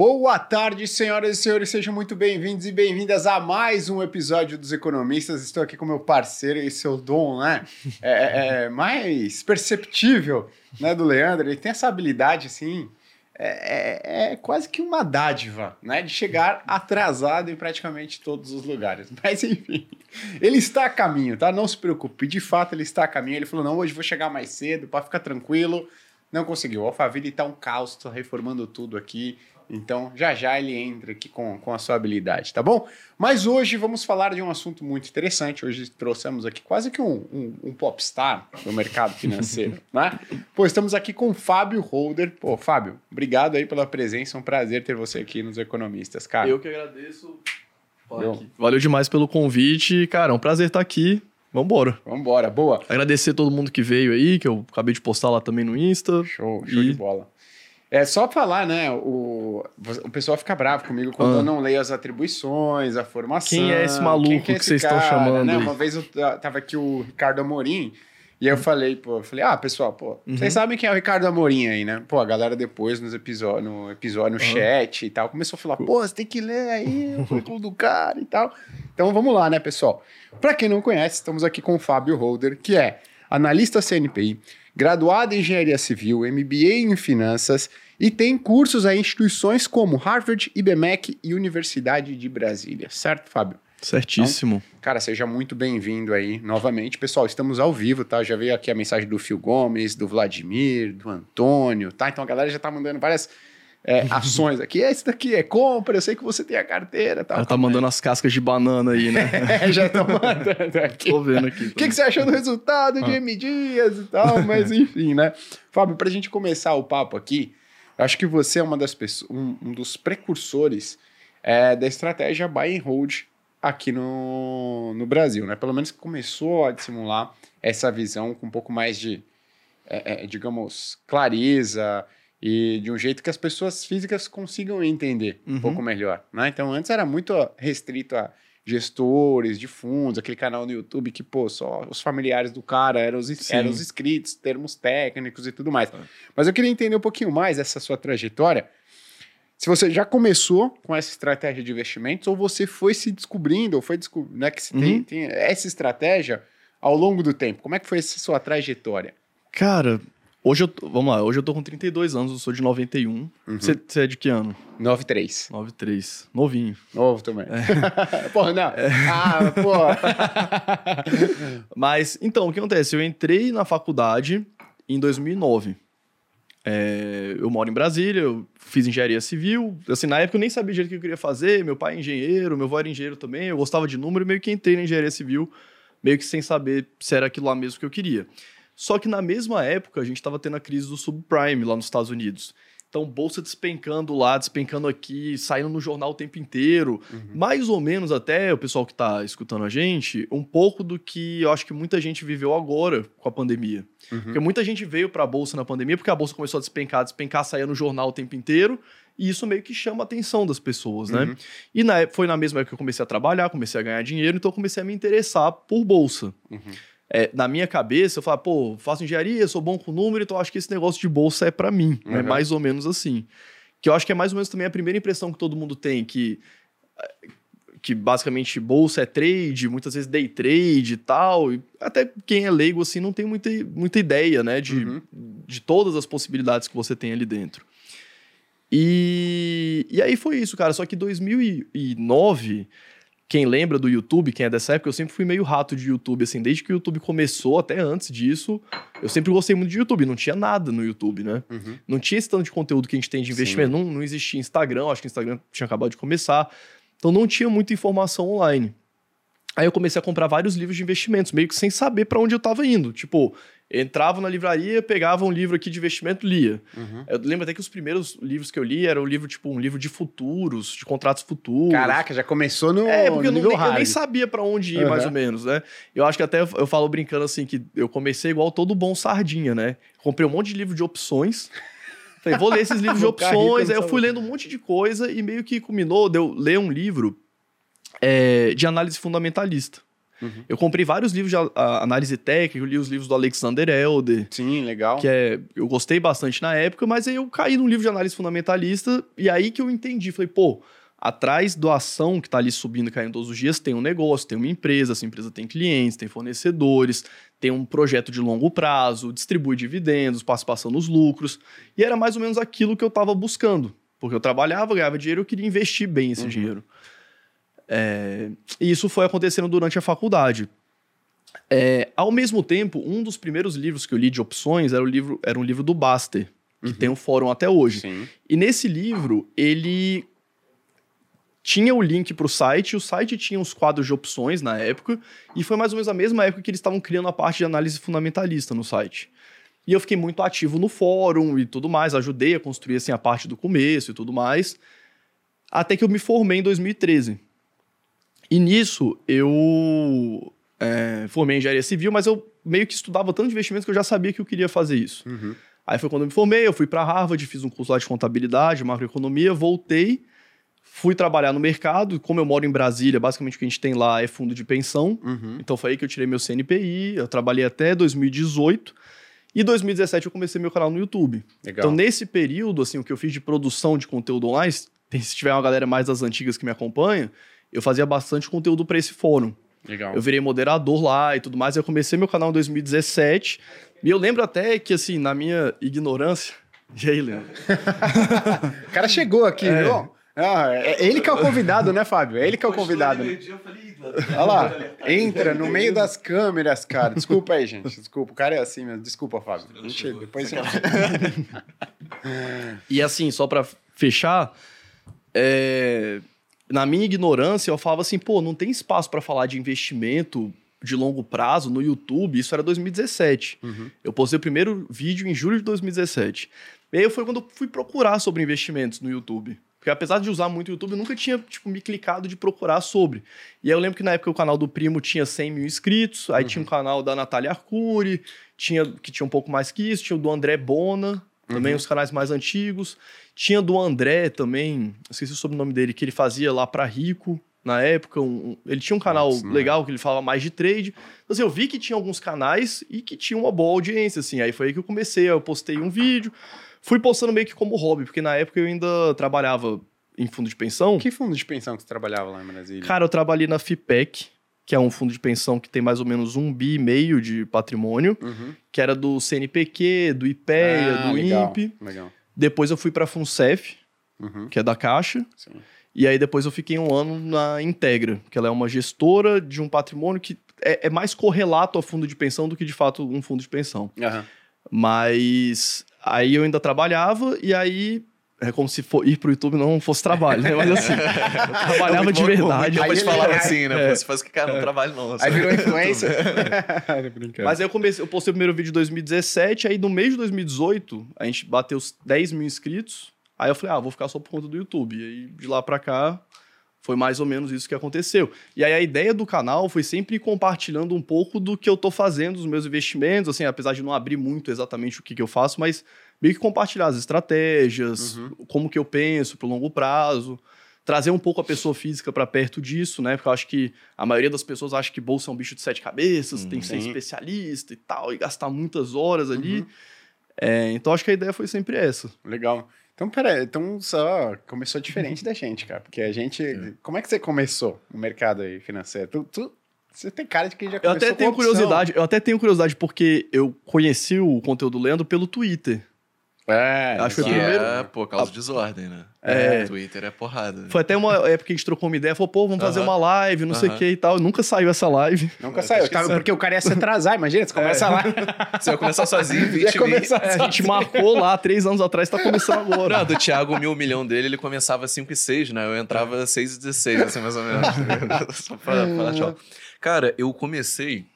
Boa tarde, senhoras e senhores, sejam muito bem-vindos e bem-vindas a mais um episódio dos Economistas. Estou aqui com meu parceiro e seu dom, né? É, é, é mais perceptível, né, do Leandro. Ele tem essa habilidade, assim, é, é, é, quase que uma dádiva, né? De chegar atrasado em praticamente todos os lugares. Mas enfim, ele está a caminho, tá? Não se preocupe. De fato, ele está a caminho. Ele falou: não, hoje vou chegar mais cedo, para ficar tranquilo. Não conseguiu. O Alphaville está um caos, estou reformando tudo aqui. Então, já já ele entra aqui com, com a sua habilidade, tá bom? Mas hoje vamos falar de um assunto muito interessante. Hoje trouxemos aqui quase que um, um, um popstar do mercado financeiro, né? Pô, estamos aqui com o Fábio Holder. Pô, Fábio, obrigado aí pela presença. É um prazer ter você aqui nos Economistas, cara. Eu que agradeço. Valeu demais pelo convite. Cara, é um prazer estar aqui. Vambora. Vambora, boa. Agradecer todo mundo que veio aí, que eu acabei de postar lá também no Insta. Show, show e... de bola. É só falar, né? O, o pessoal fica bravo comigo quando ah. eu não leio as atribuições, a formação. Quem é esse maluco que, é que, vocês estão chamando? Né? Uma vez eu tava aqui o Ricardo Amorim. E eu falei, pô, eu falei, ah, pessoal, pô, uhum. vocês sabem quem é o Ricardo Amorim aí, né? Pô, a galera depois nos episódios, no episódio, no uhum. chat e tal, começou a falar, pô, você tem que ler aí o currículo do cara e tal. Então vamos lá, né, pessoal? Para quem não conhece, estamos aqui com o Fábio Holder, que é analista CNPI, graduado em engenharia civil, MBA em finanças e tem cursos em instituições como Harvard, IBMEC e Universidade de Brasília. Certo, Fábio? Certíssimo. Então, cara, seja muito bem-vindo aí novamente. Pessoal, estamos ao vivo, tá? Já veio aqui a mensagem do Phil Gomes, do Vladimir, do Antônio, tá? Então a galera já tá mandando várias é, ações aqui. Esse daqui é compra, eu sei que você tem a carteira. Tá, Ela tá mandando as cascas de banana aí, né? é, já tá mandando aqui. Tô vendo aqui. O que, que, você achou do resultado de ah. M Dias e tal? Mas enfim, né? Fábio, pra gente começar o papo aqui, acho que você é uma das pessoas, um, um dos precursores é, da estratégia buy and hold aqui no, no Brasil, né? Pelo menos começou a simular essa visão com um pouco mais de, é, é, digamos, clareza e de um jeito que as pessoas físicas consigam entender uhum. um pouco melhor, né? Então antes era muito restrito a gestores de fundos, aquele canal no YouTube que, pô, só os familiares do cara eram os, eram os inscritos, termos técnicos e tudo mais. É. Mas eu queria entender um pouquinho mais essa sua trajetória. Se você já começou com essa estratégia de investimentos ou você foi se descobrindo, ou foi descobrindo, né, que uhum. tem, tem essa estratégia ao longo do tempo. Como é que foi essa sua trajetória? Cara, Hoje eu, tô, vamos lá, hoje eu tô com 32 anos, eu sou de 91. Uhum. Você, você é de que ano? 93. 93. Novinho. Novo também. É. porra, não. É. Ah, porra. Mas, então, o que acontece? Eu entrei na faculdade em 2009. É, eu moro em Brasília, eu fiz engenharia civil. Assim, na época eu nem sabia o que eu queria fazer. Meu pai é engenheiro, meu avô era engenheiro também. Eu gostava de número e meio que entrei na engenharia civil, meio que sem saber se era aquilo lá mesmo que eu queria. Só que na mesma época a gente estava tendo a crise do subprime lá nos Estados Unidos. Então, bolsa despencando lá, despencando aqui, saindo no jornal o tempo inteiro. Uhum. Mais ou menos até, o pessoal que está escutando a gente, um pouco do que eu acho que muita gente viveu agora com a pandemia. Uhum. Porque muita gente veio para a bolsa na pandemia porque a bolsa começou a despencar, despencar, saía no jornal o tempo inteiro. E isso meio que chama a atenção das pessoas, né? Uhum. E na, foi na mesma época que eu comecei a trabalhar, comecei a ganhar dinheiro, então eu comecei a me interessar por bolsa. Uhum é, na minha cabeça, eu falo, pô, faço engenharia, sou bom com número, então acho que esse negócio de bolsa é para mim. Uhum. É mais ou menos assim. Que eu acho que é mais ou menos também a primeira impressão que todo mundo tem, que, que basicamente bolsa é trade, muitas vezes day trade e tal. E até quem é leigo, assim, não tem muita, muita ideia, né, de, uhum. de todas as possibilidades que você tem ali dentro. E, e aí foi isso, cara. Só que 2009 quem lembra do YouTube, quem é dessa época, eu sempre fui meio rato de YouTube, assim, desde que o YouTube começou, até antes disso, eu sempre gostei muito de YouTube, não tinha nada no YouTube, né? Uhum. Não tinha esse tanto de conteúdo que a gente tem de investimento, não, não existia Instagram, acho que o Instagram tinha acabado de começar, então não tinha muita informação online. Aí eu comecei a comprar vários livros de investimentos, meio que sem saber para onde eu estava indo. Tipo, entrava na livraria, pegava um livro aqui de investimento, lia. Uhum. Eu lembro até que os primeiros livros que eu li era um livro, tipo, um livro de futuros, de contratos futuros. Caraca, já começou no. É, porque eu, não, eu nem sabia para onde ir, uhum. mais ou menos, né? Eu acho que até eu falo brincando assim, que eu comecei igual todo bom sardinha, né? Comprei um monte de livro de opções. Falei, vou ler esses livros de opções. Aí eu fui lendo um monte de coisa e meio que culminou de eu ler um livro é, de análise fundamentalista. Uhum. Eu comprei vários livros de a, a, análise técnica, eu li os livros do Alexander Elder. Sim, legal. Que é, eu gostei bastante na época, mas aí eu caí num livro de análise fundamentalista e aí que eu entendi. Falei, pô, atrás do ação que está ali subindo e caindo todos os dias, tem um negócio, tem uma empresa, essa empresa tem clientes, tem fornecedores, tem um projeto de longo prazo, distribui dividendos, participação nos lucros. E era mais ou menos aquilo que eu estava buscando. Porque eu trabalhava, ganhava dinheiro, eu queria investir bem esse uhum. dinheiro. É, e isso foi acontecendo durante a faculdade. É, ao mesmo tempo, um dos primeiros livros que eu li de opções era, o livro, era um livro do Baster, que uhum. tem um fórum até hoje. Sim. E nesse livro, ele tinha o link para o site, o site tinha os quadros de opções na época, e foi mais ou menos a mesma época que eles estavam criando a parte de análise fundamentalista no site. E eu fiquei muito ativo no fórum e tudo mais, ajudei a construir assim, a parte do começo e tudo mais, até que eu me formei em 2013. E nisso eu é, formei em engenharia civil, mas eu meio que estudava tanto de investimentos que eu já sabia que eu queria fazer isso. Uhum. Aí foi quando eu me formei, eu fui para Harvard, fiz um curso lá de contabilidade, macroeconomia, voltei Fui trabalhar no mercado, como eu moro em Brasília, basicamente o que a gente tem lá é fundo de pensão. Uhum. Então foi aí que eu tirei meu CNPI, eu trabalhei até 2018. E 2017 eu comecei meu canal no YouTube. Legal. Então nesse período, assim, o que eu fiz de produção de conteúdo online, se tiver uma galera mais das antigas que me acompanha, eu fazia bastante conteúdo para esse fórum. Legal. Eu virei moderador lá e tudo mais. Eu comecei meu canal em 2017. E eu lembro até que, assim, na minha ignorância. E aí, Leandro? o cara chegou aqui, é. viu? Ah, é ele que é o convidado, né, Fábio? É ele que é o convidado. Né? Olha lá, entra no meio das câmeras, cara. Desculpa aí, gente. Desculpa, o cara é assim mesmo. Desculpa, Fábio. Depois E assim, só para fechar, é... na minha ignorância, eu falava assim, pô, não tem espaço para falar de investimento de longo prazo no YouTube. Isso era 2017. Uhum. Eu postei o primeiro vídeo em julho de 2017. E aí foi quando eu fui procurar sobre investimentos no YouTube. Porque apesar de usar muito o YouTube, eu nunca tinha, tipo, me clicado de procurar sobre. E aí eu lembro que na época o canal do Primo tinha 100 mil inscritos, aí uhum. tinha um canal da Natália Arcuri, tinha, que tinha um pouco mais que isso, tinha o do André Bona, também uhum. os canais mais antigos. Tinha do André também, esqueci o sobrenome dele, que ele fazia lá para Rico, na época. Um, ele tinha um canal Nossa, legal que ele falava mais de trade. Então, assim, eu vi que tinha alguns canais e que tinha uma boa audiência, assim. Aí foi aí que eu comecei, eu postei um vídeo fui postando meio que como hobby, porque na época eu ainda trabalhava em fundo de pensão. Que fundo de pensão que você trabalhava lá em Brasília? Cara, eu trabalhei na FIPEC, que é um fundo de pensão que tem mais ou menos um bi e meio de patrimônio, uhum. que era do CNPq, do IPEA, ah, do legal, INPE. Legal. Depois eu fui para a FUNCEF, uhum. que é da Caixa. Sim. E aí depois eu fiquei um ano na Integra, que ela é uma gestora de um patrimônio que é, é mais correlato ao fundo de pensão do que de fato um fundo de pensão. Uhum. Mas Aí eu ainda trabalhava e aí é como se for, ir pro YouTube não fosse trabalho, né? Mas assim, eu trabalhava é de verdade. Aí gente falava assim, né? É. Você faz que, cara, não é. trabalho não. Aí virou influência. Mas aí eu comecei, eu postei o primeiro vídeo em 2017, aí no mês de 2018, a gente bateu os 10 mil inscritos. Aí eu falei, ah, vou ficar só por conta do YouTube. E aí, de lá pra cá, foi mais ou menos isso que aconteceu. E aí a ideia do canal foi sempre compartilhando um pouco do que eu tô fazendo, os meus investimentos, assim, apesar de não abrir muito exatamente o que, que eu faço, mas meio que compartilhar as estratégias, uhum. como que eu penso pro longo prazo, trazer um pouco a pessoa física para perto disso, né? Porque eu acho que a maioria das pessoas acha que bolsa é um bicho de sete cabeças, uhum. tem que ser especialista e tal, e gastar muitas horas ali. Uhum. É, então acho que a ideia foi sempre essa. Legal. Então, peraí, então só começou diferente da gente, cara. Porque a gente. É. Como é que você começou no mercado aí financeiro? Tu, tu, você tem cara de que já começou Eu até tenho curiosidade, eu até tenho curiosidade porque eu conheci o conteúdo do Leandro pelo Twitter. É, acho que foi o primeiro. É, pô, causa de desordem, né? É. Twitter é porrada. Foi até uma época que a gente trocou uma ideia, falou, pô, vamos fazer uma live, não sei o que e tal. Nunca saiu essa live. Nunca saiu, tava, porque o cara ia se atrasar, imagina, você começa é. lá. Você vai começar sozinho, 20 mil. É, a gente marcou lá três anos atrás, tá começando agora. Não, do Thiago, mil milhão dele, ele começava 5 e 6, né? Eu entrava 6 e 16, assim, mais ou menos. Só pra falar tchau. Cara, eu comecei,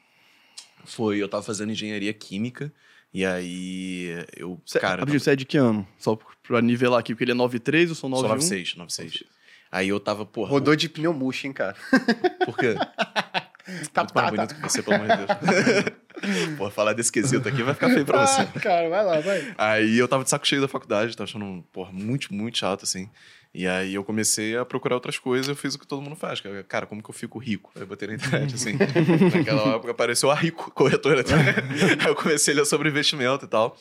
foi, eu tava fazendo engenharia química, e aí, eu. Cê, cara. Rapidinho, você é de que ano? Só pra nivelar aqui, porque ele é 93, eu sou 91. Sou 96, 96. Aí eu tava, porra. Rodou de pneu murcho, hein, cara? Por quê? tá, Muito tá, mais bonito tá. que você, pelo amor de Deus. Pô, falar desse quesito aqui vai ficar feio pra você. Ah, cara, vai lá, vai. Aí eu tava de saco cheio da faculdade, tava achando, porra, muito, muito chato, assim. E aí eu comecei a procurar outras coisas, eu fiz o que todo mundo faz. é, Cara, como que eu fico rico? Aí eu botei na internet, assim. Naquela época apareceu a Rico, corretora. aí eu comecei a ler sobre investimento e tal.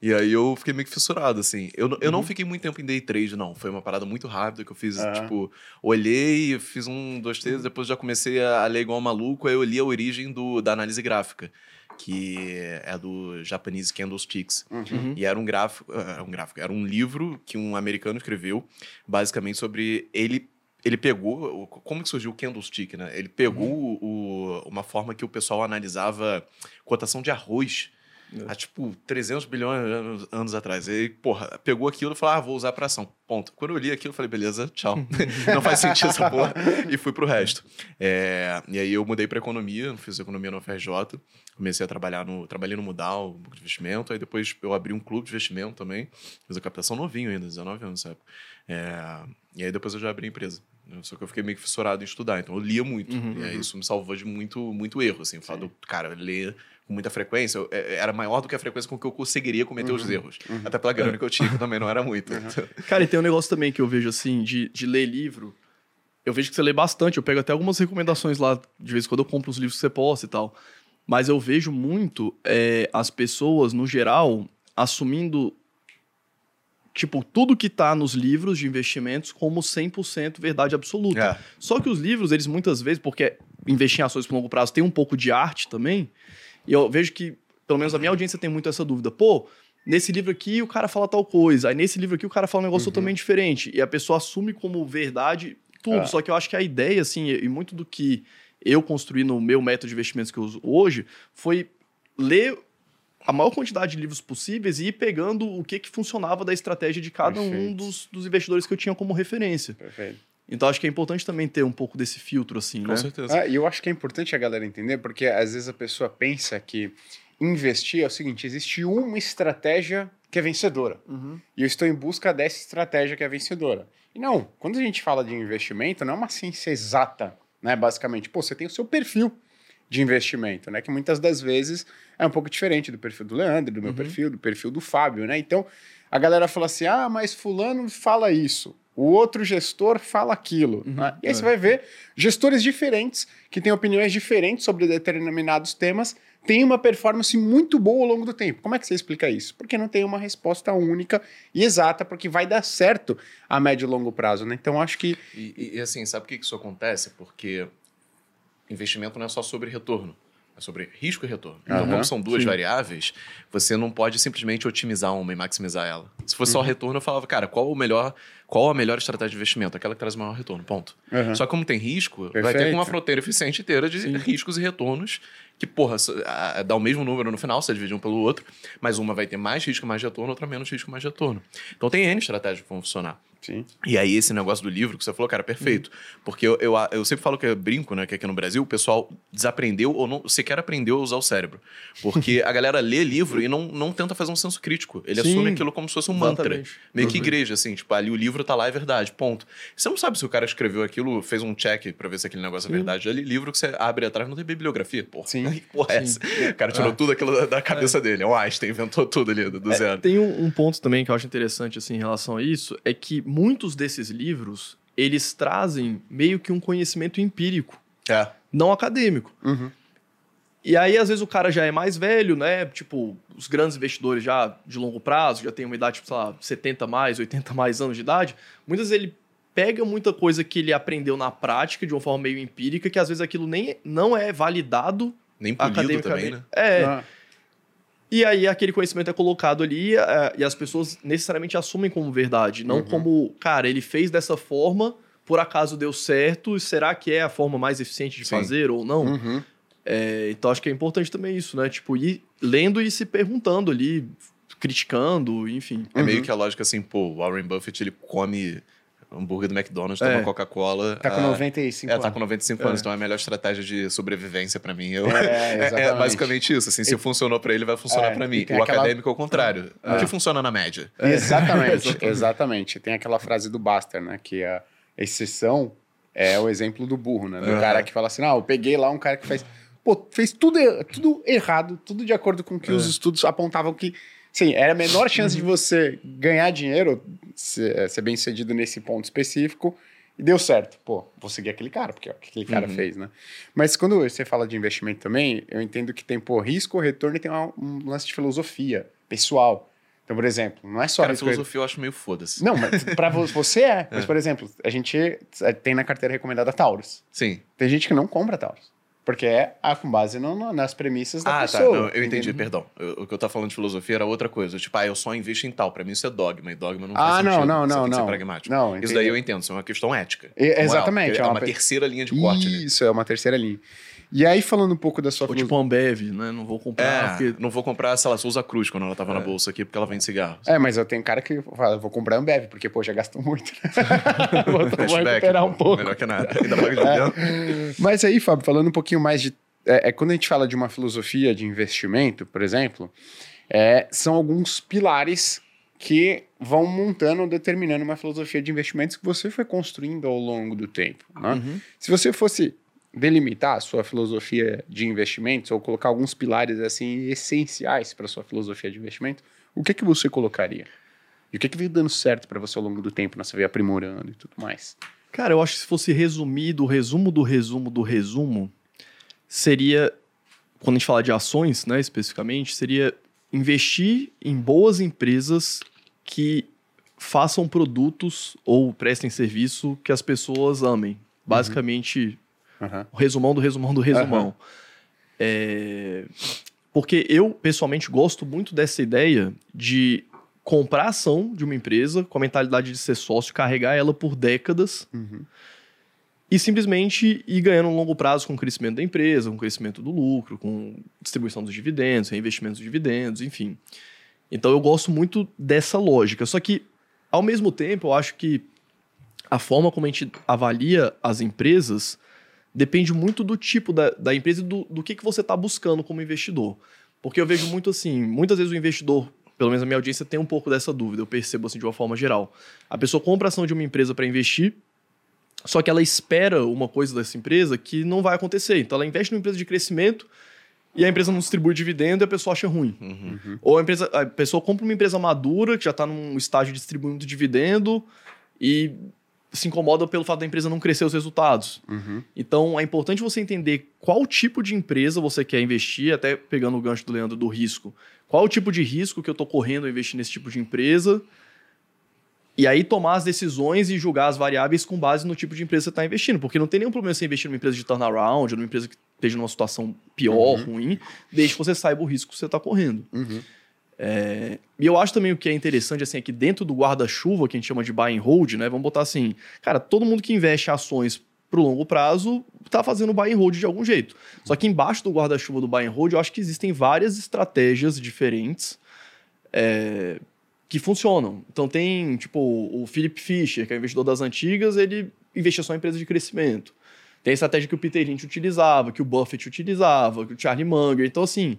E aí eu fiquei meio que fissurado, assim. Eu, eu não fiquei muito tempo em day trade, não. Foi uma parada muito rápida que eu fiz, Aham. tipo... Olhei, fiz um, dois, três, depois já comecei a, a ler igual um maluco. Aí eu li a origem do, da análise gráfica, que é do Japanese Candlesticks. Uhum. E era um gráfico, era um gráfico, era um livro que um americano escreveu, basicamente sobre ele ele pegou, como que surgiu o candlestick, né? Ele pegou o- uma forma que o pessoal analisava cotação de arroz há, tipo, 300 bilhões de anos, anos atrás. E, porra, pegou aquilo e falou, ah, vou usar pra ação. Ponto. Quando eu li aquilo, eu falei, beleza, tchau. Não faz sentido essa porra. E fui pro resto. É, e aí eu mudei pra economia, fiz economia no FRJ. Comecei a trabalhar no... Trabalhei no Mudal, banco de investimento. Aí depois eu abri um clube de investimento também. Fiz a captação novinho ainda, 19 anos, sabe? É, e aí depois eu já abri a empresa. Só que eu fiquei meio que fissurado em estudar, então eu lia muito. E aí isso me salvou de muito, muito erro, assim. O fato do cara ler com muita frequência eu- é- era maior do que a frequência com que eu conseguiria cometer os erros. Até pela grana que eu tinha, que também não era muito. Cara, e tem um negócio também que eu vejo assim, de, de ler livro. Eu vejo que você lê bastante, eu pego até algumas recomendações lá, de vez em quando eu compro os livros que você posta e tal. Mas eu vejo muito é, as pessoas, no geral, assumindo, tipo, tudo que tá nos livros de investimentos como 100% verdade absoluta. É. Só que os livros, eles muitas vezes, porque investir em ações por longo prazo tem um pouco de arte também, e eu vejo que, pelo menos a minha audiência tem muito essa dúvida. Pô, nesse livro aqui o cara fala tal coisa, aí nesse livro aqui o cara fala um negócio totalmente diferente, e a pessoa assume como verdade tudo. Ah. Só que eu acho que a ideia, assim, e muito do que eu construí no meu método de investimentos que eu uso hoje, foi ler a maior quantidade de livros possíveis e ir pegando o que, que funcionava da estratégia de cada um Perfeito. dos, dos investidores que eu tinha como referência. Perfeito. Então acho que é importante também ter um pouco desse filtro, assim, Com né? certeza. Ah, e eu acho que é importante a galera entender, porque às vezes a pessoa pensa que investir é o seguinte: existe uma estratégia que é vencedora. Uhum. E eu estou em busca dessa estratégia que é vencedora. E não, quando a gente fala de investimento, não é uma ciência exata, né? Basicamente, pô, você tem o seu perfil de investimento, né? Que muitas das vezes é um pouco diferente do perfil do Leandro, do meu perfil, do perfil do Fábio, né? Então, a galera fala assim: ah, mas fulano fala isso. O outro gestor fala aquilo. né? E aí você vai ver gestores diferentes, que têm opiniões diferentes sobre determinados temas, têm uma performance muito boa ao longo do tempo. Como é que você explica isso? Porque não tem uma resposta única e exata, porque vai dar certo a médio e longo prazo. Né? Então, acho que E, e- assim, sabe por que que isso acontece? Porque investimento não é só sobre retorno, é sobre risco e retorno. Então, Aham, como são duas sim. variáveis, você não pode simplesmente otimizar uma e maximizar ela. Se fosse só retorno, eu falava, cara, qual o melhor, qual a melhor estratégia de investimento? Aquela que traz o maior retorno, ponto. Aham. Só que como tem risco, vai ter Perfeito. uma fronteira eficiente inteira de riscos e retornos que, porra, dá o mesmo número no final, você divide um pelo outro, mas uma vai ter mais risco, mais retorno, outra menos risco, mais retorno. Então tem N estratégias que vão funcionar. Sim. E aí, esse negócio do livro que você falou, cara, perfeito. Porque eu, eu, eu sempre falo que eu brinco, né? Que aqui no Brasil o pessoal desaprendeu ou não sequer aprendeu a usar o cérebro. Porque a galera lê livro e não, não tenta fazer um senso crítico. Ele Sim, assume aquilo como se fosse um mantra. exatamente. Meio que Uhum. igreja, assim. Tipo, ali o livro tá lá, é verdade, ponto. Você não sabe se o cara escreveu aquilo, fez um check pra ver se aquele negócio é verdade. Ali, livro que você abre atrás não tem bibliografia, porra. Sim. Que porra é essa? O cara tirou tudo aquilo da, da cabeça dele. É o Einstein, inventou tudo ali do, do É, zero. tem um, um ponto também que eu acho interessante assim, em relação a isso, é que muitos desses livros, eles trazem meio que um conhecimento empírico, É. não acadêmico. Uhum. E aí, às vezes, o cara já é mais velho, né? Tipo, os grandes investidores já de longo prazo, já tem uma idade, tipo, sei lá, 70 mais, 80 mais anos de idade. Muitas vezes ele pega muita coisa que ele aprendeu na prática, de uma forma meio empírica, que às vezes aquilo nem não é validado Nem polido também, né? É, Ah, E aí aquele conhecimento é colocado ali eh, e as pessoas necessariamente assumem como verdade, não Uhum. como, cara, ele fez dessa forma, por acaso deu certo, será que é a forma mais eficiente de Sim. fazer ou não? uhum. É, então acho que é importante também isso, né? Tipo, ir lendo e se perguntando ali, criticando, enfim. É meio Uhum. que a lógica assim, pô, o Warren Buffett ele come hambúrguer do McDonald's, É. toma Coca-Cola. Tá com ah, 95 É, anos. tá com 95 anos, então é a melhor estratégia de sobrevivência pra mim. Eu- É, É, é basicamente isso. Assim, se funcionou pra ele, vai funcionar É, pra e mim. O aquela- acadêmico é o contrário. O que funciona na média? Exatamente, exatamente. Tem aquela frase do Buster, né? Que a exceção é o exemplo do burro, né? Do Aham. cara que fala assim, não, eu peguei lá um cara que faz... pô, fez tudo, tudo errado, tudo de acordo com o que É. os estudos apontavam que, sim, era a menor chance de você ganhar dinheiro, ser, ser bem sucedido nesse ponto específico, e deu certo. Pô, vou seguir aquele cara, porque é o que aquele cara Uhum. fez, né? Mas quando você fala de investimento também, eu entendo que tem, pô, risco, retorno e tem uma- um lance de filosofia pessoal. Então, por exemplo, não é só Cara, risco, filosofia eu acho meio foda-se. não, mas pra vo- você é. Mas, por exemplo, a gente eh, tem na carteira recomendada Taurus. Sim. Tem gente que não compra Taurus. Porque é ah, com base no- no- nas premissas da Ah, pessoa. tá. Não, eu entendi, perdão. Eu- o que eu tava falando de filosofia era outra coisa. Tipo, ah, eu só invisto em tal. Pra mim isso é dogma. E dogma não Ah, faz não, sentido. não, Você não, tem que ser não. pragmático. Não, Isso daí eu entendo. Isso é uma questão ética. E- moral, exatamente, porque é É uma uma pe- terceira linha de corte ali. Isso, é uma terceira linha. E aí, falando um pouco da sua Ou tipo filosofia. Ambev, né? Não vou comprar É, porque... não vou comprar, sei lá, Souza Cruz quando ela tava na bolsa aqui, porque ela vende cigarros. É, mas eu tenho cara que fala, vou comprar Ambev, porque, pô, já gastou muito. vou, vou Cashback, recuperar um pouco. Melhor que nada. Ainda paga dentro. Mas aí, Fábio, falando um pouquinho mais de. É, é, quando a gente fala de uma filosofia de investimento, por exemplo, é, são alguns pilares que vão montando ou determinando uma filosofia de investimentos que você foi construindo ao longo do tempo. né? Uhum. Se você fosse delimitar a sua filosofia de investimentos ou colocar alguns pilares assim essenciais para sua filosofia de investimento, o que que você colocaria? E o que que veio dando certo para você ao longo do tempo, né? Você veio aprimorando e tudo mais. Cara, eu acho que se fosse resumir do resumo do resumo do resumo, seria, quando a gente falar de ações, né, especificamente, seria investir em boas empresas que façam produtos ou prestem serviço que as pessoas amem. Basicamente, Aham. o resumão do resumão do resumão. É, Porque eu, pessoalmente, gosto muito dessa ideia de comprar ação de uma empresa com a mentalidade de ser sócio, carregar ela por décadas Uhum. e simplesmente ir ganhando um longo prazo com o crescimento da empresa, com o crescimento do lucro, com distribuição dos dividendos, reinvestimento dos dividendos, enfim. Então eu gosto muito dessa lógica. Só que, ao mesmo tempo, eu acho que a forma como a gente avalia as empresas depende muito do tipo da, da empresa e do, do que, que você está buscando como investidor. Porque eu vejo muito assim, muitas vezes o investidor, pelo menos a minha audiência, tem um pouco dessa dúvida, eu percebo assim de uma forma geral. A pessoa compra ação de uma empresa para investir, só que ela espera uma coisa dessa empresa que não vai acontecer. Então ela investe numa empresa de crescimento e a empresa não distribui dividendo e a pessoa acha ruim. Uhum. Ou a, empresa, a pessoa compra uma empresa madura, que já está num estágio de distribuindo dividendo e se incomoda pelo fato da empresa não crescer os resultados. Uhum. Então é importante você entender qual tipo de empresa você quer investir, até pegando o gancho do Leandro do risco. Qual o tipo de risco que eu estou correndo ao investir nesse tipo de empresa? E aí tomar as decisões e julgar as variáveis com base no tipo de empresa que você está investindo. Porque não tem nenhum problema você investir numa empresa de turnaround, ou numa empresa que esteja numa situação pior, ruim, desde que você saiba o risco que você está correndo. Uhum. É, e eu acho também o que é interessante, assim, é que dentro do guarda-chuva, que a gente chama de buy and hold, né? Vamos botar assim, cara, todo mundo que investe ações pro longo prazo tá fazendo buy and hold de algum jeito. Só que embaixo do guarda-chuva do buy and hold, eu acho que existem várias estratégias diferentes é, que funcionam. Então tem, tipo, o Philip Fisher, que é investidor das antigas, ele investia só em empresas de crescimento. Tem a estratégia que o Peter Lynch utilizava, que o Buffett utilizava, que o Charlie Munger. Então, assim,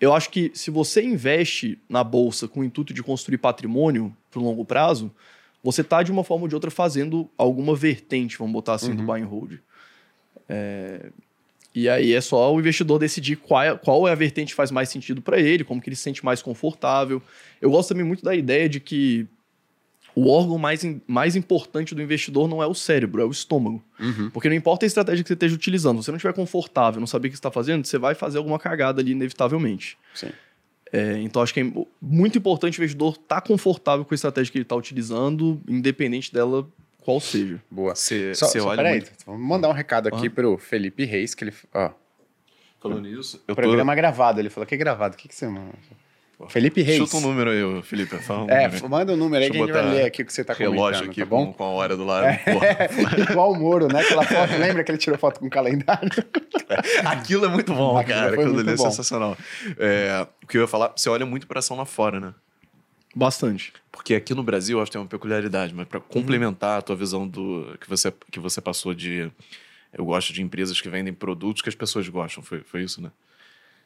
eu acho que se você investe na bolsa com o intuito de construir patrimônio para o longo prazo, você está de uma forma ou de outra fazendo alguma vertente, vamos botar assim, do buy and hold. É, E aí é só o investidor decidir qual é, qual é a vertente que faz mais sentido para ele, como que ele se sente mais confortável. Eu gosto também muito da ideia de que o órgão mais, mais importante do investidor não é o cérebro, é o estômago. Uhum. Porque não importa a estratégia que você esteja utilizando, se você não estiver confortável, não saber o que você está fazendo, você vai fazer alguma cagada ali, inevitavelmente. Sim. É, então, acho que é muito importante o investidor estar confortável com a estratégia que ele está utilizando, independente dela qual seja. Boa. Você Só, você só, olha peraí, muito... vamos mandar um recado aqui pro Felipe Reis, que ele. Ó, Falando nisso, eu tô... programa gravado. Ele falou que é gravado. O que, que você manda? Felipe Reis. Chuta um número aí, Felipe. Fala um É, número manda um número aí que a Deixa eu gente vai ler aqui o que você tá relógio comentando, aqui tá bom? com, com a hora do lado. Porra. Igual o Moro, né? Aquela foto, lembra que ele tirou foto com o calendário? Aquilo é muito bom, Aquilo cara. foi Aquilo muito ali é bom. sensacional. É, o que eu ia falar, você olha muito pra ação lá fora, né? Bastante. Porque aqui no Brasil, eu acho que tem uma peculiaridade, mas para complementar a tua visão do que você, que você passou de. Eu gosto de empresas que vendem produtos que as pessoas gostam, foi, foi isso, né?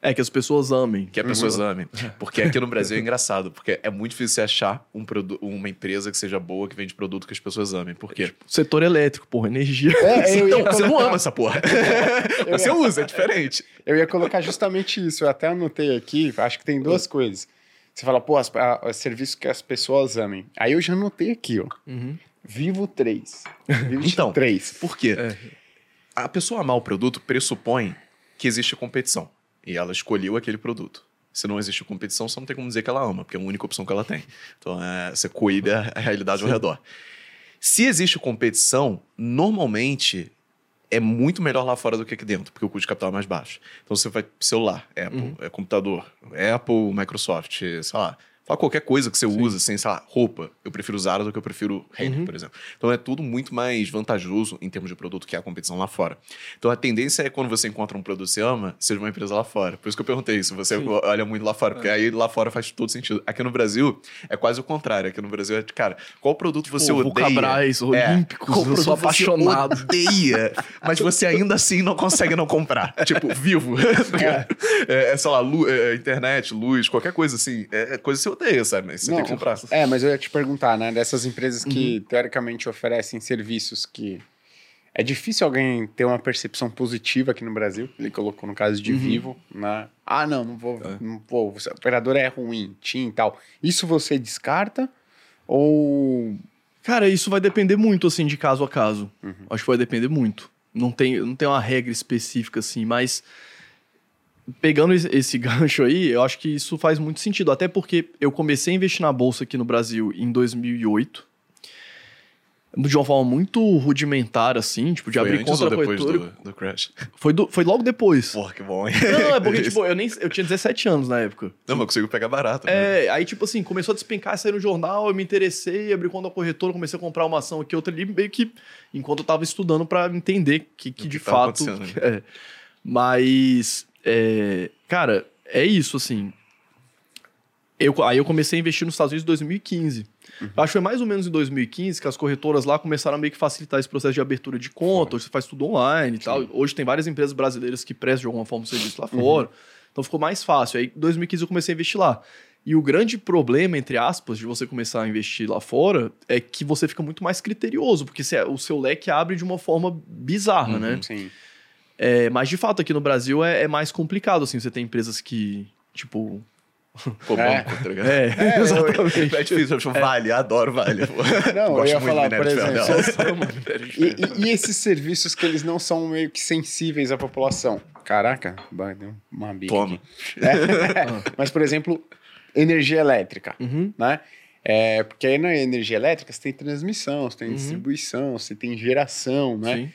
É, que as pessoas amem. Que as pessoas amem. Porque aqui no Brasil é engraçado, porque é muito difícil você achar um uma empresa que seja boa, que vende produto que as pessoas amem. Por quê? Setor elétrico, porra, energia. É, eu ia, Então, você não ama essa porra. você usa, é diferente. eu ia colocar justamente isso. Eu até anotei aqui, acho que tem duas coisas. Você fala, pô, as, a, a- serviço que as pessoas amem. Aí eu já anotei aqui, ó. Uhum. Vivo 3. Vivo Então, 3. Por quê? É. A pessoa amar o produto pressupõe que existe competição. E ela escolheu aquele produto. Se não existe competição, você não tem como dizer que ela ama, porque é a única opção que ela tem. Então, é, você cuida a realidade ao redor. Se existe competição, normalmente é muito melhor lá fora do que aqui dentro, porque o custo de capital é mais baixo. Então, você vai celular, Apple, é computador, Apple, Microsoft, sei lá. Fala qualquer coisa que você usa, assim, sei lá, roupa. Eu prefiro Zara do que eu prefiro Renner, por exemplo. Então é tudo muito mais vantajoso em termos de produto que a competição lá fora. Então a tendência é quando você encontra um produto que você ama, seja uma empresa lá fora. Por isso que eu perguntei se você olha muito lá fora, porque aí lá fora faz todo sentido. Aqui no Brasil é quase o contrário. Aqui no Brasil é, cara, qual produto você Pô, odeia? Vulcabras, É, Olímpicos, qual eu sou produto você apaixonado. odeia, mas você ainda assim não consegue não comprar. tipo, vivo. é, é, sei lá, lu- é, internet, luz, qualquer coisa assim. É, é coisa que você odeia, sabe? Mas você tem que comprar. É, mas eu ia te perguntar, né? Dessas empresas que Uhum. teoricamente oferecem serviços que. É difícil alguém ter uma percepção positiva aqui no Brasil. Ele colocou no caso Uhum. de Vivo, né? Ah, não, não vou, É. não vou. O operador é ruim, TIM e tal. Isso você descarta? Ou. Cara, isso vai depender muito, assim, de caso a caso. Acho que vai depender muito. Não tem, não tem uma regra específica, assim, mas pegando esse, gancho aí, eu acho que isso faz muito sentido. Até porque eu comecei a investir na bolsa aqui no Brasil em 2008. De uma forma muito rudimentar, assim, tipo, de Foi abrir conta ou depois corretora. do, do crash? Foi, do- foi logo depois. Porra, que bom, hein? Não, não, é porque, tipo, eu, nem, eu tinha 17 anos na época. Não, mas eu consigo pegar barato. né? É, aí, tipo assim, começou a despencar, sair no jornal, eu me interessei, abri conta corretora, comecei a comprar uma ação aqui, outra ali, meio que enquanto eu tava estudando pra entender que, que que de fato. acontecendo, É. Mas, é, cara, é isso, assim. Eu, aí eu comecei a investir nos Estados Unidos em 2015. Uhum. Acho que foi mais ou menos em 2015 que as corretoras lá começaram a meio que facilitar esse processo de abertura de conta, hoje você faz tudo online e tal. Hoje tem várias empresas brasileiras que prestam de alguma forma o serviço lá Uhum. fora. Então ficou mais fácil. Aí em 2015 eu comecei a investir lá. E o grande problema, entre aspas, de você começar a investir lá fora é que você fica muito mais criterioso, porque você- o seu leque abre de uma forma bizarra, Uhum. né? Sim. É, mas de fato, aqui no Brasil é, é mais complicado, assim. Você tem empresas que, tipo. Pô, É. banco, tá ligado? É, É, eu- exatamente. É difícil, eu acho vale, adoro vale. Não, eu Gosto ia muito falar, de por exemplo, ferro E, e- e esses serviços que eles não são meio que sensíveis à população? Caraca, deu uma bica Toma. aqui. É. Mas, por exemplo, energia elétrica, Uhum. né? É, porque aí na energia elétrica você tem transmissão, você tem distribuição, você tem geração, né? Sim.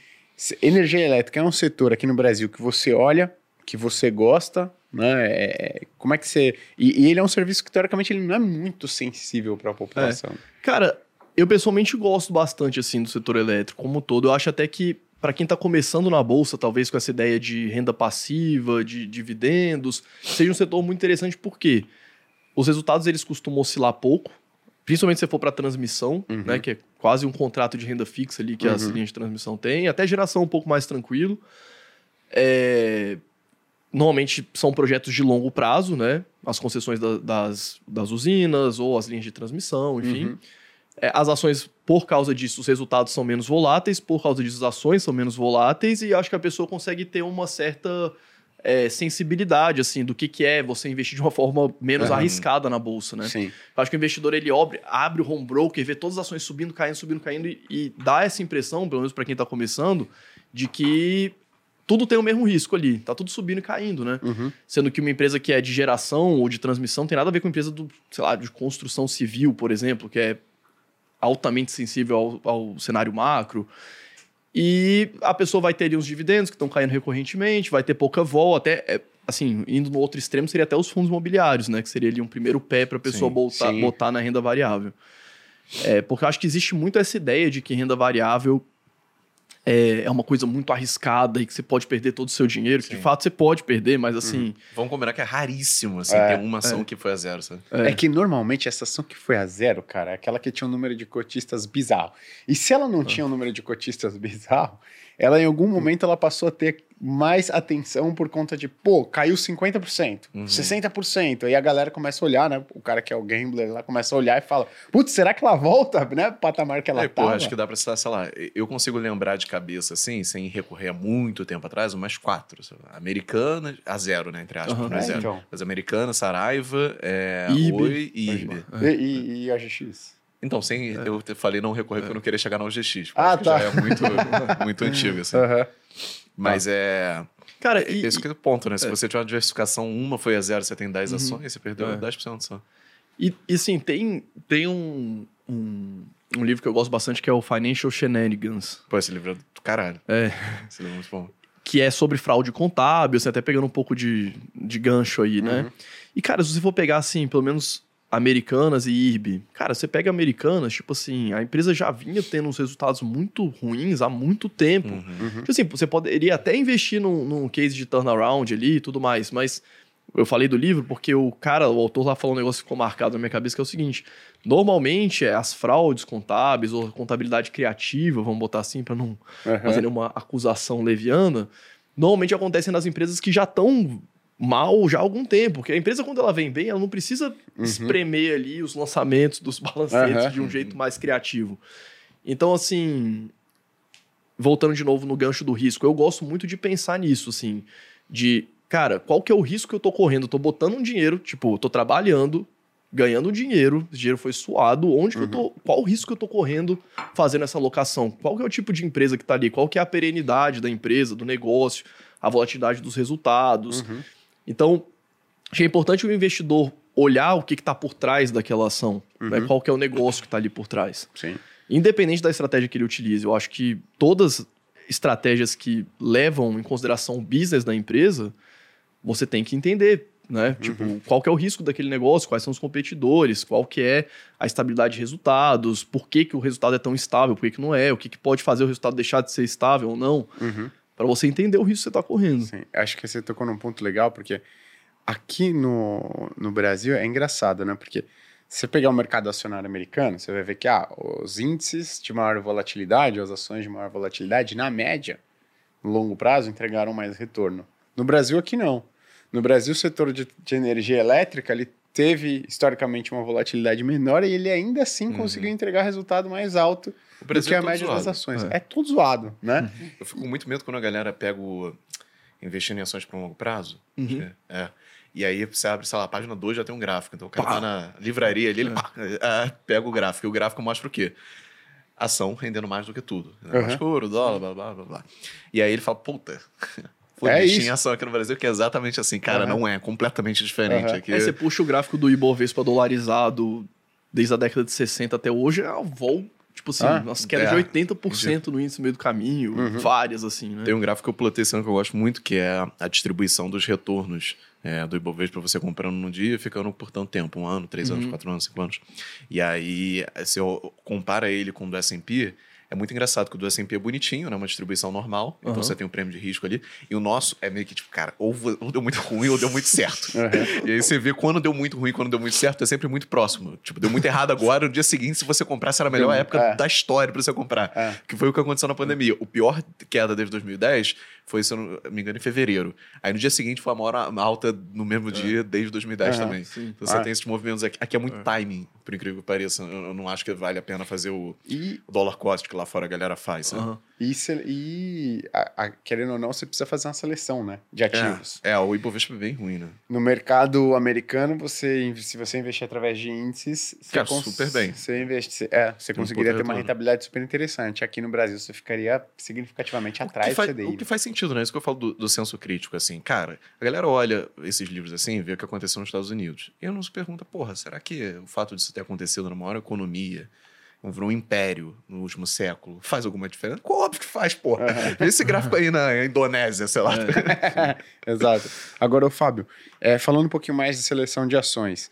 Energia elétrica é um setor aqui no Brasil que você olha, que você gosta, né? É, como é que você... E, e ele é um serviço que, teoricamente, ele não é muito sensível para a população. Cara, eu pessoalmente gosto bastante, assim, do setor elétrico como um todo. Eu acho até que, para quem tá começando na bolsa, talvez com essa ideia de renda passiva, de dividendos, seja um setor muito interessante, porque os resultados eles costumam oscilar pouco, principalmente se for para transmissão, Uhum. né, que é quase um contrato de renda fixa ali que as Uhum. linhas de transmissão têm, até geração um pouco mais tranquilo. É, Normalmente são projetos de longo prazo, né? As concessões da- das, das usinas ou as linhas de transmissão, enfim. Uhum. É, as ações, por causa disso, os resultados são menos voláteis, por causa disso, as ações são menos voláteis, e acho que a pessoa consegue ter uma certa é, sensibilidade, assim, do que, que é você investir de uma forma menos Aham. arriscada na bolsa, né? Sim. Eu acho que o investidor, ele abre, abre o home broker, vê todas as ações subindo, caindo, subindo, caindo, e, e dá essa impressão, pelo menos para quem está começando, de que tudo tem o mesmo risco ali, tá tudo subindo e caindo, né? Uhum. Sendo que uma empresa que é de geração ou de transmissão tem nada a ver com empresa do, sei lá, de construção civil, por exemplo, que é altamente sensível ao, ao cenário macro. E a pessoa vai ter ali uns dividendos que estão caindo recorrentemente, vai ter pouca vol, até, é, assim, indo no outro extremo, seria até os fundos imobiliários, né? Que seria ali um primeiro pé para a pessoa Sim, botar, sim. botar na renda variável. É, porque eu acho que existe muito essa ideia de que renda variável é, é uma coisa muito arriscada e que você pode perder todo o seu dinheiro, que de Sim. fato você pode perder, mas assim, Vamos combinar que é raríssimo, assim, É, ter uma ação que foi a zero, sabe? É. que normalmente essa ação que foi a zero, cara, é aquela que tinha um número de cotistas bizarro. E se ela não Ah. tinha um número de cotistas bizarro, ela em algum momento ela passou a ter mais atenção por conta de, pô, caiu 50%, Uhum. 60%. Aí a galera começa a olhar, né? O cara que é o gambler lá começa a olhar e fala, putz, será que ela volta, né? Pro patamar que ela É, tá. acho que dá pra citar, sei lá, eu consigo lembrar de cabeça, assim, sem recorrer a muito tempo atrás, umas quatro. sei lá. Americana, a zero, né, entre aspas, Aham. não é zero. então. Mas Americana, Saraiva, é, IRB. Oi e IRB. E, e, e a GX? Então, sem, eu te falei não recorrer porque eu não queria chegar na porque Ah, tá. Já é muito, muito antigo, assim. Aham. Mas é... Cara, e, Esse é o ponto, né? Se você tiver uma diversificação, uma foi a zero, você tem 10 ações, você perdeu É. 10% só. E, e sim, tem, tem um, um, um livro que eu gosto bastante que é o Financial Shenanigans, Pô, esse livro é do caralho. É. Esse livro é muito bom. que é sobre fraude contábil, você até pegando um pouco de, de gancho aí, né? E, cara, se você for pegar, assim, pelo menos Americanas e IRB, cara, você pega Americanas, tipo assim, a empresa já vinha tendo uns resultados muito ruins há muito tempo. Uhum. Tipo assim, você poderia até investir num, num case de turnaround ali e tudo mais, mas eu falei do livro porque o cara, o autor lá falou um negócio que ficou marcado na minha cabeça, que é o seguinte: normalmente é, as fraudes contábeis ou contabilidade criativa, vamos botar assim para não Aham. fazer nenhuma acusação leviana, normalmente acontecem nas empresas que já estão mal já há algum tempo. Porque a empresa, quando ela vem bem, ela não precisa espremer ali os lançamentos dos balancetes Aham. de um jeito mais criativo. Então, assim, voltando de novo no gancho do risco, eu gosto muito de pensar nisso, assim, de, cara, qual que é o risco que eu tô correndo? Eu tô botando um dinheiro, tipo, eu tô trabalhando, ganhando dinheiro, esse dinheiro foi suado, onde que eu tô, qual o risco que eu tô correndo fazendo essa alocação? Qual que é o tipo de empresa que tá ali? Qual que é a perenidade da empresa, do negócio, a volatilidade dos resultados? Uhum. Então, achei importante o investidor olhar o que está por trás daquela ação, né? Uhum. qual que é o negócio que está ali por trás. Sim. Independente da estratégia que ele utilize, eu acho que todas estratégias que levam em consideração o business da empresa, você tem que entender, né? Tipo, qual que é o risco daquele negócio, quais são os competidores, qual que é a estabilidade de resultados, por que, que o resultado é tão estável, por que, que não é, o que, que pode fazer o resultado deixar de ser estável ou não, Uhum. Para você entender o risco que você está correndo. Sim, acho que você tocou num ponto legal, porque aqui no, no Brasil é engraçado, né? Porque se você pegar o mercado acionário americano, você vai ver que ah, os índices de maior volatilidade, as ações de maior volatilidade, na média, no longo prazo, entregaram mais retorno. No Brasil, aqui não. No Brasil, o setor de, de energia elétrica, ele teve historicamente uma volatilidade menor e ele ainda assim conseguiu entregar resultado mais alto O do que é a média das zoado. ações. É. É, tudo zoado, né? Eu fico com muito medo quando a galera pega o... investindo em ações para um longo prazo. Uhum. É. é. E aí você abre, sei lá, a página 2 já tem um gráfico. Então o cara tá na livraria ali, ele pá, ah, pega o gráfico. E o gráfico mostra o quê? Ação rendendo mais do que tudo. Né? Uhum. Escuro, dólar, blá, blá, blá, blá. E aí ele fala, puta... É isso. em ação aqui no Brasil, que é exatamente assim. Cara, Uhum. não é. Completamente diferente. Uhum. Aqui Aí você puxa o gráfico do Ibovespa dolarizado desde a década de 60 até hoje, é uma vol, tipo assim, Ah, umas quedas é. de 80% no índice no meio do caminho, Uhum. várias assim, né? Tem um gráfico que eu plotei esse ano que eu gosto muito, que é a distribuição dos retornos é, do Ibovespa você comprando num dia e ficando por tanto tempo, um ano, três anos, Uhum. quatro anos, cinco anos. E aí, se eu compara ele com o do S&P, é muito engraçado que o do S&P é bonitinho, né? Uma distribuição normal, então Uhum. você tem um prêmio de risco ali. E o nosso é meio que tipo, cara, ou, deu muito ruim ou deu muito certo. Uhum. E aí você vê quando deu muito ruim e quando deu muito certo, é sempre muito próximo. Tipo, deu muito errado agora, no dia seguinte, se você comprasse, era a melhor Deu- época é. da história pra você comprar. É. Que foi o que aconteceu na pandemia. O pior queda desde 2010 foi, se eu não me engano, em fevereiro. Aí no dia seguinte foi a maior alta no mesmo dia desde 2010 Aham, também. sim. Então você Ah. tem esses movimentos aqui. Aqui é muito timing, por incrível que pareça. Eu, eu não acho que vale a pena fazer o, E o dollar cost que lá fora a galera faz. sabe? E, se- e a- a- querendo ou não, você precisa fazer uma seleção, né? De ativos. É, é, o Ibovespa é bem ruim, né? No mercado americano, você, se você investir através de índices, você Cara, super bem. Você investe, é, você Tem um conseguiria puta ter uma retorno. rentabilidade super interessante. Aqui no Brasil, você ficaria significativamente O atrás do CDI. o que faz sentido, né? Isso que eu falo do, do senso crítico, assim. Cara, a galera olha esses livros assim e vê o que aconteceu nos Estados Unidos. E não se pergunta, porra, será que o fato disso ter acontecido na maior economia, virou um império no último século, faz alguma diferença? Óbvio que faz, porra. Vê esse gráfico aí na Indonésia, sei lá. Exato. Agora, ô Fábio, é, falando um pouquinho mais de seleção de ações,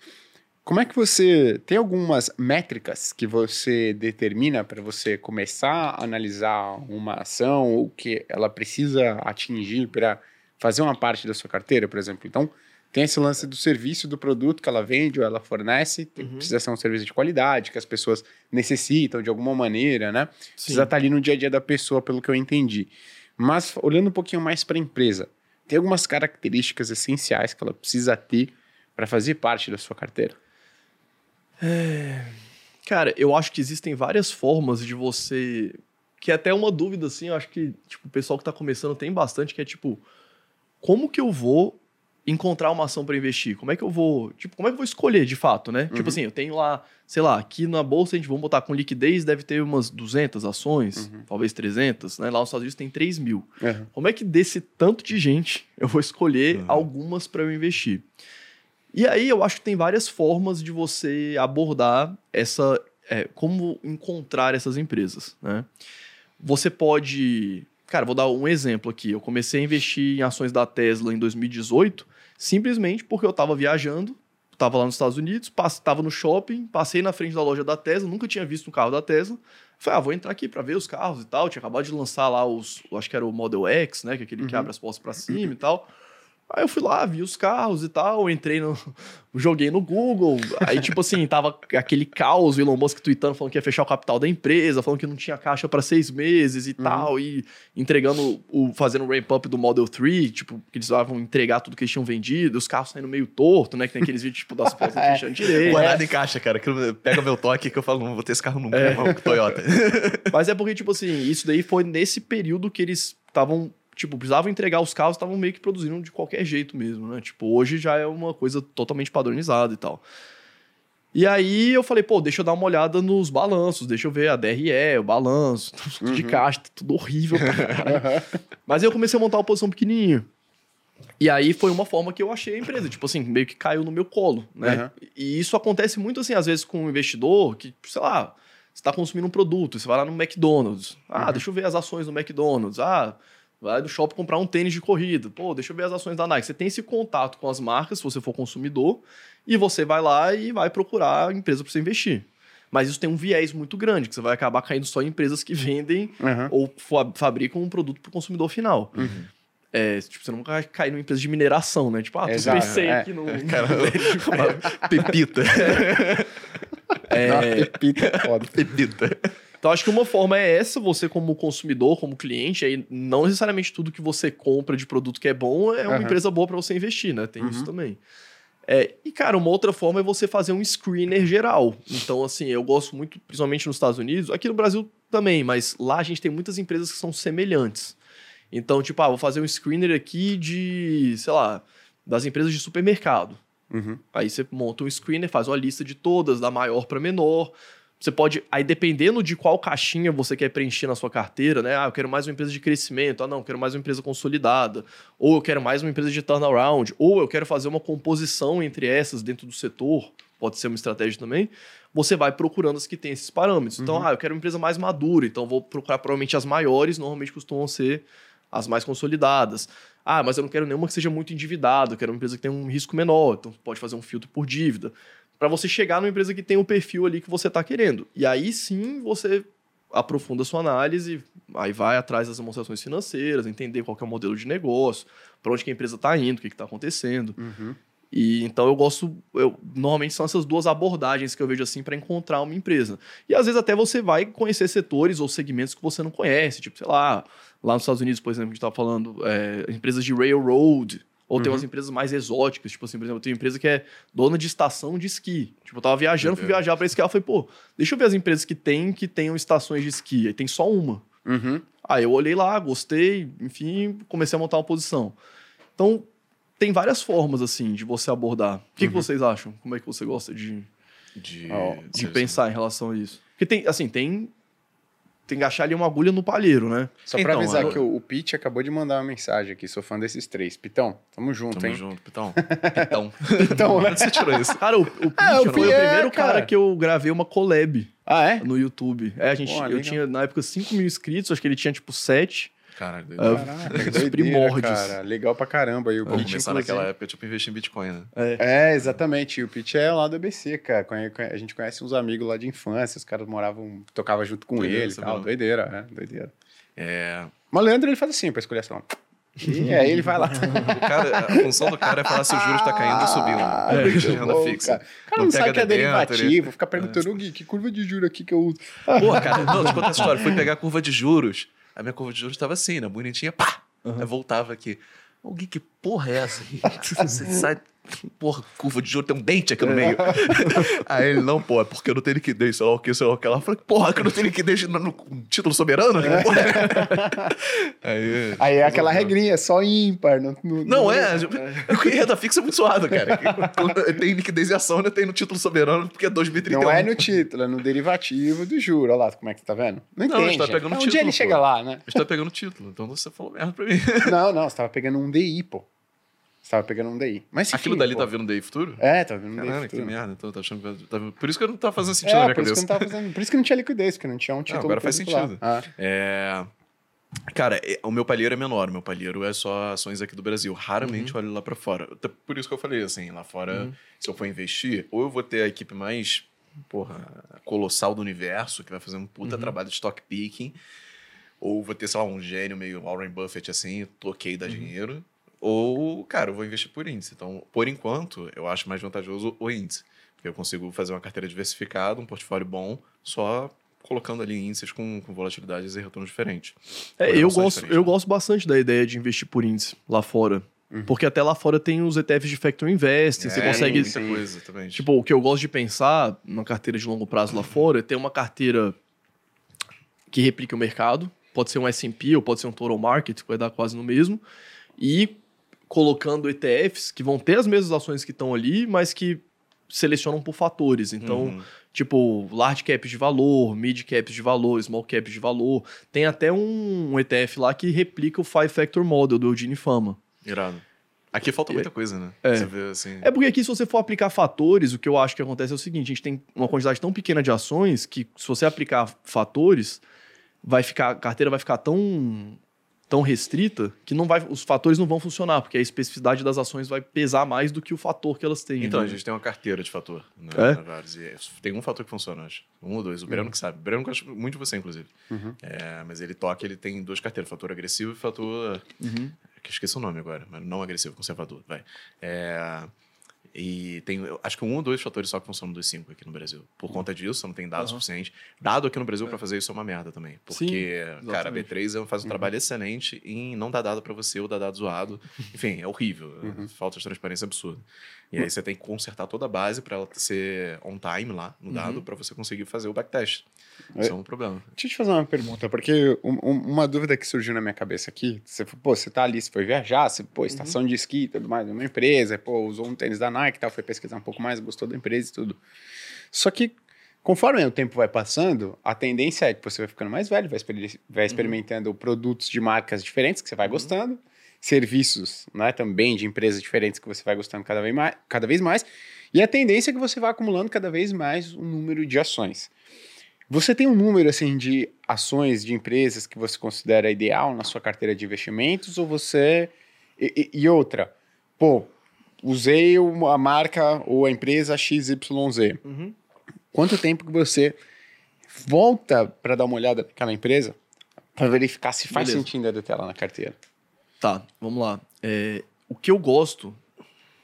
como é que você tem algumas métricas que você determina para você começar a analisar uma ação ou que ela precisa atingir para fazer uma parte da sua carteira, por exemplo? Então, Tem esse lance do serviço do produto que ela vende ou ela fornece, Uhum. precisa ser um serviço de qualidade, que as pessoas necessitam de alguma maneira, né? Sim. Precisa estar ali no dia a dia da pessoa, pelo que eu entendi. Mas olhando um pouquinho mais para a empresa, tem algumas características essenciais que ela precisa ter para fazer parte da sua carteira? Cara, eu acho que existem várias formas de você. Que é até uma dúvida, assim, eu acho que tipo, o pessoal que tá começando tem bastante, que é tipo, como que eu vou encontrar uma ação para investir? Como é que eu vou. Tipo, como é que eu vou escolher de fato, né? Uhum. Tipo assim, eu tenho lá, sei lá, aqui na bolsa a gente vamos botar com liquidez, deve ter umas 200 ações, Uhum. talvez 300, né? Lá nos Estados Unidos tem 3 mil. Uhum. Como é que desse tanto de gente eu vou escolher Uhum. algumas para eu investir? E aí eu acho que tem várias formas de você abordar essa. é, como encontrar essas empresas, né? Você pode. Cara, vou dar um exemplo aqui. Eu comecei a investir em ações da Tesla em 2018, simplesmente porque eu estava viajando, estava lá nos Estados Unidos, estava no shopping, passei na frente da loja da Tesla, nunca tinha visto um carro da Tesla. Falei, ah, vou entrar aqui para ver os carros e tal. Tinha acabado de lançar lá os. Acho que era o Model X, né? Que é aquele que Uhum. abre as portas para cima e tal. Aí eu fui lá, vi os carros e tal, entrei no. Joguei no Google. Aí, tipo assim, tava aquele caos, o Elon Musk tweetando, falando que ia fechar o capital da empresa, falando que não tinha caixa para seis meses e Uhum. tal, e entregando o. fazendo o ramp-up do Model 3, tipo, que eles vão entregar tudo que eles tinham vendido, os carros saindo meio torto, né? Que tem aqueles vídeos, tipo, das portas É. fechando direito. Guardado em caixa, cara. Pega meu toque que eu falo, não vou ter esse carro nunca, É. irmão, Toyota. Mas é porque, tipo assim, isso daí foi nesse período que eles estavam, tipo, precisavam entregar os carros, estavam meio que produzindo de qualquer jeito mesmo, né? Tipo, hoje já é uma coisa totalmente padronizada e tal. E aí eu falei, pô, deixa eu dar uma olhada nos balanços, deixa eu ver a DRE, o balanço, tudo de Uhum. caixa, tudo horrível. Mas aí eu comecei a montar uma posição pequenininha. E aí foi uma forma que eu achei a empresa, tipo assim, meio que caiu no meu colo, né? Uhum. E isso acontece muito assim, às vezes, com um investidor que, sei lá, você está consumindo um produto, você vai lá no McDonald's. Ah, Uhum. deixa eu ver as ações do McDonald's. Ah, vai no shopping comprar um tênis de corrida. Pô, deixa eu ver as ações da Nike. Você tem esse contato com as marcas, se você for consumidor, e você vai lá e vai procurar a empresa para você investir. Mas isso tem um viés muito grande, que você vai acabar caindo só em empresas que vendem Uhum. ou fa- fabricam um produto para o consumidor final. É, tipo, você não vai cair numa empresa de mineração, né? Tipo, ah, tu Exato, pensei é. aqui no... Cara, pepita. É... Pepita é foda. pepita. Então, acho que uma forma é essa, você como consumidor, como cliente, aí não necessariamente tudo que você compra de produto que é bom é uma Aham. empresa boa para você investir, né? Tem Uhum. isso também. É, e, cara, uma outra forma é você fazer um screener geral. Então, assim, eu gosto muito, principalmente nos Estados Unidos, aqui no Brasil também, mas lá a gente tem muitas empresas que são semelhantes. Então, tipo, ah, vou fazer um screener aqui de, sei lá, das empresas de supermercado. Uhum. Aí você monta um screener, faz uma lista de todas, da maior para menor. Você pode, aí dependendo de qual caixinha você quer preencher na sua carteira, né? Ah, eu quero mais uma empresa de crescimento. Ah, não, eu quero mais uma empresa consolidada. Ou eu quero mais uma empresa de turnaround. Ou eu quero fazer uma composição entre essas dentro do setor. Pode ser uma estratégia também. Você vai procurando as que têm esses parâmetros. Então, Uhum. ah, eu quero uma empresa mais madura. Então, vou procurar provavelmente as maiores, normalmente costumam ser as mais consolidadas. Ah, mas eu não quero nenhuma que seja muito endividada, eu quero uma empresa que tenha um risco menor, então pode fazer um filtro por dívida. Para você chegar numa empresa que tem o perfil ali que você está querendo. E aí sim você aprofunda a sua análise, aí vai atrás das demonstrações financeiras, entender qual é o modelo de negócio, para onde que a empresa está indo, o que está acontecendo. Uhum. E então eu gosto, eu, normalmente são essas duas abordagens que eu vejo assim para encontrar uma empresa. E às vezes até você vai conhecer setores ou segmentos que você não conhece, tipo, sei lá, lá nos Estados Unidos, por exemplo, a gente estava falando, é, empresas de railroad, ou tem Uhum. umas empresas mais exóticas, tipo assim, por exemplo, tem uma empresa que é dona de estação de esqui. Tipo, eu tava viajando, fui Entendeu. viajar para esquiar, eu falei, pô, deixa eu ver as empresas que tem que tenham estações de esqui. Aí tem só uma. Uhum. Aí eu olhei lá, gostei, enfim, comecei a montar uma posição. Então, tem várias formas, assim, de você abordar. O que, que Uhum. vocês acham? Como é que você gosta de, De, de pensar em relação a isso? Porque tem, assim, tem. Tem que achar ali uma agulha no palheiro, né? Só pra Então, avisar eu- que o, o Pete acabou de mandar uma mensagem aqui, sou fã desses três. Pitão, tamo junto, Tamo hein? junto, Pitão. Pitão. Então, né? Você tirou isso? Cara, o, o Pete Ah, o foi o é, primeiro cara. cara. que eu gravei uma collab Ah, é? no YouTube. É, a gente, Pô, eu legal. tinha, na época, 5 mil inscritos, acho que ele tinha, tipo, 7. Caralho, Ah, doido. Caraca, Os que doideira, primórdios. cara. Legal pra caramba. E o Pete, começar naquela época, tipo, investir em Bitcoin, né? É, exatamente. E o Pete é lá do ABC, cara. A gente conhece uns amigos lá de infância, os caras moravam, tocava junto com Doideira, ele e tal. mesmo. Doideira, é, doideira. É. Mas o Leandro, ele faz assim, pra escolher ação. E aí ele vai lá. O cara, a função do cara é falar se o juros está caindo ou subindo. É, muito de renda bom, fixa. Cara, O cara não, sabe pega que é derivativo, fica perguntando, Gui, que curva de juros aqui que eu uso? Pô, cara, não, te contar essa história. Fui pegar a curva de juros. A minha curva de juros estava assim, né? Bonitinha, pá! Aí voltava aqui. Gui, que porra é essa? Você sai. Porra, curva de juros tem um dente aqui no meio. Aí ele, não, pô, é porque eu não tenho liquidez, sei lá o que, sei lá o que. Ela falou, porra, que eu não tenho liquidez no, no título soberano? É? Aí, Aí é aquela regrinha, só ímpar. No, no- Não no- é, o renda fixa é muito suado, cara. Tem liquidez e ação, ainda tem no título soberano, porque é 2031. Não é no título, é no derivativo do juro. Olha lá como é que você tá vendo. Não Não, entende. tá pegando é um título, dia ele pô. chega lá, né? A gente tá pegando o título, então você falou merda pra mim. Não, não, você tava pegando um DI, pô. Você tava pegando um DI. Mas enfim, Aquilo dali pô. tá vendo daí futuro? É, tá vendo um DI. Caralho, que futuro. merda. Então, tá achando que... tá- Por isso que não tá fazendo sentido na É, minha por isso, que cabeça. não tava fazendo, por isso que não tinha liquidez, porque não tinha um título. agora faz sentido. Ah. É... Cara, é- o meu palheiro é menor. O meu palheiro é só ações aqui do Brasil. Raramente olho lá pra fora. Por isso que eu falei, assim, lá fora, se eu for investir, ou eu vou ter a equipe mais, porra, colossal do universo, que vai fazer um puta trabalho de stock picking, ou vou ter, sei lá, um gênio meio Warren Buffett, assim, toquei dar dinheiro, ou, cara, eu vou investir por índice. Então, por enquanto, eu acho mais vantajoso o índice. Porque eu consigo fazer uma carteira diversificada, um portfólio bom, só colocando ali índices com, com volatilidades e retornos diferentes. É, eu gosto, eu né? gosto bastante da ideia de investir por índice lá fora. Porque até lá fora tem os ETFs de Factor Investing, você É, consegue... muita coisa também. Tipo, o que eu gosto de pensar numa carteira de longo prazo lá fora é ter uma carteira que replique o mercado. Pode ser um S&P ou pode ser um Total Market, que vai dar quase no mesmo. E colocando ETFs que vão ter as mesmas ações que estão ali, mas que selecionam por fatores. Então, Uhum. tipo, large caps de valor, mid caps de valor, small caps de valor. Tem até um, ETF lá que replica o Five Factor Model do Eugene Fama. Irado. Aqui falta muita coisa, né? É. Você vê assim. É porque aqui, se você for aplicar fatores, o que eu acho que acontece é o seguinte: a gente tem uma quantidade tão pequena de ações que, se você aplicar fatores, vai ficar, a carteira vai ficar tão, tão restrita que não vai, os fatores não vão funcionar, porque a especificidade das ações vai pesar mais do que o fator que elas têm. Então, né? a gente tem uma carteira de fator. Né? É? e Tem um fator que funciona, acho. Um ou dois. O Breno que sabe. O Breno gosta muito de você, inclusive. É, mas ele toca, ele tem duas carteiras. Fator agressivo e fator... Que eu esqueci o nome agora. Mas não agressivo, conservador. Vai. É... E tem, acho que um ou dois fatores só que funcionam dos cinco aqui no Brasil. Por conta disso, não tem dados Aham. suficientes. Dado aqui no Brasil pra fazer isso é uma merda também. Porque, cara, a exatamente. B3 faz um trabalho excelente em não dar dado pra você ou dar dado zoado. Enfim, é horrível. Falta de transparência absurda. E aí você tem que consertar toda a base pra ela ser on time lá no dado pra você conseguir fazer o backtest. Isso é um problema. Deixa eu te fazer uma pergunta, porque um- um- uma dúvida que surgiu na minha cabeça aqui, você, pô, você tá ali, você foi viajar, você, pô, estação de esqui e tudo mais, uma empresa, pô, usou um tênis da Nike e tal, foi pesquisar um pouco mais, gostou da empresa e tudo. Só que, conforme o tempo vai passando, a tendência é que você vai ficando mais velho, vai, exper- vai experimentando produtos de marcas diferentes que você vai gostando, serviços, né, também de empresas diferentes que você vai gostando cada vez mais, cada vez mais e a tendência é que você vai acumulando cada vez mais um número de ações. Você tem um número assim de ações de empresas que você considera ideal na sua carteira de investimentos ou você e, e- e outra, pô, usei uma marca ou a empresa XYZ. Uhum. Quanto tempo que você volta para dar uma olhada naquela empresa para verificar se faz Beleza. sentido ainda ter ela na carteira? Tá, vamos lá. É, o que eu gosto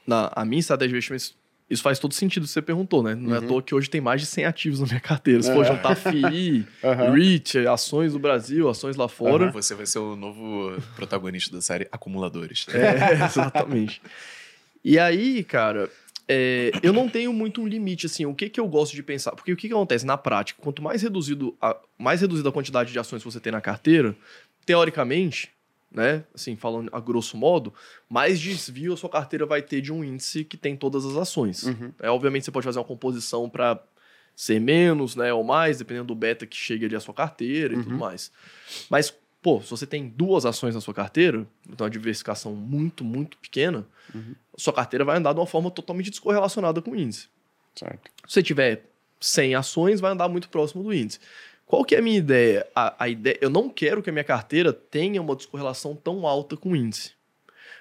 na a minha estratégia de investimentos, isso faz todo sentido que você perguntou, né? Não é à toa que hoje tem mais de 100 ativos na minha carteira. Se for É. juntar FII, Aham. REIT, ações do Brasil, ações lá fora. Você vai ser o novo protagonista da série Acumuladores. tá? É, exatamente. E aí, cara, é, eu não tenho muito um limite, assim, o que que eu gosto de pensar? Porque o que que acontece na prática? Quanto mais reduzido a, mais reduzida a quantidade de ações que você tem na carteira, teoricamente, né, assim, falando a grosso modo, mais desvio a sua carteira vai ter de um índice que tem todas as ações. Uhum. É, obviamente você pode fazer uma composição para ser menos, né, ou mais, dependendo do beta que chegue ali à sua carteira e tudo mais. Mas, pô, se você tem duas ações na sua carteira, então uma diversificação muito, muito pequena, sua carteira vai andar de uma forma totalmente descorrelacionada com o índice. Certo. Se você tiver 100 ações, vai andar muito próximo do índice. Qual que é a minha ideia? A, a ideia? Eu não quero que a minha carteira tenha uma descorrelação tão alta com o índice.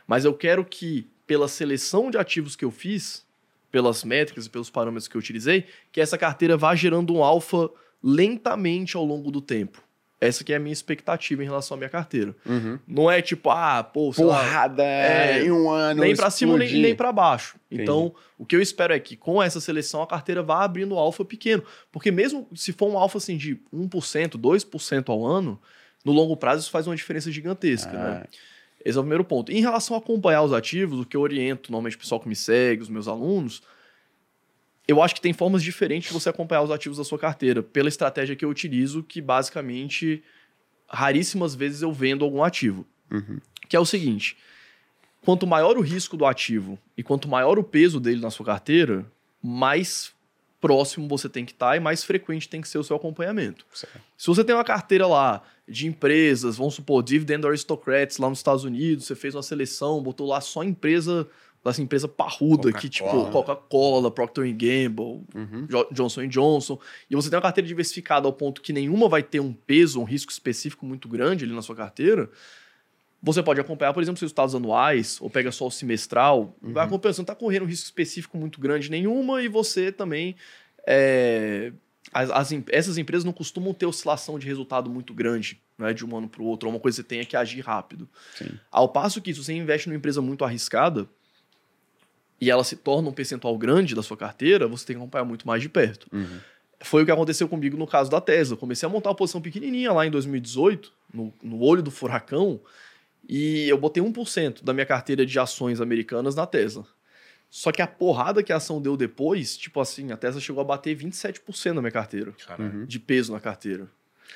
Mas eu quero que, pela seleção de ativos que eu fiz, pelas métricas e pelos parâmetros que eu utilizei, que essa carteira vá gerando um alfa lentamente ao longo do tempo. Essa que é a minha expectativa em relação à minha carteira. Uhum. Não é tipo, ah, pô, sei lá, Porrada é, em um ano. nem pra cima nem, nem para baixo. Entendi. Então, o que eu espero é que com essa seleção a carteira vá abrindo alfa pequeno. Porque mesmo se for um alfa assim de 1%, 2% ao ano, no longo prazo isso faz uma diferença gigantesca, né? Ah, Esse é o primeiro ponto. Em relação a acompanhar os ativos, o que eu oriento normalmente o pessoal que me segue, os meus alunos, eu acho que tem formas diferentes de você acompanhar os ativos da sua carteira, pela estratégia que eu utilizo, que basicamente raríssimas vezes eu vendo algum ativo. Uhum. Que é o seguinte: quanto maior o risco do ativo e quanto maior o peso dele na sua carteira, mais próximo você tem que estar e mais frequente tem que ser o seu acompanhamento. certo. Se você tem uma carteira lá de empresas, vamos supor, Dividend Aristocrats lá nos Estados Unidos, você fez uma seleção, botou lá só empresa, assim, empresa parruda, que tipo Coca-Cola. Procter Gamble, Uhum. Jo- Johnson Johnson, e você tem uma carteira diversificada ao ponto que nenhuma vai ter um peso, um risco específico muito grande ali na sua carteira, você pode acompanhar, por exemplo, seus resultados anuais, ou pega só o semestral, vai acompanhando, você não está correndo um risco específico muito grande nenhuma, e você também. é, as, as essas empresas não costumam ter oscilação de resultado muito grande, né, de um ano para o outro, é uma coisa que você tenha que agir rápido. Sim. Ao passo que, se você investe numa empresa muito arriscada, e ela se torna um percentual grande da sua carteira, você tem que acompanhar muito mais de perto. Uhum. Foi o que aconteceu comigo no caso da Tesla. Eu comecei a montar uma posição pequenininha lá em 2018, no, no olho do furacão, e eu botei 1% da minha carteira de ações americanas na Tesla. Só que a porrada que a ação deu depois, tipo assim, a Tesla chegou a bater 27% da minha carteira. Uhum. de peso na carteira.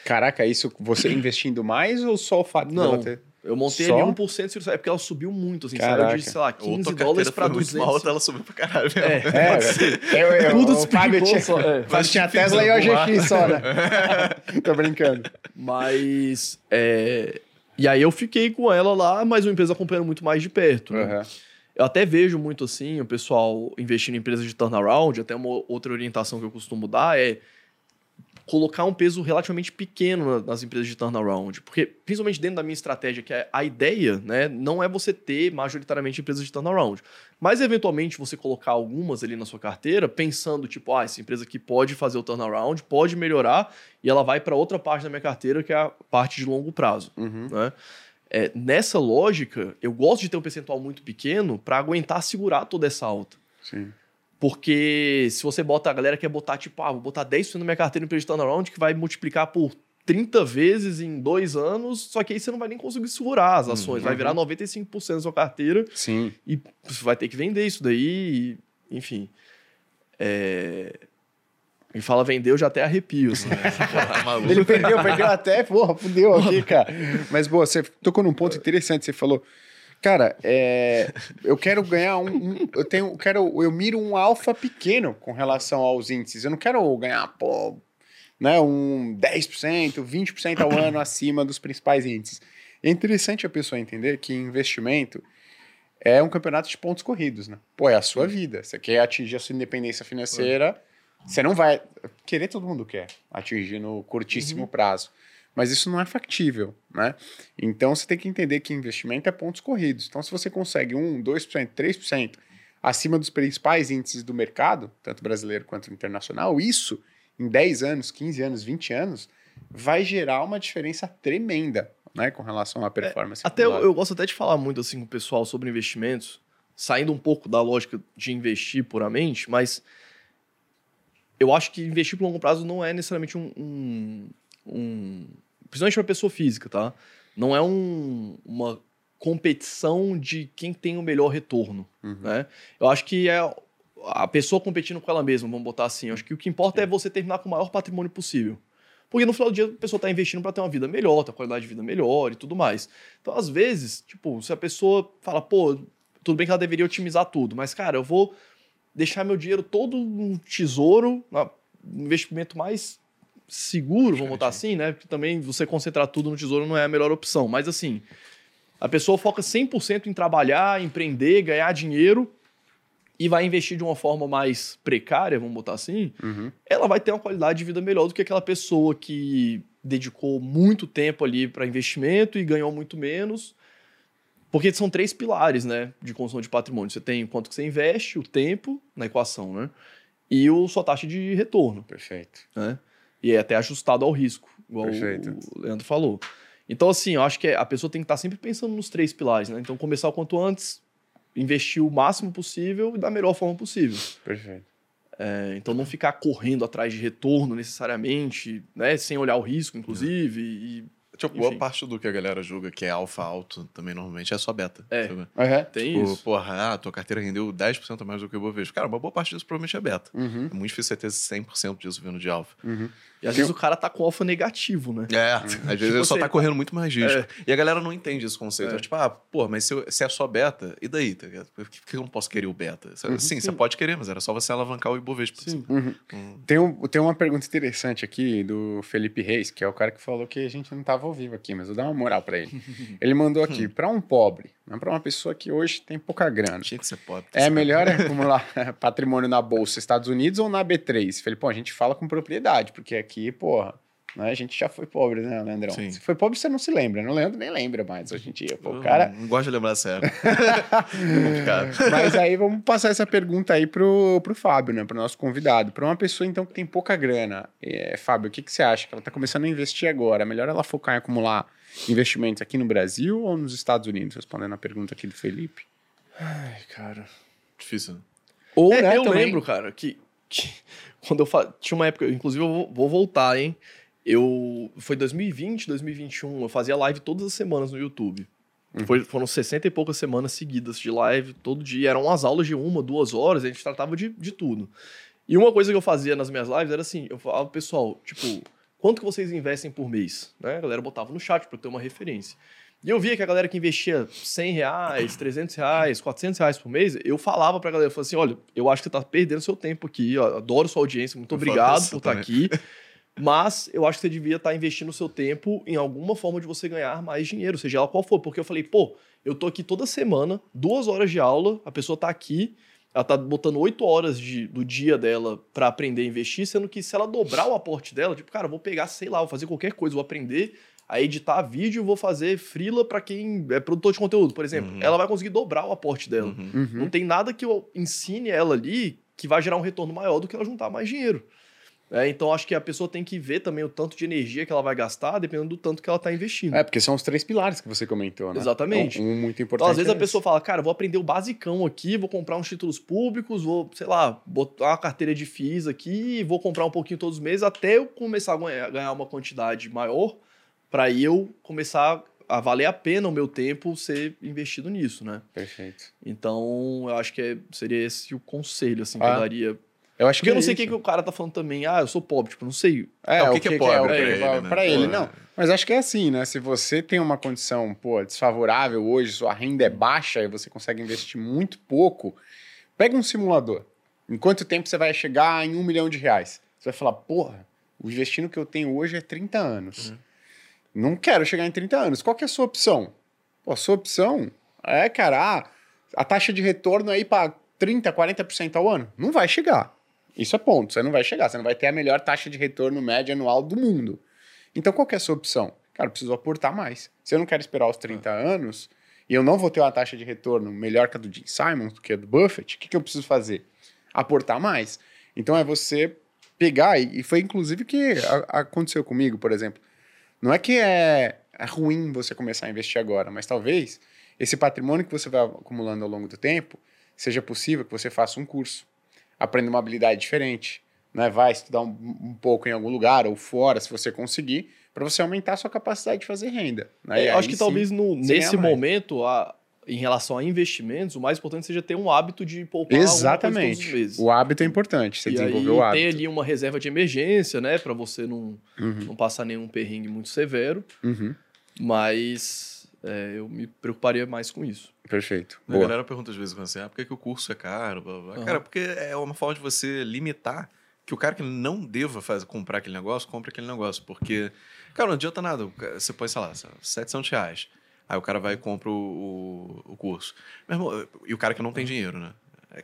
Caraca, isso você investindo mais ou só o fato Não. dela ter. Eu montei Só? ali 1%, é porque ela subiu muito, assim, Caraca. saiu de, sei lá, Ou 15 tua dólares pra foi muito 200. mal, ela subiu pra caralho. mesmo. É, É, pode eu, eu, Tudo Fábio despicou tinha, só, é. Fábio tinha difícil Tesla e o. OGX só, né? Tô brincando. Mas. é, E aí eu fiquei com ela lá, mas uma empresa acompanhando muito mais de perto. né? Uhum. Eu até vejo muito assim o pessoal investindo em empresas de turnaround, até uma outra orientação que eu costumo dar é colocar um peso relativamente pequeno na- nas empresas de turnaround. Porque, principalmente dentro da minha estratégia, que é a ideia, né, não é você ter majoritariamente empresas de turnaround. Mas, eventualmente, você colocar algumas ali na sua carteira, pensando, tipo, ah, essa empresa aqui pode fazer o turnaround, pode melhorar, e ela vai para outra parte da minha carteira, que é a parte de longo prazo Uhum. né? É, nessa lógica, eu gosto de ter um percentual muito pequeno para aguentar segurar toda essa alta. Sim. Porque se você bota, a galera quer botar, tipo, ah, vou botar 10% na minha carteira em empresa de turnaround, que vai multiplicar por 30 vezes em dois anos, só que aí você não vai nem conseguir segurar as ações, vai virar 95% da sua carteira Sim. e você vai ter que vender isso daí, e, enfim. É... Me fala vender, eu já até arrepio, assim. Tá maluco. Ele perdeu, perdeu até, porra, fudeu aqui, cara. Mas, boa, você tocou num ponto interessante, você falou, cara, é, eu quero ganhar um, um- eu tenho, eu quero, eu miro um alfa pequeno com relação aos índices, eu não quero ganhar, pô, né, um 10%, 20% ao ano acima dos principais índices. É interessante a pessoa entender que investimento é um campeonato de pontos corridos, né? Pô, é a sua vida. Você quer atingir a sua independência financeira, você não vai. Querer todo mundo quer atingir no curtíssimo prazo. Mas isso não é factível, né? Então você tem que entender que investimento é pontos corridos. Então, se você consegue 1, 2%, 3% acima dos principais índices do mercado, tanto brasileiro quanto internacional, isso em 10 anos, 15 anos, 20 anos, vai gerar uma diferença tremenda, né? Com relação à performance. Até eu, eu gosto até de falar muito assim com o pessoal sobre investimentos, saindo um pouco da lógica de investir puramente, mas eu acho que investir por longo prazo não é necessariamente um. um, um- principalmente para pessoa física, tá? Não é um- uma competição de quem tem o melhor retorno. Uhum. Né? Eu acho que é a pessoa competindo com ela mesma, vamos botar assim. Eu acho que o que importa é você terminar com o maior patrimônio possível. Porque no final do dia a pessoa está investindo para ter uma vida melhor, ter uma qualidade de vida melhor e tudo mais. Então, às vezes, tipo, se a pessoa fala, pô, tudo bem que ela deveria otimizar tudo, mas, cara, eu vou deixar meu dinheiro todo no tesouro, no investimento mais seguro, vamos botar assim, né? Porque também você concentrar tudo no tesouro não é a melhor opção. Mas, assim, a pessoa foca 100% em trabalhar, empreender, ganhar dinheiro e vai investir de uma forma mais precária, vamos botar assim, Uhum. ela vai ter uma qualidade de vida melhor do que aquela pessoa que dedicou muito tempo ali para investimento e ganhou muito menos. Porque são três pilares, né, de construção de patrimônio. Você tem o quanto que você investe, o tempo na equação, né? E o sua taxa de retorno, Perfeito. né? E é até ajustado ao risco, igual Perfeito. o Leandro falou. Então, assim, eu acho que a pessoa tem que estar sempre pensando nos três pilares, né? Então, começar o quanto antes, investir o máximo possível e da melhor forma possível. Perfeito. É, então, não ficar correndo atrás de retorno necessariamente, né? Sem olhar o risco, inclusive. E Tipo, boa Enfim. parte do que a galera julga que é alfa alto também normalmente é só beta. É. Uhum. tem Tipo, isso. porra, ah, tua carteira rendeu 10% a mais do que eu vou ver. Cara, uma boa parte disso provavelmente é beta. Uhum. É muito difícil você ter 100% disso vindo de alfa. Uhum. E às Tem- vezes o cara tá com alfa negativo, né? É, às vezes Tipo ele só assim, tá correndo muito mais risco. É. E a galera não entende esse conceito. É. É. Tipo, ah, pô, mas se, eu- se é só beta, e daí? Tá ligado? Por que eu não posso querer o beta? Sim, você pode querer, mas era só você alavancar o Ibovespa. Sim. Uhum. Hum. Tem, um, tem uma pergunta interessante aqui do Felipe Reis, que é o cara que falou que a gente não estava ao vivo aqui, mas eu vou dar uma moral para ele. Ele mandou aqui, para um pobre, não para uma pessoa que hoje tem pouca grana. Tinha que ser pobre. É melhor acumular patrimônio na Bolsa Estados Unidos ou na B3? Falei, pô, a gente fala com propriedade, porque aqui, porra, né, a gente já foi pobre, né, Leandrão? Sim. Se foi pobre, você não se lembra, né? O Leandro nem lembra mais hoje em dia. Pô, Eu cara. Não gosto de lembrar sério. Mas aí vamos passar essa pergunta aí pro, pro Fábio, né? Pro nosso convidado. Para uma pessoa, então, que tem pouca grana, é, Fábio, o que, que você acha? Que ela tá começando a investir agora. É melhor ela focar em acumular investimentos aqui no Brasil ou nos Estados Unidos? Respondendo a pergunta aqui do Felipe. Ai, cara. Difícil. né? Ou, É, né, eu também- lembro, cara, que, que quando eu fa... tinha uma época, inclusive eu vou, vou voltar, hein? Eu foi 2020, 2021, eu fazia live todas as semanas no YouTube. Uhum. Foi, foram 60 e poucas semanas seguidas de live, todo dia. Eram umas aulas de uma, duas horas, a gente tratava de, de tudo. E uma coisa que eu fazia nas minhas lives era assim, eu falava, pessoal, tipo, quanto que vocês investem por mês? Né? A galera botava no chat pra eu ter uma referência. E eu via que a galera que investia 100 reais, 300 reais, 400 reais por mês, eu falava pra galera, eu falava assim, olha, eu acho que você tá perdendo seu tempo aqui, ó, adoro sua audiência, muito Eu obrigado por estar também. aqui, mas eu acho que você devia estar investindo o seu tempo em alguma forma de você ganhar mais dinheiro, seja ela qual for, porque eu falei, pô, eu tô aqui toda semana, duas horas de aula, a pessoa tá aqui, ela tá botando oito horas de- do dia dela pra aprender a investir, sendo que se ela dobrar o aporte dela, tipo, cara, eu vou pegar, sei lá, vou fazer qualquer coisa, vou aprender a editar vídeo, vou fazer frila pra quem é produtor de conteúdo, por exemplo. Uhum. Ela vai conseguir dobrar o aporte dela. Uhum. Uhum. Não tem nada que eu ensine ela ali que vai gerar um retorno maior do que ela juntar mais dinheiro. É, então acho que a pessoa tem que ver também o tanto de energia que ela vai gastar, dependendo do tanto que ela está investindo. É, porque são os três pilares que você comentou, né? Exatamente. Um, um muito importante. Então, às vezes é a pessoa fala, cara, vou aprender o basicão aqui, vou comprar uns títulos públicos, vou, sei lá, botar uma carteira de FIIs aqui, vou comprar um pouquinho todos os meses até eu começar a ganhar, uma quantidade maior, para eu começar a valer a pena o meu tempo ser investido nisso, né? Perfeito. Então, eu acho que é- seria esse o conselho, assim, que Ah, eu daria. Eu acho Porque eu não é sei o que, que o cara tá falando também. Ah, eu sou pobre, tipo, não sei. É, É, o que, que que é que pobre o pra que- ele, né? pra ele, não. é. Mas acho que é assim, né? Se você tem uma condição, pô, desfavorável hoje, sua renda é baixa e você consegue investir muito pouco, pega um simulador. Em quanto tempo você vai chegar em um milhão de reais? Você vai falar, porra, o investindo que eu tenho hoje é 30 anos. Não quero chegar em 30 anos. Qual que é a sua opção? Pô, a sua opção é, cara, ah, a taxa de retorno aí para 30, 40% ao ano. Não vai chegar. Isso é ponto. Você não vai chegar. Você não vai ter a melhor taxa de retorno média anual do mundo. Então, qual que é a sua opção? Cara, eu preciso aportar mais. Se eu não quero esperar os 30 anos e eu não vou ter uma taxa de retorno melhor que a do Jim Simons, do que a do Buffett, o que, que eu preciso fazer? Aportar mais. Então, é você pegar, e foi inclusive que aconteceu comigo, por exemplo. Não é que é, é ruim você começar a investir agora, mas talvez esse patrimônio que você vai acumulando ao longo do tempo seja possível que você faça um curso, aprenda uma habilidade diferente, né? vai estudar um, um pouco em algum lugar ou fora, se você conseguir, para você aumentar a sua capacidade de fazer renda. né? Eu aí acho que sim, talvez no, nesse momento, a- em relação a investimentos, o mais importante seja ter um hábito de poupar coisa todos os Exatamente. meses. O hábito é importante, você e desenvolver aí o tem hábito. ali uma reserva de emergência, né? Pra você não, Uhum, não passar nenhum perrengue muito severo. uhum, Mas é, eu me preocuparia mais com isso. perfeito. A Boa. galera pergunta às vezes assim, ah, por que, que o curso é caro? Blá, blá. Aham. Cara, porque é uma forma de você limitar que o cara que não deva fazer, comprar aquele negócio, compre aquele negócio. Porque, cara, não adianta nada. Você põe, sei lá, 700 reais. Aí o cara vai e compra o, o, o curso. Meu irmão, e o cara que não tem dinheiro, né?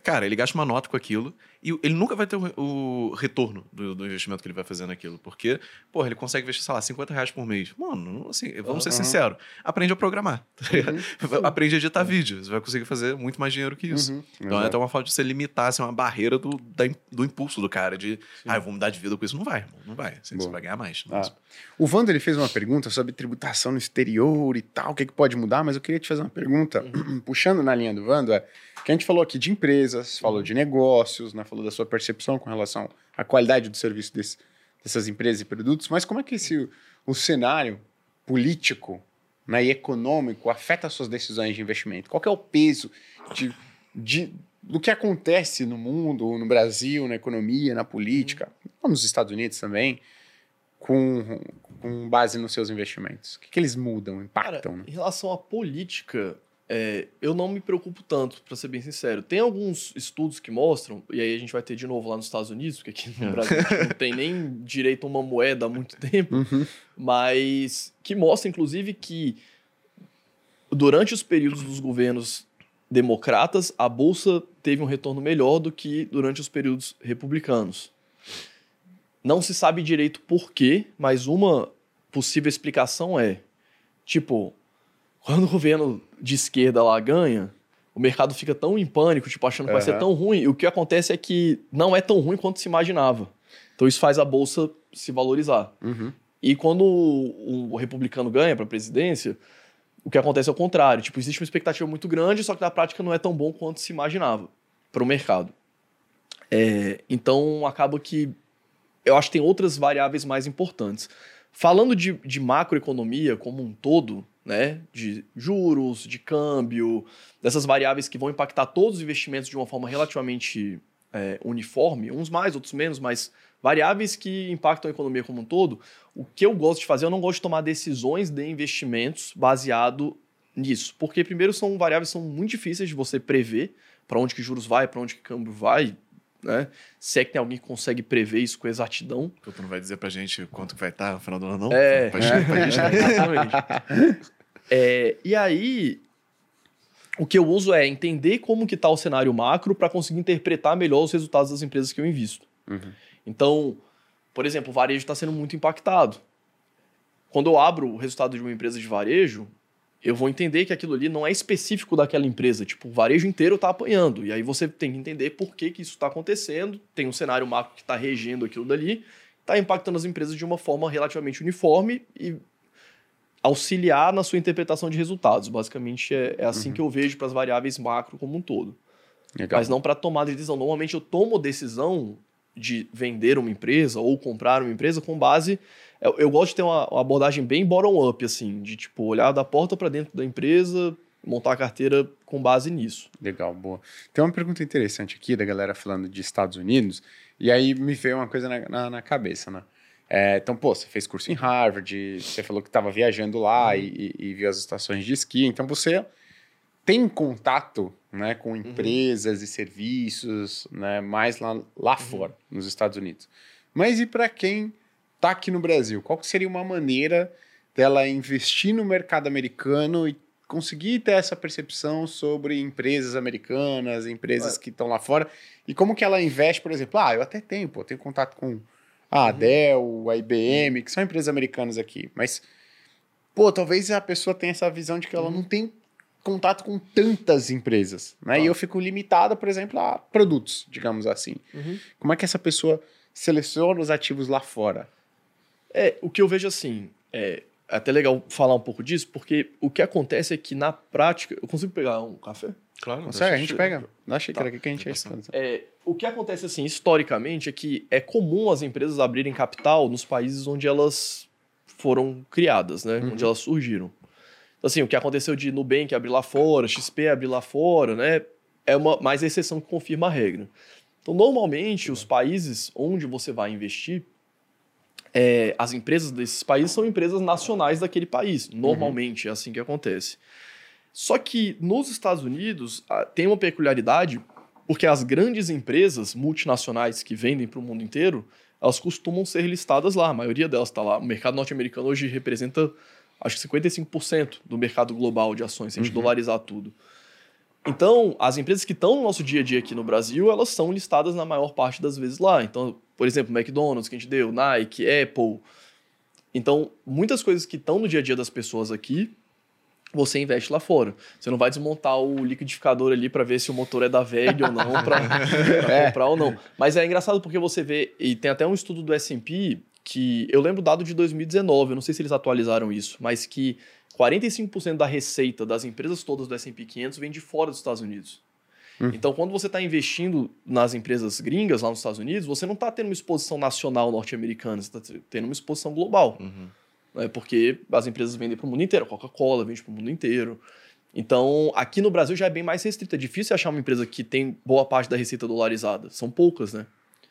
Cara, ele gasta uma nota com aquilo, E ele nunca vai ter o, o retorno do, do, investimento que ele vai fazer naquilo. Porque, porra, ele consegue investir, sei lá, 50 reais por mês. Mano, assim, vamos ser sinceros. Aprende a programar. Uhum. Aprende a editar uhum. vídeo. Você vai conseguir fazer muito mais dinheiro que isso. Uhum. Então é até uma falta de você limitar, assim, uma barreira do, da, do impulso do cara. De, Sim. ah, eu vou mudar de vida com isso. Não vai, irmão. Não vai. Assim, você vai ganhar mais. Ah. O Wander, ele fez uma pergunta sobre tributação no exterior e tal. O que, é que pode mudar? Mas eu queria te fazer uma pergunta. Uhum. Puxando na linha do Wander, é que a gente falou aqui de empresas, falou de negócios, né? Falou da sua percepção com relação à qualidade do serviço desse, dessas empresas e produtos, mas como é que esse, o cenário político né, e econômico afeta as suas decisões de investimento? Qual é o peso de, de, do que acontece no mundo, no Brasil, na economia, na política, nos Estados Unidos também, com, com base nos seus investimentos? O que, que eles mudam, impactam? Cara, né? Em relação à política, é, eu não me preocupo tanto, para ser bem sincero. Tem alguns estudos que mostram, e aí a gente vai ter de novo lá nos Estados Unidos, porque aqui no é. Brasil a gente não tem nem direito a uma moeda há muito tempo, uhum. mas que mostra, inclusive, que durante os períodos dos governos democratas, a bolsa teve um retorno melhor do que durante os períodos republicanos. Não se sabe direito por quê, mas uma possível explicação é, tipo, quando o governo de esquerda lá ganha, o mercado fica tão em pânico, tipo, achando que uhum. vai ser tão ruim, e o que acontece é que não é tão ruim quanto se imaginava. Então isso faz a bolsa se valorizar. Uhum. E quando o, o republicano ganha para a presidência, o que acontece é o contrário. Tipo, existe uma expectativa muito grande, só que na prática não é tão bom quanto se imaginava para o mercado. É, então acaba que eu acho que tem outras variáveis mais importantes. Falando de, de macroeconomia como um todo, né, de juros, de câmbio, dessas variáveis que vão impactar todos os investimentos de uma forma relativamente é, uniforme, uns mais, outros menos, mas variáveis que impactam a economia como um todo, o que eu gosto de fazer, eu não gosto de tomar decisões de investimentos baseado nisso, porque primeiro são variáveis que são muito difíceis de você prever para onde que juros vai, para onde que câmbio vai, né? Se é que tem alguém que consegue prever isso com exatidão. Tu não vai dizer pra gente quanto vai estar no final do ano, não? É, pra gente, pra gente, exatamente. É, e aí, o que eu uso é entender como que está o cenário macro para conseguir interpretar melhor os resultados das empresas que eu invisto. Uhum. Então, por exemplo, o varejo está sendo muito impactado. Quando eu abro o resultado de uma empresa de varejo, eu vou entender que aquilo ali não é específico daquela empresa. Tipo, o varejo inteiro está apanhando. E aí você tem que entender por que, que isso está acontecendo. Tem um cenário macro que está regendo aquilo dali, está impactando as empresas de uma forma relativamente uniforme e auxiliar na sua interpretação de resultados. Basicamente, é, é assim uhum. que eu vejo para as variáveis macro como um todo. Legal. Mas não para tomar decisão. Normalmente eu tomo decisão de vender uma empresa ou comprar uma empresa com base. Eu, eu gosto de ter uma, uma abordagem bem bottom-up, assim, de tipo, olhar da porta para dentro da empresa, montar a carteira com base nisso. Legal, boa. Tem uma pergunta interessante aqui da galera falando de Estados Unidos, e aí me veio uma coisa na, na, na cabeça, né? É, então, pô, você fez curso em Harvard, você falou que estava viajando lá uhum. e, e, viu as estações de esqui, então você tem contato né, com uhum. empresas uhum. e serviços né, mais lá, lá uhum. fora, nos Estados Unidos. Mas e para quem está aqui no Brasil? Qual seria uma maneira dela investir no mercado americano e conseguir ter essa percepção sobre empresas americanas, empresas que estão lá fora, e como que ela investe, por exemplo, ah, eu até tenho, pô, tenho contato com a uhum. Dell, a IBM, que são empresas americanas aqui. Mas, pô, talvez a pessoa tenha essa visão de que ela uhum. não tem contato com tantas empresas, né? Ah. E eu fico limitada, por exemplo, a produtos, digamos assim. Uhum. Como é que essa pessoa seleciona os ativos lá fora? É, o que eu vejo assim, é, é até legal falar um pouco disso, porque o que acontece é que na prática. Eu consigo pegar um café? Claro, Consegue, a gente pega. Dá xícara tá. aqui que a gente é, O que acontece, assim, historicamente, é que é comum as empresas abrirem capital nos países onde elas foram criadas, né? Uhum. Onde elas surgiram. Então, assim, o que aconteceu de Nubank abrir lá fora, XP abrir lá fora, né? É uma mais a exceção que confirma a regra. Então, normalmente, os países onde você vai investir, é, as empresas desses países são empresas nacionais daquele país. Normalmente uhum. é assim que acontece. Só que nos Estados Unidos tem uma peculiaridade, porque as grandes empresas multinacionais que vendem para o mundo inteiro, elas costumam ser listadas lá, a maioria delas está lá. O mercado norte-americano hoje representa, acho que 55% do mercado global de ações, se a gente uhum. dolarizar tudo. Então, as empresas que estão no nosso dia a dia aqui no Brasil, elas são listadas na maior parte das vezes lá. Então, por exemplo, McDonald's, que a gente deu, Nike, Apple. Então, muitas coisas que estão no dia a dia das pessoas aqui, você investe lá fora. Você não vai desmontar o liquidificador ali para ver se o motor é da VEG ou não, para É. comprar ou não. Mas é engraçado porque você vê, e tem até um estudo do S&P que eu lembro o dado de 2019, eu não sei se eles atualizaram isso, mas que 45% da receita das empresas todas do S&P 500 vem de fora dos Estados Unidos. Hum. Então, quando você está investindo nas empresas gringas lá nos Estados Unidos, você não está tendo uma exposição nacional norte-americana, você está tendo uma exposição global Uhum. Né? porque as empresas vendem para o mundo inteiro. A Coca-Cola vende para o mundo inteiro. Então, aqui no Brasil já é bem mais restrito. É difícil achar uma empresa que tem boa parte da receita dolarizada. São poucas, né?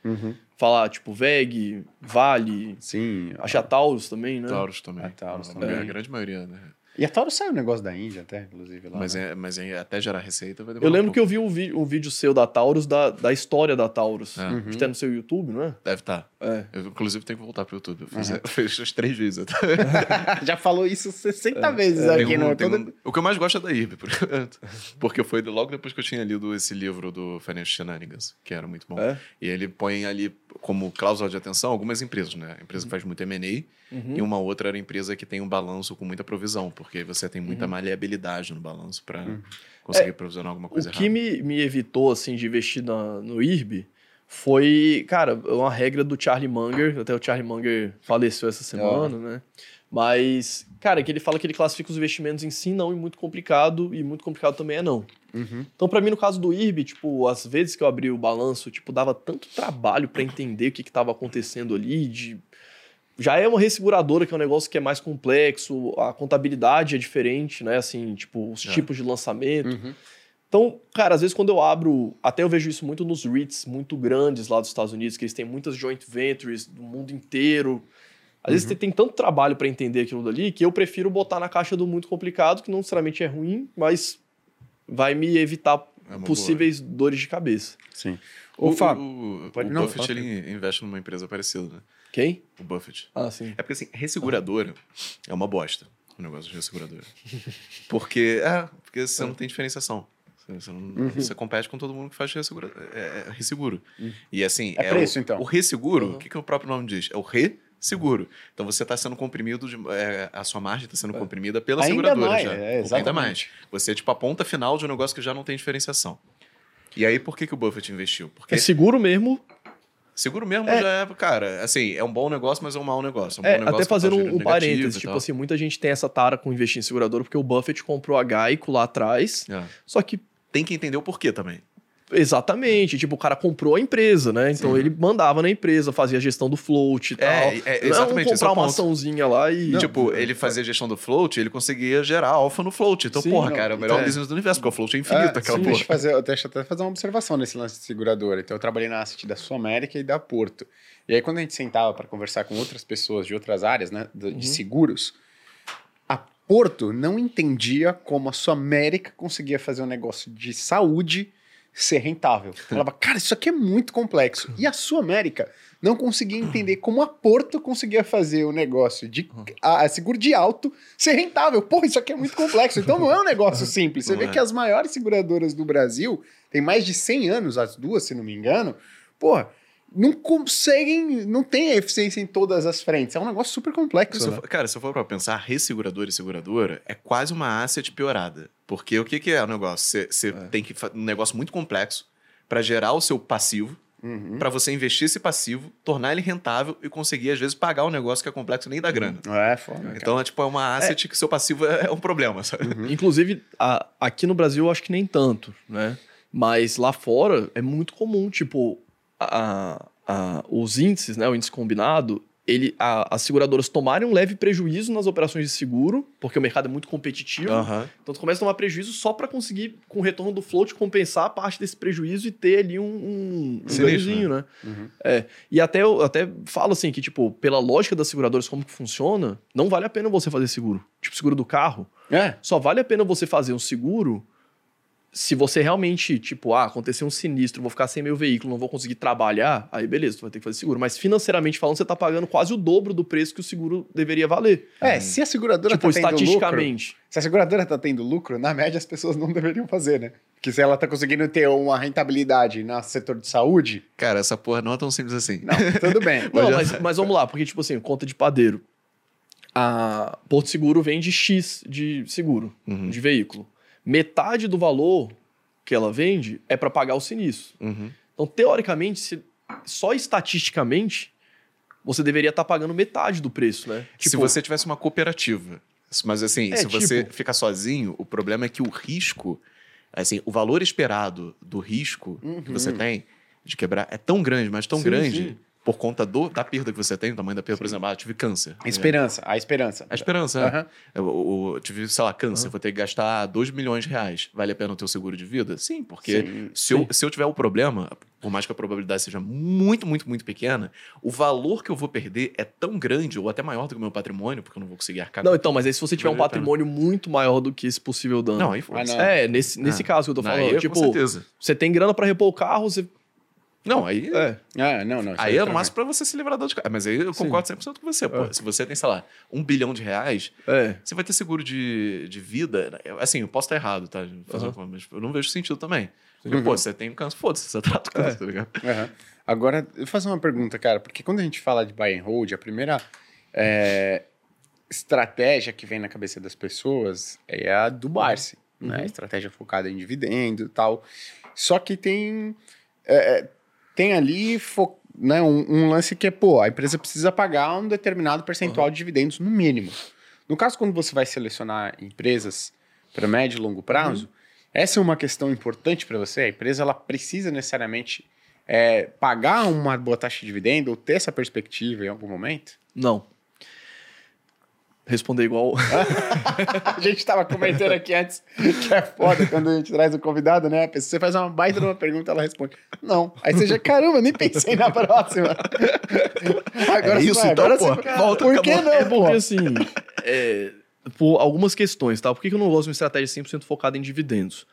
Uhum. Falar, tipo, VEG, Vale, Sim. a Taurus também, né? Taurus também. A Taurus A- também. A grande maioria, né? E a Taurus saiu um negócio da Índia até, inclusive. Lá, Mas, né? é, mas é, até gerar receita vai Eu lembro um que eu vi um, vi- um vídeo seu da Taurus, da, da história da Taurus. É. Acho que tá no seu YouTube, não é? Deve estar. É. Eu, inclusive, tenho que voltar pro YouTube. Eu fiz, Uhum. eu fiz as três vezes. até. Já falou isso 60 vezes Tem aqui, um- não é? tem Todo... um- O que eu mais gosto é da IRB, por. Porque foi logo depois que eu tinha lido esse livro do Financial Shenanigans, que era muito bom. É? E ele põe ali como cláusula de atenção algumas empresas, né? A empresa que faz muito M&A Uhum. e uma outra era empresa que tem um balanço com muita provisão, porque você tem Uhum. muita maleabilidade no balanço para conseguir provisionar alguma coisa É, O que errada. me, me evitou, assim, de investir na- no IRB foi, cara, uma regra do Charlie Munger. Até o Charlie Munger faleceu essa semana, né? Mas, cara, que ele fala que ele classifica os investimentos em sim, não e muito complicado, e muito complicado também é não. Uhum. Então, pra mim, no caso do IRB, tipo, às vezes que eu abri o balanço, tipo, dava tanto trabalho pra entender o que, que tava acontecendo ali, de... Já é uma resseguradora, que é um negócio que é mais complexo, a contabilidade é diferente, né? Assim, tipo, os É. tipos de lançamento. Uhum. Então, cara, às vezes quando eu abro, até eu vejo isso muito nos REITs muito grandes lá dos Estados Unidos, que eles têm muitas joint ventures do mundo inteiro. Às vezes tem, tem tanto trabalho para entender aquilo dali que eu prefiro botar na caixa do muito complicado, que não necessariamente é ruim, mas vai me evitar É possíveis dores de cabeça. Sim. boa. Ô, O, Fábio, o, pode- o não, Buffett, ele investe numa empresa parecida, né? Quem? O Buffett. Ah, sim. É porque, assim, resseguradora é uma bosta, o negócio de resseguradora. Porque, é, porque você não tem diferenciação. Você, não- Uhum. você compete com todo mundo que faz ressegura, é, é resseguro. E assim... É preço, o, então. O resseguro, Uhum. o que, que o próprio nome diz? É o resseguro. Então você está sendo comprimido, de, é, a sua margem está sendo comprimida pela Ainda seguradora mais, já. é, Ainda exatamente. mais. Você é tipo a ponta final de um negócio que já não tem diferenciação. E aí, por que, que o Buffett investiu? Porque É seguro mesmo. Seguro mesmo É. já é, cara, assim, é um bom negócio, mas é um mau negócio. É um É, bom negócio até fazendo um, um parênteses, tipo assim, muita gente tem essa tara com investir em seguradora porque o Buffett comprou a Geico lá atrás, É. só que Tem que entender o porquê também. Exatamente. Tipo, o cara comprou a empresa, né? Então Sim. ele mandava na empresa, fazia a gestão do float e tal. É, é, Não exatamente, esse é comprar uma ponto. açãozinha lá e. tipo, ele fazia gestão do float, ele conseguia gerar alfa no float. Então, Sim, porra, não, cara, é o melhor é. business do universo, porque o float é infinito, aquela sim, porra. deixa eu, fazer, deixa eu até fazer uma observação nesse lance de seguradora. Então, eu trabalhei na Asset da Sul América e da Porto. E aí, quando a gente sentava para conversar com outras pessoas de outras áreas, né, de, de Uhum. seguros, a Porto não entendia como a Sul América conseguia fazer um negócio de saúde ser rentável. Falava, cara, isso aqui é muito complexo. E a Sul América não conseguia entender como a Porto conseguia fazer o negócio de a, a seguro de alto ser rentável. Porra, isso aqui é muito complexo. Então não é um negócio simples. Você Não vê é. que as maiores seguradoras do Brasil têm mais de 100 anos, as duas, se não me engano. Porra, não conseguem, não tem eficiência em todas as frentes. É um negócio super complexo. Se né? for- cara, se eu for pra pensar, resseguradora e seguradora é quase uma asset piorada. Porque o que, que é o negócio? Você você tem que fazer um negócio muito complexo para gerar o seu passivo, Uhum. para você investir esse passivo, tornar ele rentável e conseguir, às vezes, pagar um negócio que é complexo nem dá grana. É, foda. cara. Então, é tipo, é uma asset que seu passivo é, é um problema, sabe? Uhum. Inclusive, a- aqui no Brasil eu acho que nem tanto, né? Mas lá fora é muito comum, tipo, a- a- os índices, né? O índice combinado, ele, a- as seguradoras tomarem um leve prejuízo nas operações de seguro, porque o mercado é muito competitivo. Aham. Então tu começa a tomar prejuízo só para conseguir, com o retorno do float, compensar a parte desse prejuízo e ter ali um, um, um Sinistro, ganhozinho, né? Uhum. É. E até eu até falo assim que, tipo, pela lógica das seguradoras, como que funciona, não vale a pena você fazer seguro. Tipo, seguro do carro. É. Só vale a pena você fazer um seguro se você realmente, tipo, ah, aconteceu um sinistro, vou ficar sem meu veículo, não vou conseguir trabalhar, aí beleza, tu vai ter que fazer seguro. Mas financeiramente falando, você tá pagando quase o dobro do preço que o seguro deveria valer. É, se a seguradora tipo, tá tendo lucro, estatisticamente. se a seguradora tá tendo lucro, na média as pessoas não deveriam fazer, né? Que se ela tá conseguindo ter uma rentabilidade no setor de saúde, Cara, essa porra não é tão simples assim. não, tudo bem. Não, mas, mas vamos lá, porque, tipo assim, conta de padeiro. A Porto Seguro vende X de seguro, Uhum. de veículo. Metade do valor que ela vende é para pagar o sinistro. Uhum. Então, teoricamente, se- só estatisticamente, você deveria estar pagando metade do preço, né? se Tipo, você tivesse uma cooperativa. Mas assim, É, se você tipo- ficar sozinho, o problema é que o risco, assim, o valor esperado do risco que você tem de quebrar é tão grande, mas tão Sim, grande, sim. Por conta do, da perda que você tem, o tamanho da perda, por exemplo, ah, eu tive câncer. A esperança, a esperança. A esperança, é. Aham. Eu, eu- eu tive, sei lá, câncer, vou ter que gastar 2 milhões de reais. Vale a pena o teu seguro de vida? Sim, porque Sim, se, Eu, se eu tiver o problema, por mais que a probabilidade seja muito, muito, muito pequena, o valor que eu vou perder é tão grande, ou até maior do que o meu patrimônio, porque eu não vou conseguir arcar. Não, então, mas aí se você tiver um Vale pena. patrimônio muito maior do que esse possível dano. Não, aí foda-se. Ah. É, nesse, nesse Ah, caso que eu tô Aí, falando. com tipo, certeza. você tem grana pra repor o carro, você. Não, aí. É. Ah, não, não. Aí é no também. máximo pra você se livrar da dor de cara. Mas aí eu Sim. concordo 100% com você. Pô. É. Se você tem, sei lá, um bilhão de reais, É. você vai ter seguro de, de vida. Eu- Assim, eu posso estar errado, tá? Fazer uma- Mas eu não vejo sentido também. Porque, pô, você tem câncer, foda-se, você trata o câncer, É. tá ligado? Aham. Agora, eu vou fazer uma pergunta, cara, porque quando a gente fala de buy and hold, a primeira é, estratégia que vem na cabeça das pessoas é a do Barsi, né? Estratégia focada em dividendo e tal. Só que tem, é, tem ali fo- né, um, um lance que é, pô, a empresa precisa pagar um determinado percentual de dividendos no mínimo. No caso, quando você vai selecionar empresas para médio e longo prazo, essa é uma questão importante para você. A empresa ela precisa necessariamente é, pagar uma boa taxa de dividendo ou ter essa perspectiva em algum momento? Não. Responder igual. A gente estava comentando aqui antes que é foda quando a gente traz o convidado, né? Você faz uma baita de uma pergunta, ela responde. Não. Aí você já, caramba, nem pensei na próxima. Agora É você isso, vai, então, agora pô. você- Volta, Por que acabou. não, É porque, assim, é, por algumas questões, tá? Por que que eu não gosto de uma estratégia 100% focada em dividendos?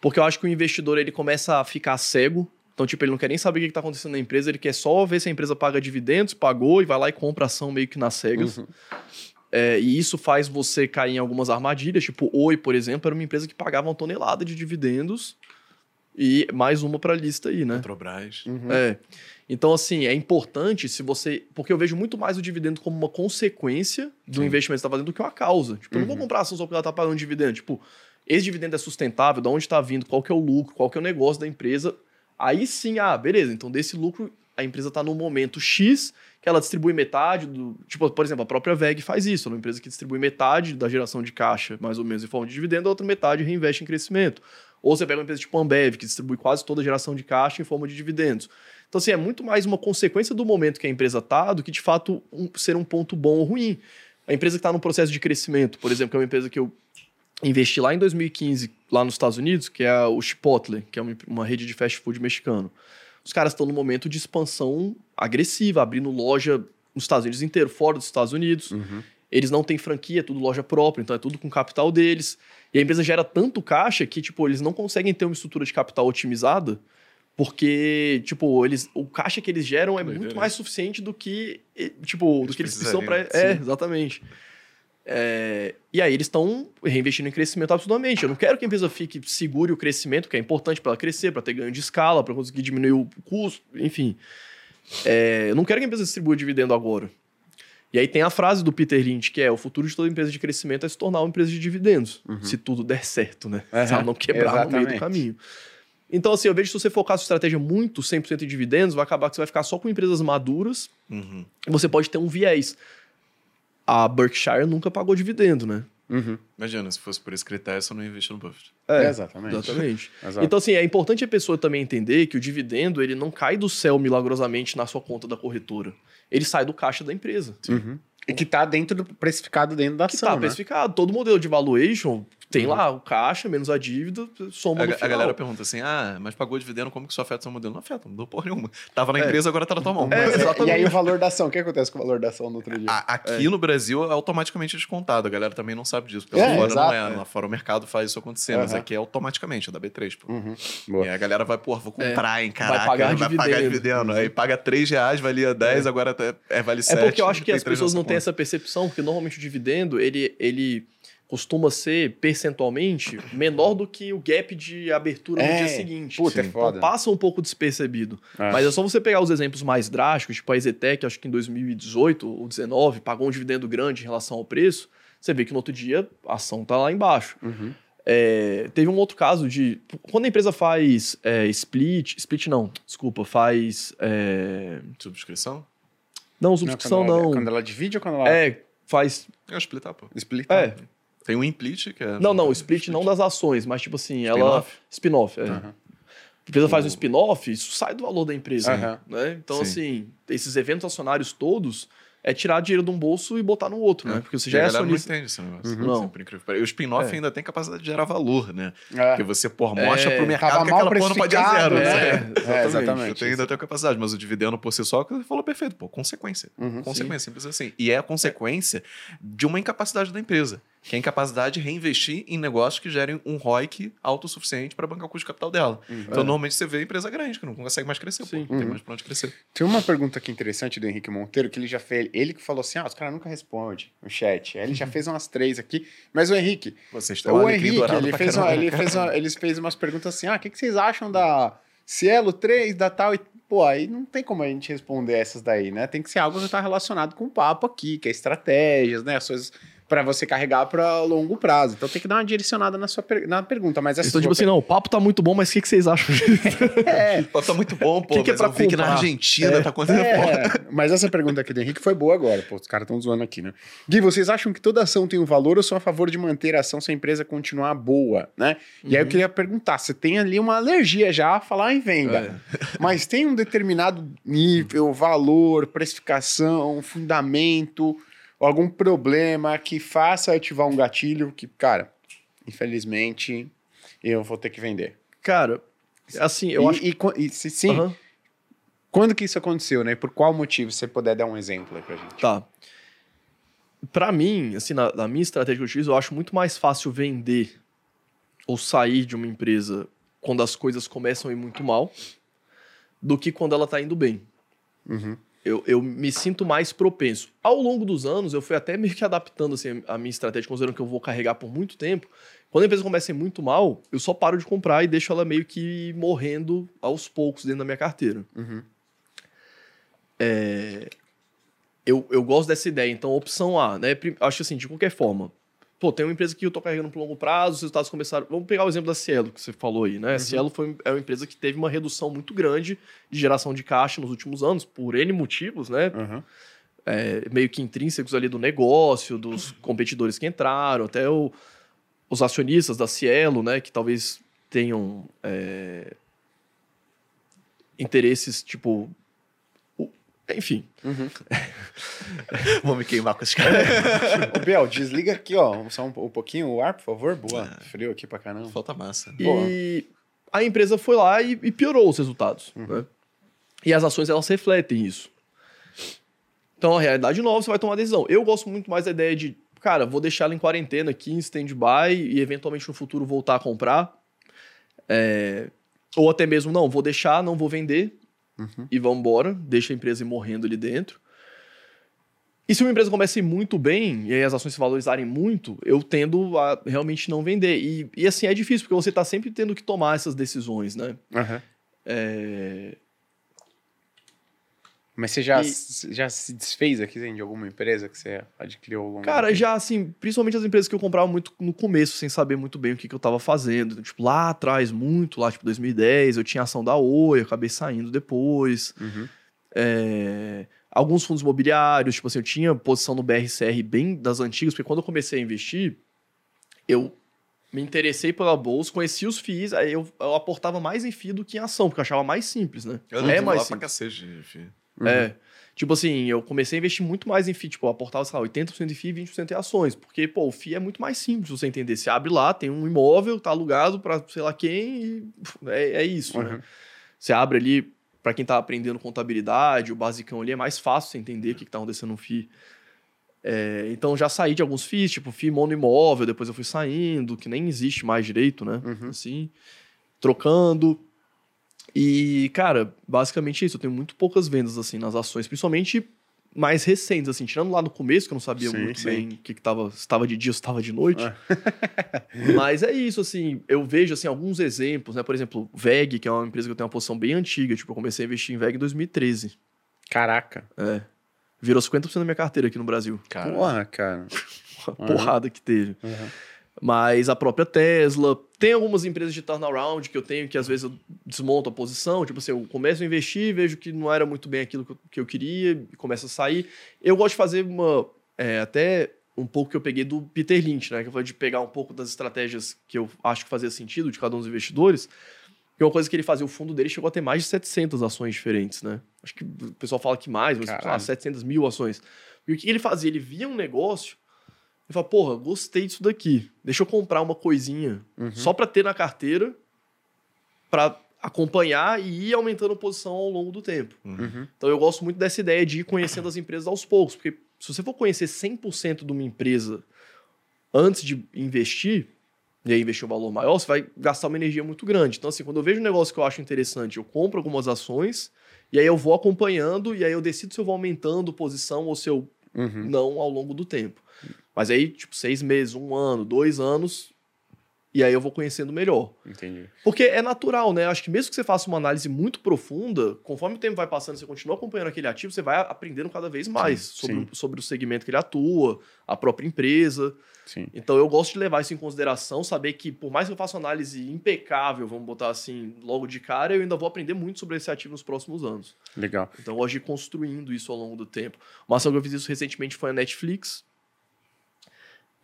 Porque eu acho que o investidor, ele começa a ficar cego. Então, tipo, ele não quer nem saber o que está acontecendo na empresa, ele quer só ver se a empresa paga dividendos, pagou e vai lá e compra ação meio que nas cegas. Uhum. É, e isso faz você cair em algumas armadilhas. Tipo, Oi, por exemplo, era uma empresa que pagava uma tonelada de dividendos e mais uma para a lista aí, né? Petrobras. Uhum. É. Então, assim, é importante se você. Porque eu vejo muito mais o dividendo como uma consequência do Sim. investimento que você está fazendo do que uma causa. Tipo, eu não vou Uhum. comprar ação só porque ela está pagando dividendo. Tipo, esse dividendo é sustentável, de onde está vindo, qual que é o lucro, qual que é o negócio da empresa. Aí sim, ah, beleza. Então, desse lucro, a empresa está no momento X, que ela distribui metade do. Tipo, por exemplo, a própria VEG faz isso. É uma empresa que distribui metade da geração de caixa, mais ou menos, em forma de dividendo, a outra metade reinveste em crescimento. Ou você pega uma empresa tipo Ambev, que distribui quase toda a geração de caixa em forma de dividendos. Então, assim, é muito mais uma consequência do momento que a empresa está do que, de fato, um- ser um ponto bom ou ruim. A empresa que está num processo de crescimento, por exemplo, que é uma empresa que eu investi lá em 2015, lá nos Estados Unidos, que é o Chipotle, que é uma, uma rede de fast food mexicano. Os caras estão num momento de expansão agressiva, abrindo loja nos Estados Unidos inteiro, fora dos Estados Unidos. Uhum. Eles não têm franquia, é tudo loja própria, então é tudo com capital deles. E a empresa gera tanto caixa que, tipo, eles não conseguem ter uma estrutura de capital otimizada, porque, tipo, eles, o caixa que eles geram é Doideira, muito mais suficiente do que, tipo, do Eles que eles precisam para. É, exatamente. É, e aí eles estão reinvestindo em crescimento absolutamente. Eu não quero que a empresa fique segure o crescimento, que é importante para ela crescer, para ter ganho de escala, para conseguir diminuir o custo, enfim. É, eu não quero que a empresa distribua dividendo agora. E aí tem a frase do Peter Lynch, que é o futuro de toda empresa de crescimento é se tornar uma empresa de dividendos. Se tudo der certo, né? Uhum. Se ela não quebrar no meio do caminho. Então, assim, eu vejo que se você focar a sua estratégia muito 100% em dividendos, vai acabar que você vai ficar só com empresas maduras Uhum. você pode ter um viés. A Berkshire nunca pagou dividendo, né? Uhum. Imagina, se fosse por esse critério, você não investir no Buffett. É, exatamente. Exatamente. Exato. Então, assim, é importante a pessoa também entender que o dividendo, ele não cai do céu milagrosamente na sua conta da corretora. Ele sai do caixa da empresa. Uhum. E que tá dentro do precificado dentro da Que ação, tá né? precificado. Todo modelo de valuation tem lá o caixa menos a dívida, soma A, no ga- a final. galera pergunta assim: ah, mas pagou dividendo, como que isso afeta o seu modelo? Não afeta, não deu porra nenhuma. Tava na É. empresa, agora tá na tua mão. É, Mas exatamente. E aí o valor da ação, o que acontece com o valor da ação no outro dia? a- aqui no Brasil é automaticamente descontado. A galera também não sabe disso. Porque É, lá fora exato, não é. é. Lá fora o mercado faz isso acontecer, mas Aham. aqui é automaticamente, é da B3, pô. Uhum. E aí a galera vai, porra, vou comprar, hein, caraca. É. pagar vai pagar dividendo. Aí paga 3 reais, valia 10, agora é, vale 7. É porque eu acho que as pessoas não têm essa percepção, porque normalmente o dividendo, ele, ele costuma ser percentualmente menor do que o gap de abertura no É, dia seguinte. puta, é Então foda. passa um pouco despercebido. É. Mas é só você pegar os exemplos mais drásticos, tipo a Ezetec, acho que em 2018 ou 2019, pagou um dividendo grande em relação ao preço, você vê que no outro dia a ação tá lá embaixo. Uhum. É, teve um outro caso de. Quando a empresa faz é, split. Split não, desculpa, faz. é, Subscrição? não, subscrição quando ela- não. Quando ela divide ou quando ela É, faz. É splitar, pô. split? É. Tem um implit, que é... Não, não, o split não das ações, mas tipo assim, ela. Spin-off? É. Aham. A empresa faz um spin-off, isso sai do valor da empresa. Aham. Né? Então, Sim. assim, esses eventos acionários todos é tirar dinheiro de um bolso e botar no outro, né? Porque você E já a é galera não acionista. entende esse negócio. Uhum. Não. Incrível. E o spin-off É. ainda tem capacidade de gerar valor, né? É. Porque você, pô, mostra É, pro mercado tava que aquela porra não pode ir a zero. né? né? É, É, exatamente. Eu tenho ainda tenho capacidade, mas o dividendo por si só, que você falou perfeito, pô, consequência. Uhum. consequência, simples assim. E é a consequência de uma incapacidade da empresa, que é a incapacidade de reinvestir em negócios que gerem um ROIC autossuficiente para bancar o custo de capital dela. Então, É. normalmente você vê empresa grande que não consegue mais crescer, Sim. pô, não tem Uhum. mais pra onde crescer. Tem uma pergunta aqui interessante do Henrique Monteiro, que ele já fez. Ele que falou assim: ah, os caras nunca respondem no chat. Aí ele já fez umas três aqui. Mas o Henrique, Vocês estão o Henrique, dourado ele fez, uma, ele, né, fez uma- ele fez umas perguntas assim: ah, o que, que vocês acham da Cielo 3, da tal e. Pô, aí não tem como a gente responder essas daí, né? Tem que ser algo que está relacionado com o papo aqui, que é estratégias, né? As coisas para você carregar para longo prazo. Então tem que dar uma direcionada na sua per- na pergunta. Mas essa Então, tipo assim, não, o papo tá muito bom, mas o que, que vocês acham disso? É, Pô, tá muito bom, pô. Que que é mas pra que na? Argentina tá acontecendo. É, mas essa pergunta aqui do Henrique foi boa agora. Pô, os caras estão zoando aqui, né? Gui, vocês acham que toda ação tem um valor ou são a favor de manter a ação se a empresa continuar boa, né? E aí eu queria perguntar, você tem ali uma alergia já a falar em venda, mas tem um determinado nível, valor, precificação, fundamento, ou algum problema que faça ativar um gatilho que, cara, infelizmente, eu vou ter que vender. Cara, assim, eu e, acho e e se sim, Aham. quando que isso aconteceu, né? Por qual motivo? Se você puder dar um exemplo aí pra gente. Tá. Pra mim, assim, na, na minha estratégia que eu utilizo, eu acho muito mais fácil vender ou sair de uma empresa quando as coisas começam a ir muito mal do que quando ela tá indo bem. Uhum. Eu, eu me sinto mais propenso. Ao longo dos anos, eu fui até meio que adaptando assim, a minha estratégia, considerando que eu vou carregar por muito tempo. Quando a empresa começa a ir muito mal, eu só paro de comprar e deixo ela meio que morrendo aos poucos dentro da minha carteira. Uhum. eu, eu gosto dessa ideia. Então, opção A, né? Acho assim, de qualquer forma. Pô, tem uma empresa que eu tô carregando por longo prazo, os resultados começaram. Vamos pegar o exemplo da Cielo, que você falou aí, né? A Cielo foi, é uma empresa que teve uma redução muito grande de geração de caixa nos últimos anos, por N motivos, né? Uhum. É, meio que intrínsecos ali do negócio, dos competidores que entraram, até o- os acionistas da Cielo, né? Que talvez tenham é, interesses, tipo. O- Enfim, Vou me queimar com esse cara. Ô, Biel, desliga aqui, ó. Só um, um pouquinho o ar, por favor. Boa. Frio aqui pra caramba. Falta massa. Boa. E a empresa foi lá e, e piorou os resultados. né? E as ações, elas refletem isso. Então, a realidade nova, você vai tomar decisão. Eu gosto muito mais da ideia de, cara, vou deixar ela em quarentena aqui, em stand-by, e eventualmente no futuro voltar a comprar. É, Ou até mesmo, não, vou deixar, não vou vender, e vamos embora, deixa a empresa morrendo ali dentro. E se uma empresa começa a ir muito bem, e as ações se valorizarem muito, eu tendo a realmente não vender. E, e assim, é difícil, porque você está sempre tendo que tomar essas decisões, né? Aham. É, Mas você já, E- já se desfez aqui assim, de alguma empresa que você adquiriu ao longo Cara, já assim, principalmente as empresas que eu comprava muito no começo, sem saber muito bem o que, que eu tava fazendo. Tipo, lá atrás, muito, lá, tipo, 2010, eu tinha ação da Oi, eu acabei saindo depois. Uhum. É, alguns fundos imobiliários, tipo assim, eu tinha posição no BRCR bem das antigas, porque quando eu comecei a investir, eu me interessei pela bolsa, conheci os FIIs, aí eu, eu aportava mais em FII do que em ação, porque eu achava mais simples, né? Eu não é mais lá pra simples. cacete, enfim. Uhum. É. Tipo assim, eu comecei a investir muito mais em FII, tipo, aportava, sei lá, 80% em FII e 20% em ações, porque, pô, o FII é muito mais simples você entender. Você abre lá, tem um imóvel, tá alugado pra sei lá quem e é, é isso, né? Uhum. Você abre ali, pra quem tá aprendendo contabilidade, o basicão ali, é mais fácil você entender o que, que tá acontecendo no FII. É, então já saí de alguns FIIs, tipo FII mono imóvel, depois eu fui saindo, que nem existe mais direito, né? Uhum. Assim, trocando. E, cara, basicamente é isso. Eu tenho muito poucas vendas, assim, nas ações, principalmente mais recentes, assim, tirando lá no começo, que eu não sabia Sim, muito sim. bem o que, que tava, se tava de dia ou se tava de noite. Ah. Mas é isso, assim, eu vejo, assim, alguns exemplos, né? Por exemplo, VEG, que é uma empresa que eu tenho uma posição bem antiga, tipo, eu comecei a investir em VEG em 2013. Caraca. É. Virou 50% da minha carteira aqui no Brasil. Cara, Porra, cara. Uma Uhum. porrada que teve. Uhum. Mas a própria Tesla, tem algumas empresas de turnaround que eu tenho que às vezes eu desmonto a posição, tipo assim, eu começo a investir, vejo que não era muito bem aquilo que eu, que eu queria, e começa a sair. Eu gosto de fazer uma, é, até um pouco que eu peguei do Peter Lynch, né, que eu falei de pegar um pouco das estratégias que eu acho que fazia sentido de cada um dos investidores, que uma coisa que ele fazia, o fundo dele chegou a ter mais de 700 ações diferentes, né? Acho que o pessoal fala que mais, mas lá, Caralho. 700 mil ações. E o que ele fazia? Ele via um negócio e falava, porra, gostei disso daqui. Deixa eu comprar uma coisinha Uhum. só para ter na carteira, para acompanhar e ir aumentando a posição ao longo do tempo. Uhum. Então eu gosto muito dessa ideia de ir conhecendo as empresas aos poucos, porque se você for conhecer 100% de uma empresa antes de investir, e aí investir um valor maior, você vai gastar uma energia muito grande. Então assim, quando eu vejo um negócio que eu acho interessante, eu compro algumas ações, e aí eu vou acompanhando, e aí eu decido se eu vou aumentando posição ou se eu Uhum. não ao longo do tempo. Mas aí, tipo, seis meses, um ano, dois anos, e aí eu vou conhecendo melhor. Entendi. Porque é natural, né? Acho que mesmo que você faça uma análise muito profunda, conforme o tempo vai passando, você continua acompanhando aquele ativo, você vai aprendendo cada vez mais Sim, sobre, sim. o- sobre o segmento que ele atua, a própria empresa. Sim. Então eu gosto de levar isso em consideração, saber que por mais que eu faça uma análise impecável, vamos botar assim, logo de cara, eu ainda vou aprender muito sobre esse ativo nos próximos anos. Legal. Então eu gosto de ir construindo isso ao longo do tempo. Uma ação que eu fiz isso recentemente foi a Netflix.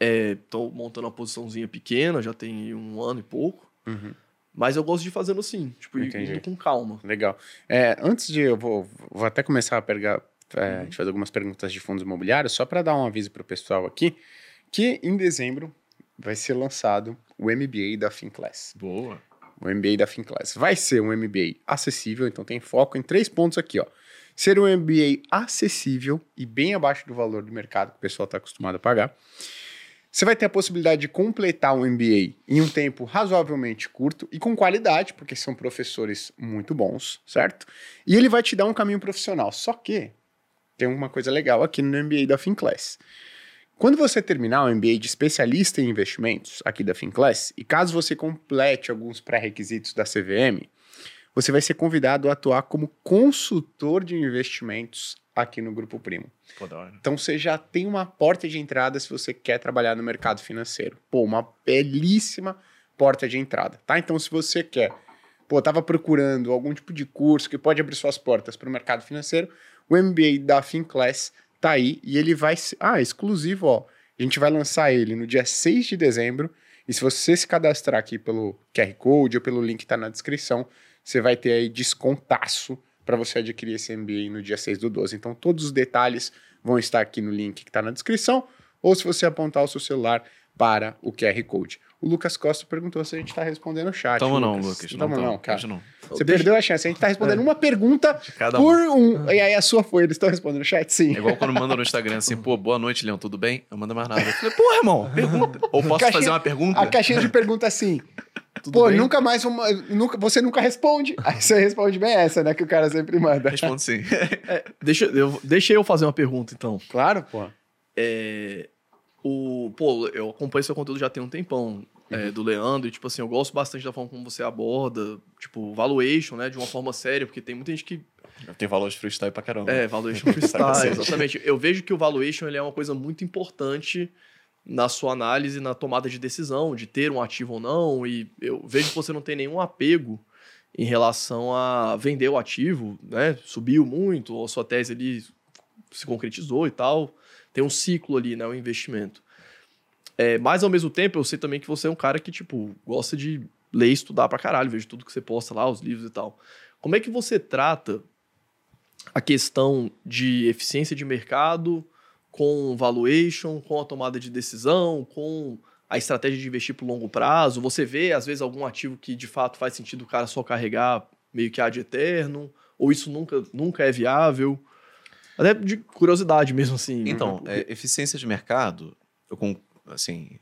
Estou montando uma posiçãozinha pequena, já tem um ano e pouco. Uhum. Mas eu gosto de fazendo assim, tipo, Entendi. indo com calma. Legal. É, antes de eu vou, vou até começar a pegar, é, Uhum. fazer algumas perguntas de fundos imobiliários, só para dar um aviso para o pessoal aqui, que em dezembro vai ser lançado o MBA da FinClass. Boa. O MBA da FinClass. Vai ser um MBA acessível, então tem foco em três pontos aqui, ó. Ser um MBA acessível e bem abaixo do valor do mercado que o pessoal está acostumado a pagar. Você vai ter a possibilidade de completar um MBA em um tempo razoavelmente curto e com qualidade, porque são professores muito bons, certo? E ele vai te dar um caminho profissional. Só que tem uma coisa legal aqui no MBA da FinClass. Quando você terminar o MBA de especialista em investimentos aqui da FinClass, e caso você complete alguns pré-requisitos da CVM, você vai ser convidado a atuar como consultor de investimentos aqui no Grupo Primo. Pô. Então você já tem uma porta de entrada se você quer trabalhar no mercado financeiro. Pô, uma belíssima porta de entrada, tá? Então se você quer, pô, tava procurando algum tipo de curso que pode abrir suas portas para o mercado financeiro, o MBA da FinClass tá aí e ele vai ser, ah, exclusivo, ó. A gente vai lançar ele no dia 6 de dezembro e se você se cadastrar aqui pelo QR Code ou pelo link que tá na descrição, você vai ter aí descontaço para você adquirir esse MBA no dia 6 do 12. Então, todos os detalhes vão estar aqui no link que está na descrição, ou se você apontar o seu celular para o QR Code. O Lucas Costa perguntou se a gente está respondendo o chat. Tamo não, Lucas. Lucas. Não tamo não, cara. Não. Você Deixa- perdeu a chance. A gente está respondendo uma pergunta um. por um. E aí a sua foi. Eles estão respondendo o chat? Sim. É igual quando manda no Instagram assim, pô, boa noite, Leão, tudo bem? Eu mando mais nada. Eu falei, porra, irmão, pergunta. Ou posso Caixinha- fazer uma pergunta? A caixinha de pergunta assim. Tudo Pô, bem? nunca mais uma, nunca, você nunca responde. Aí você responde bem essa, né? Que o cara sempre manda. Respondo sim. Deixa, eu, deixa eu fazer uma pergunta, então. Claro, pô. É, o, pô, eu acompanho seu conteúdo já tem um tempão, é, do Leandro, e, tipo assim, eu gosto bastante da forma como você aborda, tipo, valuation, né, de uma forma séria, porque tem muita gente que Tem valor de freestyle pra caramba. É, valuation freestyle, exatamente. Eu vejo que o valuation ele é uma coisa muito importante na sua análise, na tomada de decisão, de ter um ativo ou não, e eu vejo que você não tem nenhum apego em relação a vender o ativo, né? Subiu muito, ou a sua tese ali se concretizou e tal. Tem um ciclo ali, né? O investimento. É, mas ao mesmo tempo, eu sei também que você é um cara que, tipo, gosta de ler e estudar pra caralho, vejo tudo que você posta lá, os livros e tal. Como é que você trata a questão de eficiência de mercado com valuation, com a tomada de decisão, com a estratégia de investir por longo prazo? Você vê, às vezes, algum ativo que de fato faz sentido o cara só carregar meio que ad eterno? Ou isso nunca, nunca é viável? Até de curiosidade mesmo, assim. Então, é, eficiência de mercado, eu com, assim,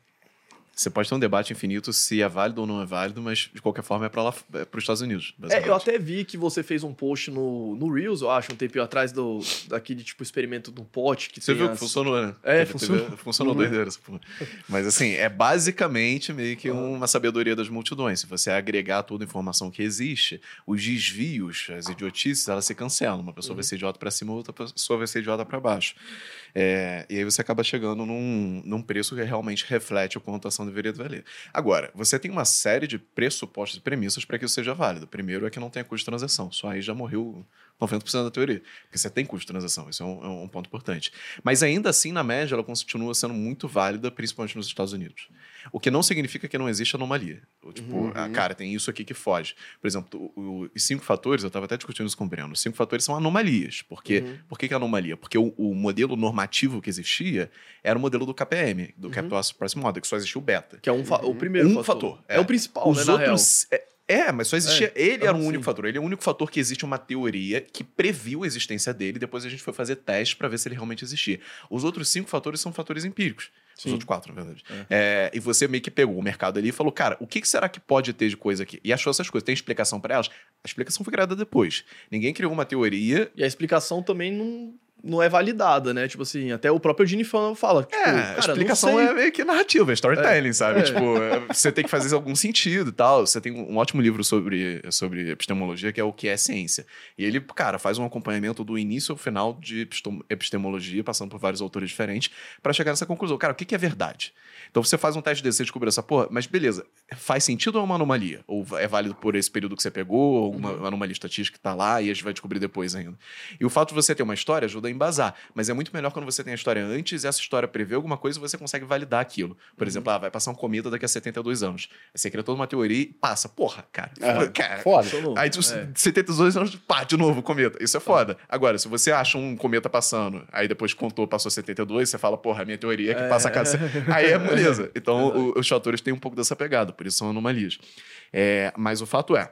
Você pode ter um debate infinito se é válido ou não é válido, mas de qualquer forma é para é os Estados Unidos. É, eu até vi que você fez um post no, no Reels, eu acho, um tempinho atrás do, daquele tipo experimento do pote que Você viu as... que funcionou, né? É, funcionou. Teve, funcionou uhum. doideira essa porra. Mas assim, é basicamente meio que uma sabedoria das multidões. Se você agregar toda a informação que existe, os desvios, as idiotices, elas se cancelam. Uma pessoa uhum. vai ser idiota para cima, outra pessoa vai ser idiota para baixo. É, e aí você acaba chegando num, num preço que realmente reflete o quanto deveria valer. Agora, você tem uma série de pressupostos e premissas para que isso seja válido. Primeiro é que não tenha custo de transação. Só aí já morreu 90% da teoria. Porque você tem custo de transação. Isso é um, é um, ponto importante. Mas ainda assim, na média, ela continua sendo muito válida, principalmente nos Estados Unidos. O que não significa que não existe anomalia. Tipo, uhum. ah, cara, tem isso aqui que foge. Por exemplo, o, o, os cinco fatores, eu estava até discutindo isso com o Breno, os cinco fatores são anomalias. Porque, uhum. Por que, que é anomalia? Porque o, o, modelo normativo que existia era o modelo do KPM, do uhum. Capital Price Model, que só existia o beta. Que é um o primeiro um fator. fator. É. é. o principal, Os né, outros... É, é, mas só existia. É, ele era um único fator. Ele é o único fator que existe uma teoria que previu a existência dele. Depois a gente foi fazer testes para ver se ele realmente existia. Os outros cinco fatores são fatores empíricos. Sim. Os outros quatro, na verdade. É. É, e você meio que pegou o mercado ali e falou, cara, o que, será que pode ter de coisa aqui? E achou essas coisas. Tem explicação para elas? A explicação foi criada depois. Ninguém criou uma teoria. E a explicação também não não é validada, né? Tipo assim, até o próprio Gene fala. Tipo, é, cara, a explicação é meio que narrativa, é storytelling, é, sabe? É. Tipo, você tem que fazer algum sentido e tal. Você tem um ótimo livro sobre, sobre epistemologia, que é o que é ciência. E ele, cara, faz um acompanhamento do início ao final de epistemologia, passando por vários autores diferentes, para chegar nessa conclusão. Cara, o que é verdade? Então você faz um teste desse e descobre essa porra, mas beleza, faz sentido ou é uma anomalia? Ou é válido por esse período que você pegou, ou uma uhum. anomalia estatística que tá lá e a gente vai descobrir depois ainda. E o fato de você ter uma história ajuda a embasar, mas é muito melhor quando você tem a história antes e essa história prevê alguma coisa e você consegue validar aquilo. Por uhum. exemplo, ah, vai passar um cometa daqui a 72 anos. Você cria toda uma teoria e passa. Porra, cara. É, cara foda. Aí, tu, é. 72 anos, pá, de novo, cometa. Isso é foda. Agora, se você acha um cometa passando, aí depois contou, passou 72, você fala, porra, a minha teoria é que é. passa a cada. Aí é beleza. Então, o, os fatores têm um pouco dessa pegada, por isso são anomalias. É, mas o fato é,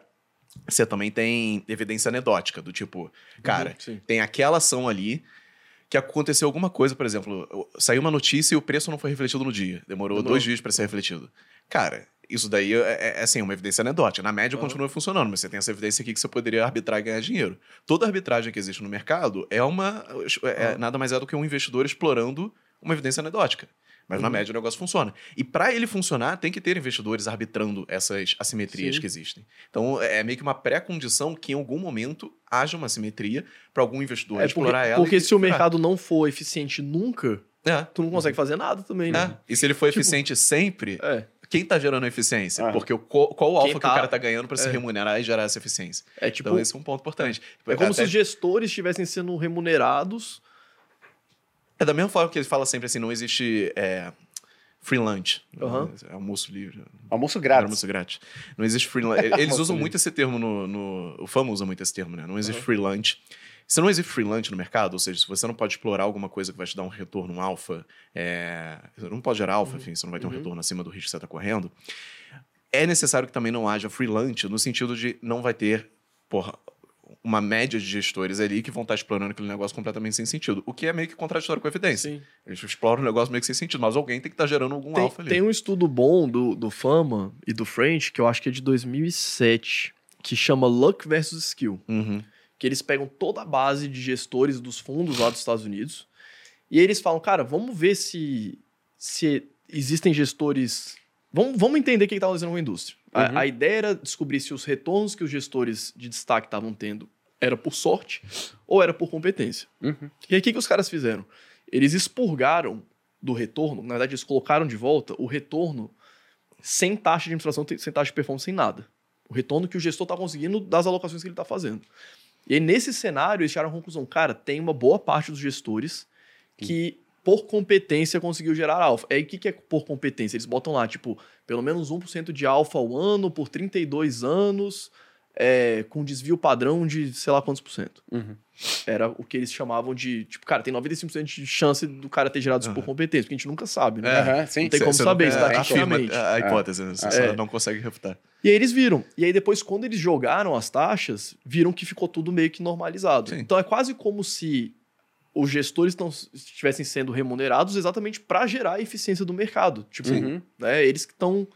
você também tem evidência anedótica, do tipo, cara, uhum, tem aquela ação ali que aconteceu alguma coisa, por exemplo, saiu uma notícia e o preço não foi refletido no dia. Demorou, Demorou. dois dias para ser refletido. Cara, isso daí é, é, é, assim, uma evidência anedótica. Na média, uhum. continua funcionando, mas você tem essa evidência aqui que você poderia arbitrar e ganhar dinheiro. Toda arbitragem que existe no mercado é uma. É, uhum. nada mais é do que um investidor explorando uma evidência anedótica. Mas uhum. na média o negócio funciona. E para ele funcionar, tem que ter investidores arbitrando essas assimetrias Sim. que existem. Então é meio que uma pré-condição que em algum momento haja uma assimetria para algum investidor é explorar porque, ela. Porque se o mercado não for eficiente nunca, é. tu não consegue fazer nada também, né? É. E se ele for tipo, eficiente sempre, é. quem está gerando eficiência? Ah. Porque o, qual, qual o alfa tá... que o cara está ganhando para se é. remunerar e gerar essa eficiência? É, tipo, então esse é um ponto importante. É como Até... se os gestores estivessem sendo remunerados é da mesma forma que ele fala sempre assim, não existe é, free lunch. Uhum. É almoço livre. Almoço grátis. Almoço grátis. Não existe free lunch. Eles usam muito esse termo no, no... O FAMO usa muito esse termo, né? Não existe uhum. free lunch. Se não existe free lunch no mercado, ou seja, se você não pode explorar alguma coisa que vai te dar um retorno um alfa, é... não pode gerar alfa, uhum. enfim, você não vai ter um uhum. retorno acima do risco que você está correndo, é necessário que também não haja free lunch no sentido de não vai ter porra, uma média de gestores ali que vão estar explorando aquele negócio completamente sem sentido. O que é meio que contraditório com a evidência. Sim. Eles exploram o negócio meio que sem sentido, mas alguém tem que estar gerando algum tem, alfa ali. Tem um estudo bom do, do Fama e do French, que eu acho que é de 2007, que chama Luck versus Skill. Uhum. Que eles pegam toda a base de gestores dos fundos lá dos Estados Unidos e eles falam, cara, vamos ver se, se existem gestores... Vamos, vamos entender o que está acontecendo com a indústria. Uhum. A, a, ideia era descobrir se os retornos que os gestores de destaque estavam tendo era por sorte ou era por competência. Uhum. E aí, o que, que os caras fizeram? Eles expurgaram do retorno, na verdade, eles colocaram de volta o retorno sem taxa de administração, sem taxa de performance, sem nada. O retorno que o gestor está conseguindo das alocações que ele está fazendo. E aí, nesse cenário, eles chegaram à conclusão: cara, tem uma boa parte dos gestores que, por competência, conseguiu gerar alfa. Aí, o que, que é por competência? Eles botam lá, tipo, pelo menos 1% de alfa ao ano por 32 anos é, com desvio padrão de sei lá quantos por cento. Uhum. Era o que eles chamavam de, tipo, cara, tem 95% de chance do cara ter gerado isso uhum. por competência, porque a gente nunca sabe, né? Uhum, sim. Não tem como saber, estatisticamente. A, a hipótese, né? você é. não consegue refutar. E aí eles viram. E aí depois, quando eles jogaram as taxas, viram que ficou tudo meio que normalizado. Sim. Então é quase como se os gestores tão, estivessem sendo remunerados exatamente para gerar a eficiência do mercado. Tipo, né, eles que estão.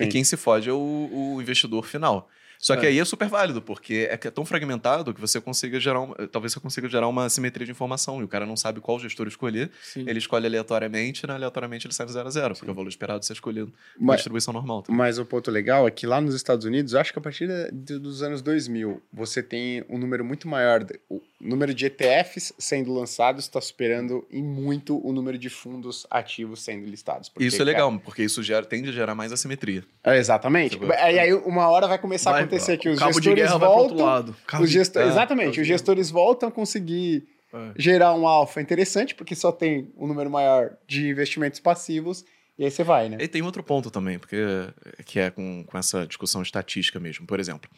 E quem se fode é o, o investidor final. Só que É. aí é super válido, porque é é tão fragmentado que você consiga gerar uma, talvez você consiga gerar uma simetria de informação e o cara não sabe qual gestor escolher, Sim. ele escolhe aleatoriamente, e né, aleatoriamente ele sai no zero a zero, porque o valor esperado você escolher uma Mas- distribuição normal. tá? Mas o ponto legal é que lá nos Estados Unidos, acho que a partir de- dos anos 2000, você tem um número muito maior. de- o número de ETFs sendo lançados está superando em muito o número de fundos ativos sendo listados. Porque, isso é legal, porque isso gera, tende a gerar mais assimetria. cara, é, exatamente. Tipo, Aí, aí uma hora vai começar Vai, a acontecer que os cabo de gestores voltam. lado. Cabo Os de- gestor- É, exatamente, os de- gestores voltam a conseguir É. gerar um alfa interessante, porque só tem um número maior de investimentos passivos, e aí você vai, né? E tem outro ponto também, porque que é com, com essa discussão estatística mesmo. Por exemplo,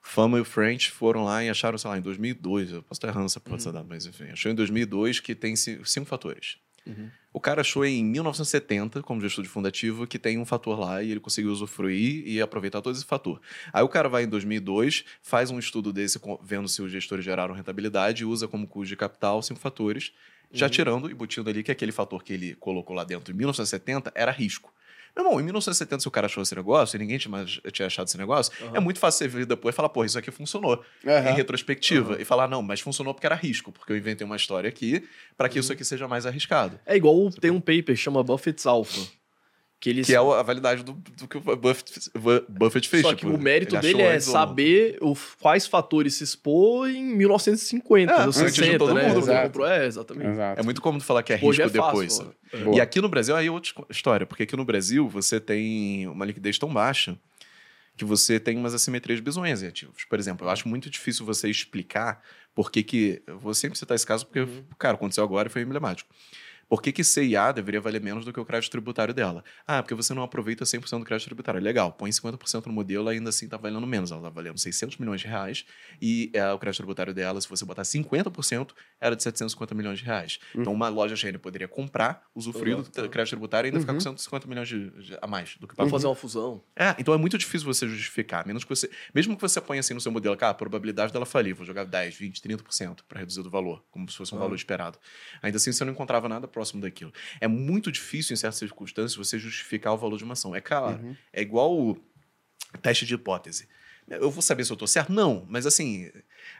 Fama e o French foram lá e acharam, sei lá, em 2002, eu posso estar errando essa porra dessa data, mas enfim, achou em 2002 que tem ci- cinco fatores. Uhum. O cara achou em 1970, como gestor de fundo ativo, que tem um fator lá e ele conseguiu usufruir e aproveitar todo esse fator. Aí o cara vai em 2002, faz um estudo desse, vendo se os gestores geraram rentabilidade, usa como custo de capital cinco fatores, já Uhum. tirando e botando ali que aquele fator que ele colocou lá dentro em 1970 era risco. Meu irmão, em 1970, se o cara achou esse negócio e ninguém tinha, tinha achado esse negócio, Aham. é muito fácil você vir depois e falar, pô, isso aqui funcionou Aham. em retrospectiva e falar, não, mas funcionou porque era risco, porque eu inventei uma história aqui para que isso aqui seja mais arriscado. É igual tem um paper que chama Buffett's Alpha. Que eles Que é a validade do, do que o Buffett, Buffett fez. Só tipo, que o mérito ele dele é saber o, quais fatores se expor em 1950, É, ou antes de 60, todo né? mundo, exato. comprou- É, exatamente. Exato. É muito cômodo falar que é Hoje risco é fácil. depois. É. E aqui no Brasil aí é outra história, porque aqui no Brasil você tem uma liquidez tão baixa que você tem umas assimetrias bizonhas em ativos. Por exemplo, eu acho muito difícil você explicar por que que... Eu vou sempre citar esse caso porque, Uhum. cara, aconteceu agora e foi emblemático. Por que que CIA deveria valer menos do que o crédito tributário dela? Ah, porque você não aproveita 100% do crédito tributário. Legal, põe 50% no modelo, ainda assim tá valendo menos. Ela tá valendo 600 milhões de reais e é, o crédito tributário dela, se você botar 50%, era de 750 milhões de reais. Então uma loja GN poderia comprar, usufruir do Uhum. crédito tributário e ainda ficar com Uhum. 150 milhões de, de- a mais do que pagou. fazer uma fusão. É, então é muito difícil você justificar, menos que você, mesmo que você ponha assim no seu modelo, cara, a probabilidade dela falir, vou jogar 10, 20, 30% para reduzir do valor, como se fosse um Ah. valor esperado. Ainda assim você não encontrava nada próximo daquilo. É muito difícil em certas circunstâncias você justificar o valor de uma ação. É claro, Uhum. é igual o teste de hipótese. Eu vou saber se eu tô certo? Não, mas assim,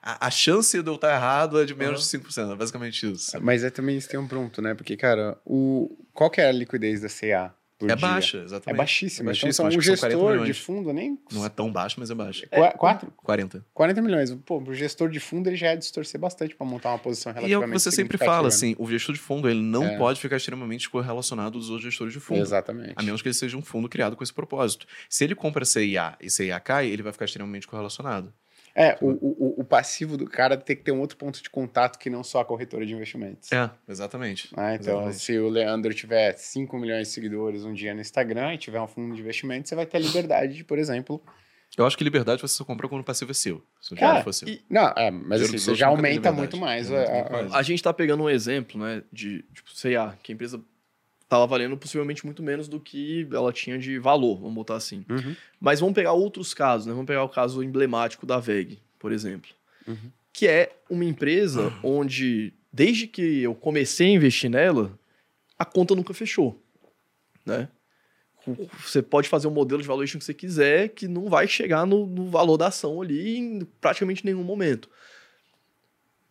a, a chance de eu estar errado é de menos de 5%, é basicamente isso. Mas é também isso tem um ponto, né? Porque, cara, o... qual que é a liquidez da CA? É dia? baixa, É exatamente. baixíssima. É Então, baixíssima, são, acho um que são 40 gestor de fundo nem... Não é tão baixo, mas é baixo. Qua- Quatro? 40. 40 milhões. Pô, o gestor de fundo ele já é distorcer bastante para montar uma posição E é o relativamente que você sempre fala, né? assim, o gestor de fundo ele não É. pode ficar extremamente correlacionado aos outros gestores de fundo. Exatamente. A menos que ele seja um fundo criado com esse propósito. Se ele compra CIA e CIA cai, ele vai ficar extremamente correlacionado. É, o, o, o passivo do cara tem que ter um outro ponto de contato que não só a corretora de investimentos. É, exatamente. Ah, então, Exatamente. se o Leandro tiver 5 milhões de seguidores um dia no Instagram e tiver um fundo de investimento, você vai ter a liberdade de, por exemplo. Eu acho que liberdade você só compra quando o passivo é seu. Se o Cara, dinheiro for seu. e- Não, é, mas assim, você já aumenta muito mais. É, a- muito a- mais. A gente tá pegando um exemplo, né, de, tipo, CA, que a empresa tava valendo possivelmente muito menos do que ela tinha de valor, vamos botar assim. Uhum. Mas vamos pegar outros casos, né? Vamos pegar o caso emblemático da VEG, por exemplo. Uhum. Que é uma empresa onde, desde que eu comecei a investir nela, a conta nunca fechou, né? Você pode fazer um modelo de valuation que você quiser, que não vai chegar no, no valor da ação ali em praticamente nenhum momento.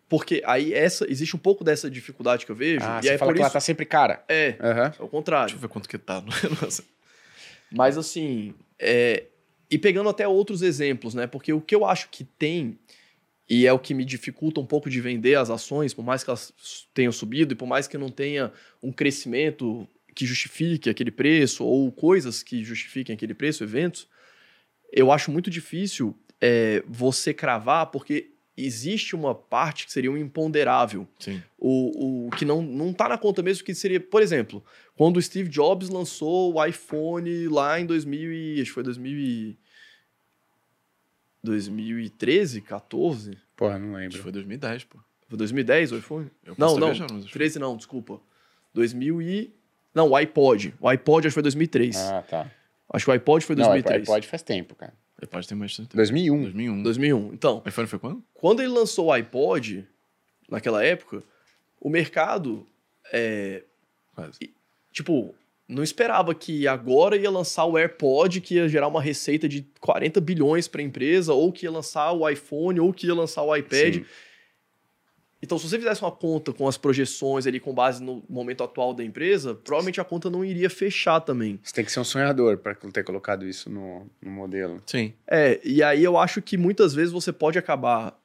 Porque aí essa, existe um pouco dessa dificuldade que eu vejo. Ah, e você aí fala por que ela isso, tá sempre cara. É, Aham. é o contrário. Deixa eu ver quanto que tá. Mas assim, é, e pegando até outros exemplos, né? Porque o que eu acho que tem, e é o que me dificulta um pouco de vender as ações, por mais que elas tenham subido e por mais que não tenha um crescimento que justifique aquele preço, ou coisas que justifiquem aquele preço, eventos, eu acho muito difícil é, você cravar, porque existe uma parte que seria um imponderável Sim. o, o que não, não tá na conta mesmo, que seria, por exemplo, quando o Steve Jobs lançou o iPhone lá em 2000 e, acho que foi 2000 e, 2013, 14? Porra, não Acho lembro. que foi 2010, pô. Foi 2010 o iPhone? Eu Não, não, acho que- 13 não, desculpa. 2000 e... Não, o iPod. O iPod acho que foi 2003. Ah, tá. Acho que o iPod foi Não, 2003. iPod faz tempo, cara. Pode ter mais tempo. 2001. 2001. 2001. Então, O iPhone foi quando? quando ele lançou o iPod, naquela época, o mercado, é, Quase. e, tipo, não esperava que agora ia lançar o AirPod, que ia gerar uma receita de 40 bilhões para a empresa, ou que ia lançar o iPhone, ou que ia lançar o iPad. Sim. Então, se você fizesse uma conta com as projeções ali, com base no momento atual da empresa, provavelmente a conta não iria fechar também. Você tem que ser um sonhador para ter colocado isso no, no modelo. Sim. É, e aí eu acho que muitas vezes você pode acabar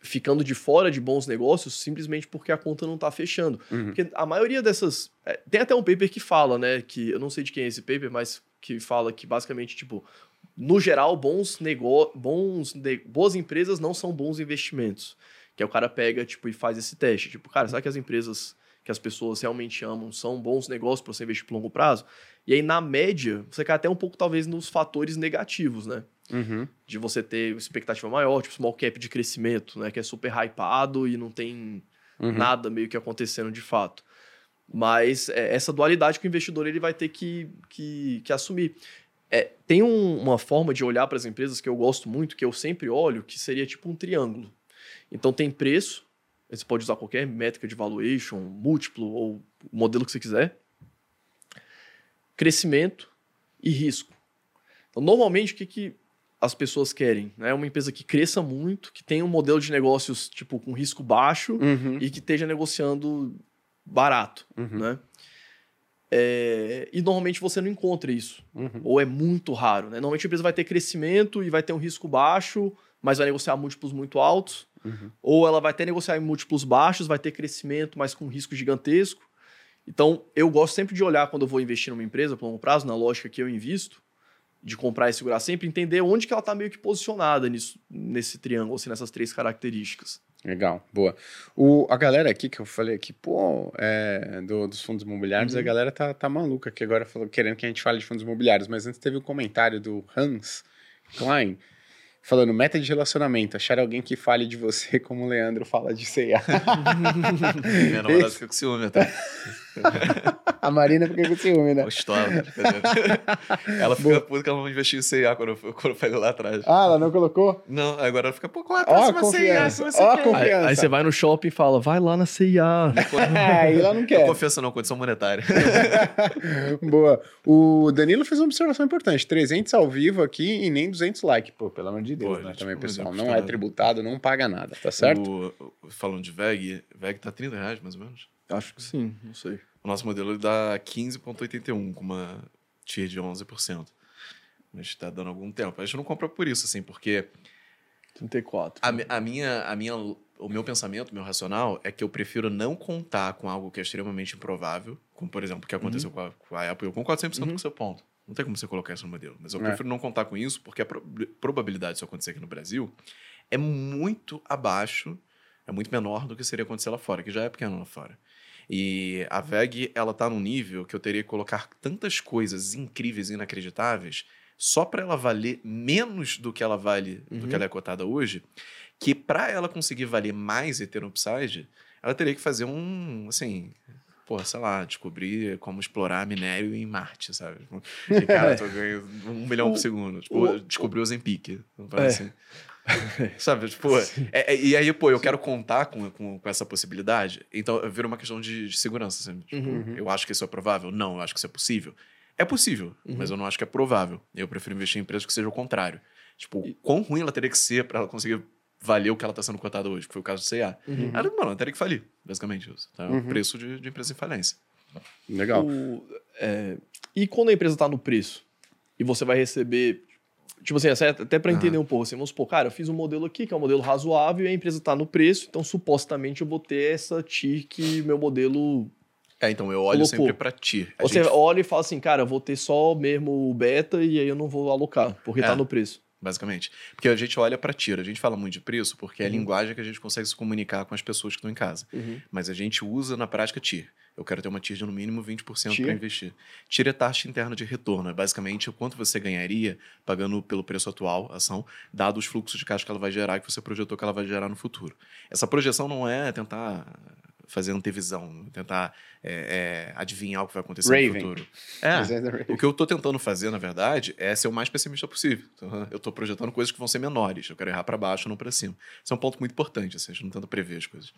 ficando de fora de bons negócios simplesmente porque a conta não tá fechando. Uhum. Porque a maioria dessas. é, tem até um paper que fala, né? Que eu não sei de quem é esse paper, mas que fala que basicamente, tipo, no geral, bons nego... bons ne- boas empresas não são bons investimentos. Que aí o cara pega, tipo, e faz esse teste. Tipo, cara, será que as empresas que as pessoas realmente amam são bons negócios para você investir por longo prazo? E aí, na média, você cai até um pouco, talvez, nos fatores negativos, né? Uhum. de você ter expectativa maior, tipo small cap de crescimento, né, que é super hypado e não tem Uhum. nada meio que acontecendo de fato. Mas é, essa dualidade que o investidor ele vai ter que, que, que assumir. É, tem um- uma forma de olhar para as empresas que eu gosto muito, que eu sempre olho, que seria tipo um triângulo. Então tem preço, você pode usar qualquer métrica de valuation, múltiplo ou modelo que você quiser. Crescimento e risco. Então, normalmente, o que, que as pessoas querem? É uma empresa que cresça muito, que tenha um modelo de negócios tipo com risco baixo Uhum. e que esteja negociando barato, Uhum. né? É, e normalmente você não encontra isso, Uhum. ou é muito raro, né? Normalmente a empresa vai ter crescimento e vai ter um risco baixo, mas vai negociar múltiplos muito altos, Uhum. ou ela vai até negociar em múltiplos baixos, vai ter crescimento, mas com risco gigantesco. Então, eu gosto sempre de olhar quando eu vou investir numa empresa por longo prazo, na lógica que eu invisto, de comprar e segurar sempre, entender onde que ela está meio que posicionada nisso, nesse triângulo, assim, nessas três características. Legal, boa. O, a galera aqui que eu falei aqui, pô, é, do- dos fundos imobiliários, Uhum. a galera tá, tá maluca aqui agora falou, querendo que a gente fale de fundos imobiliários, mas antes teve um comentário do Hans Klein falando meta de relacionamento, achar alguém que fale de você como o Leandro fala de C&A. Minha namorada fica com ciúme até. a Marina fica com ciúme, né? Gostosa. ela fica puta que ela não investiu em CIA quando eu, quando eu pego lá atrás. Ah, ela não colocou? Não, agora ela fica, pô, qual é a Ó a próxima CIA? confiança, Se você ó a quer. confiança. Aí, aí você vai no shopping e fala, vai lá na CIA. Aí ela não Não quer. confiança não, condição monetária. Boa. O Danilo fez uma observação importante. 300 ao vivo aqui e nem 200 likes. Pô, pelo amor de Deus, Pô, né? gente, Também, não pessoal. Não é tributado, não paga nada, tá certo? O- falando de VEG, VEG tá 30 reais mais ou menos. Acho que sim, não sei. O nosso modelo dá 15,81 com uma TIR de 11%. Mas tá dando algum tempo. A gente não compra por isso, assim, porque 34. a, a minha, a minha, o meu pensamento, o meu racional é que eu prefiro não contar com algo que é extremamente improvável, como por exemplo o que aconteceu com, a, com a Apple. Eu concordo 100% com o seu ponto. Não tem como você colocar isso no modelo. Mas eu É. prefiro não contar com isso, porque a pro- probabilidade disso acontecer aqui no Brasil é muito abaixo, é muito menor do que seria acontecer lá fora, que já é pequeno lá fora. E a VEG, ela tá num nível que eu teria que colocar tantas coisas incríveis e inacreditáveis só para ela valer menos do que ela vale, do Uhum. que ela é cotada hoje, que para ela conseguir valer mais e ter um upside, ela teria que fazer um, assim, pô, sei lá, descobrir como explorar minério em Marte, sabe? E, cara, tô ganhando um milhão por segundo. Tipo, o- descobrir o Zempic. É. Assim. Sabe, tipo, é- é- e aí, pô, eu quero contar com, com, com essa possibilidade, então vira uma questão de, de segurança. Assim. Tipo, Uhum. Eu acho que isso é provável? Não, eu acho que isso é possível. É possível, Uhum. mas eu não acho que é provável. Eu prefiro investir em empresas que seja o contrário. Tipo, quão ruim ela teria que ser pra ela conseguir valer o que ela tá sendo cotada hoje, que foi o caso do CA. Uhum. Ela, mano, ela teria que falir, basicamente isso. Tá? Uhum. O preço de, de empresa em falência. Legal. O- é, e quando a empresa está no preço e você vai receber. Tipo assim, é até para entender um pouco. Assim, vamos supor, cara, eu fiz um modelo aqui que é um modelo razoável e a empresa está no preço, então supostamente eu vou ter essa TIR que meu modelo. É, então eu olho Colocou. sempre pra ti. A Você gente- olha e fala assim, cara, eu vou ter só mesmo o beta e aí eu não vou alocar, porque É. tá no preço. basicamente. Porque a gente olha pra tiro, a gente fala muito de preço porque é a Uhum. linguagem que a gente consegue se comunicar com as pessoas que estão em casa. Mas a gente usa na prática TIR. Eu quero ter uma TIR de no mínimo 20% TIR? para investir. TIR é taxa interna de retorno. É basicamente o quanto você ganharia pagando pelo preço atual, a ação, dado os fluxos de caixa que ela vai gerar, que você projetou que ela vai gerar no futuro. Essa projeção não é tentar fazer antevisão, tentar é, é, adivinhar o que vai acontecer Raven. no futuro. É, Fazendo- o que eu tô tentando fazer, na verdade, é ser o mais pessimista possível. Então, eu tô projetando coisas que vão ser menores. Eu quero errar para baixo, não para cima. Isso é um ponto muito importante, assim, a gente não tenta prever as coisas.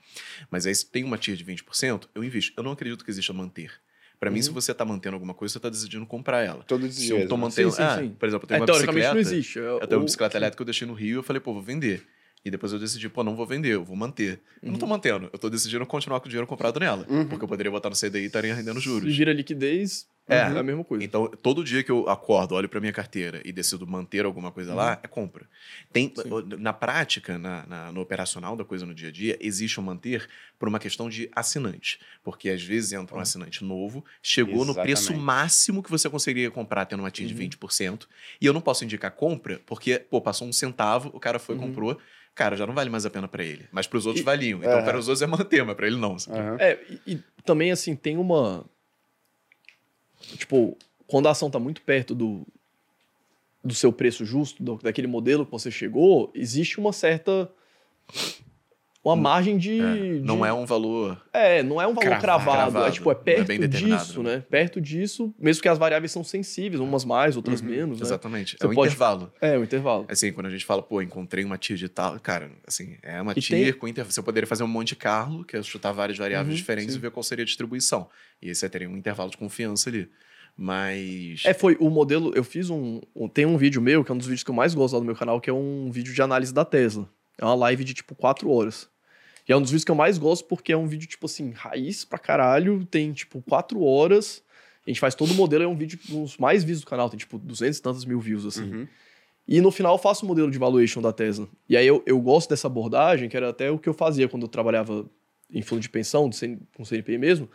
Mas aí, se tem uma TIR de 20%, eu invisto. Eu não acredito que exista manter. Para mim, se você tá mantendo alguma coisa, você tá decidindo comprar ela. Todos os Se dias. eu tô né? mantendo. Sim, sim, ah, sim. Por exemplo, eu tenho É, uma teoricamente bicicleta. não existe. É, Eu tenho uma bicicleta elétrica que eu deixei no Rio eu falei, pô, vou vender. E depois eu decidi, pô, não vou vender, eu vou manter. Eu não tô mantendo, eu tô decidindo continuar com o dinheiro comprado nela. Porque eu poderia botar no CDI e estaria rendendo Se juros. vira liquidez, É. é a mesma coisa. Então, todo dia que eu acordo, olho para minha carteira e decido manter alguma coisa lá, é compra. Tem, na prática, na, na- no operacional da coisa no dia a dia, existe o manter por uma questão de assinante. Porque às vezes entra um assinante novo, chegou no preço Exatamente. máximo que você conseguiria comprar tendo uma TIR de 20%, e eu não posso indicar compra, porque, pô, passou um centavo, o cara foi e comprou. Cara, já não vale mais a pena para ele. Mas para os outros E- valiam. Então, Aham. para os outros é manter, mas para ele não. Aham. É, e, e também, assim, tem uma. Tipo, quando a ação tá muito perto do, do seu preço justo, do- daquele modelo que você chegou, existe uma certa. Uma margem de. É, de- não é um valor É, não é um valor Cravado. cravado. É tipo, é é perto bem determinado, disso, né? né? Perto disso, mesmo que as variáveis são sensíveis, umas mais, outras menos, né? Exatamente. Você é um pode- intervalo. É, o intervalo. Assim, quando a gente fala, pô, encontrei uma TIR de tal, cara, assim, é uma E tem- com intervalo. Você poderia fazer um Monte Carlo, que é chutar várias variáveis Uhum, diferentes sim. e ver qual seria a distribuição. E aí você teria um intervalo de confiança ali. Mas. É, foi o modelo. Eu fiz um, um- Tem um vídeo meu, que é um dos vídeos que eu mais gosto lá no meu canal, que é um vídeo de análise da Tesla. É uma live de tipo 4 horas. E é um dos vídeos que eu mais gosto porque é um vídeo, tipo assim, raiz pra caralho. Tem, tipo, 4 horas. A gente faz todo o modelo, é um vídeo dos mais vistos do canal. Tem, tipo, 200 e tantas mil views, assim. Uhum. E no final eu faço o modelo de valuation da Tesla. E aí eu, eu gosto dessa abordagem, que era até o que eu fazia quando eu trabalhava em fundo de pensão, com CNPI mesmo.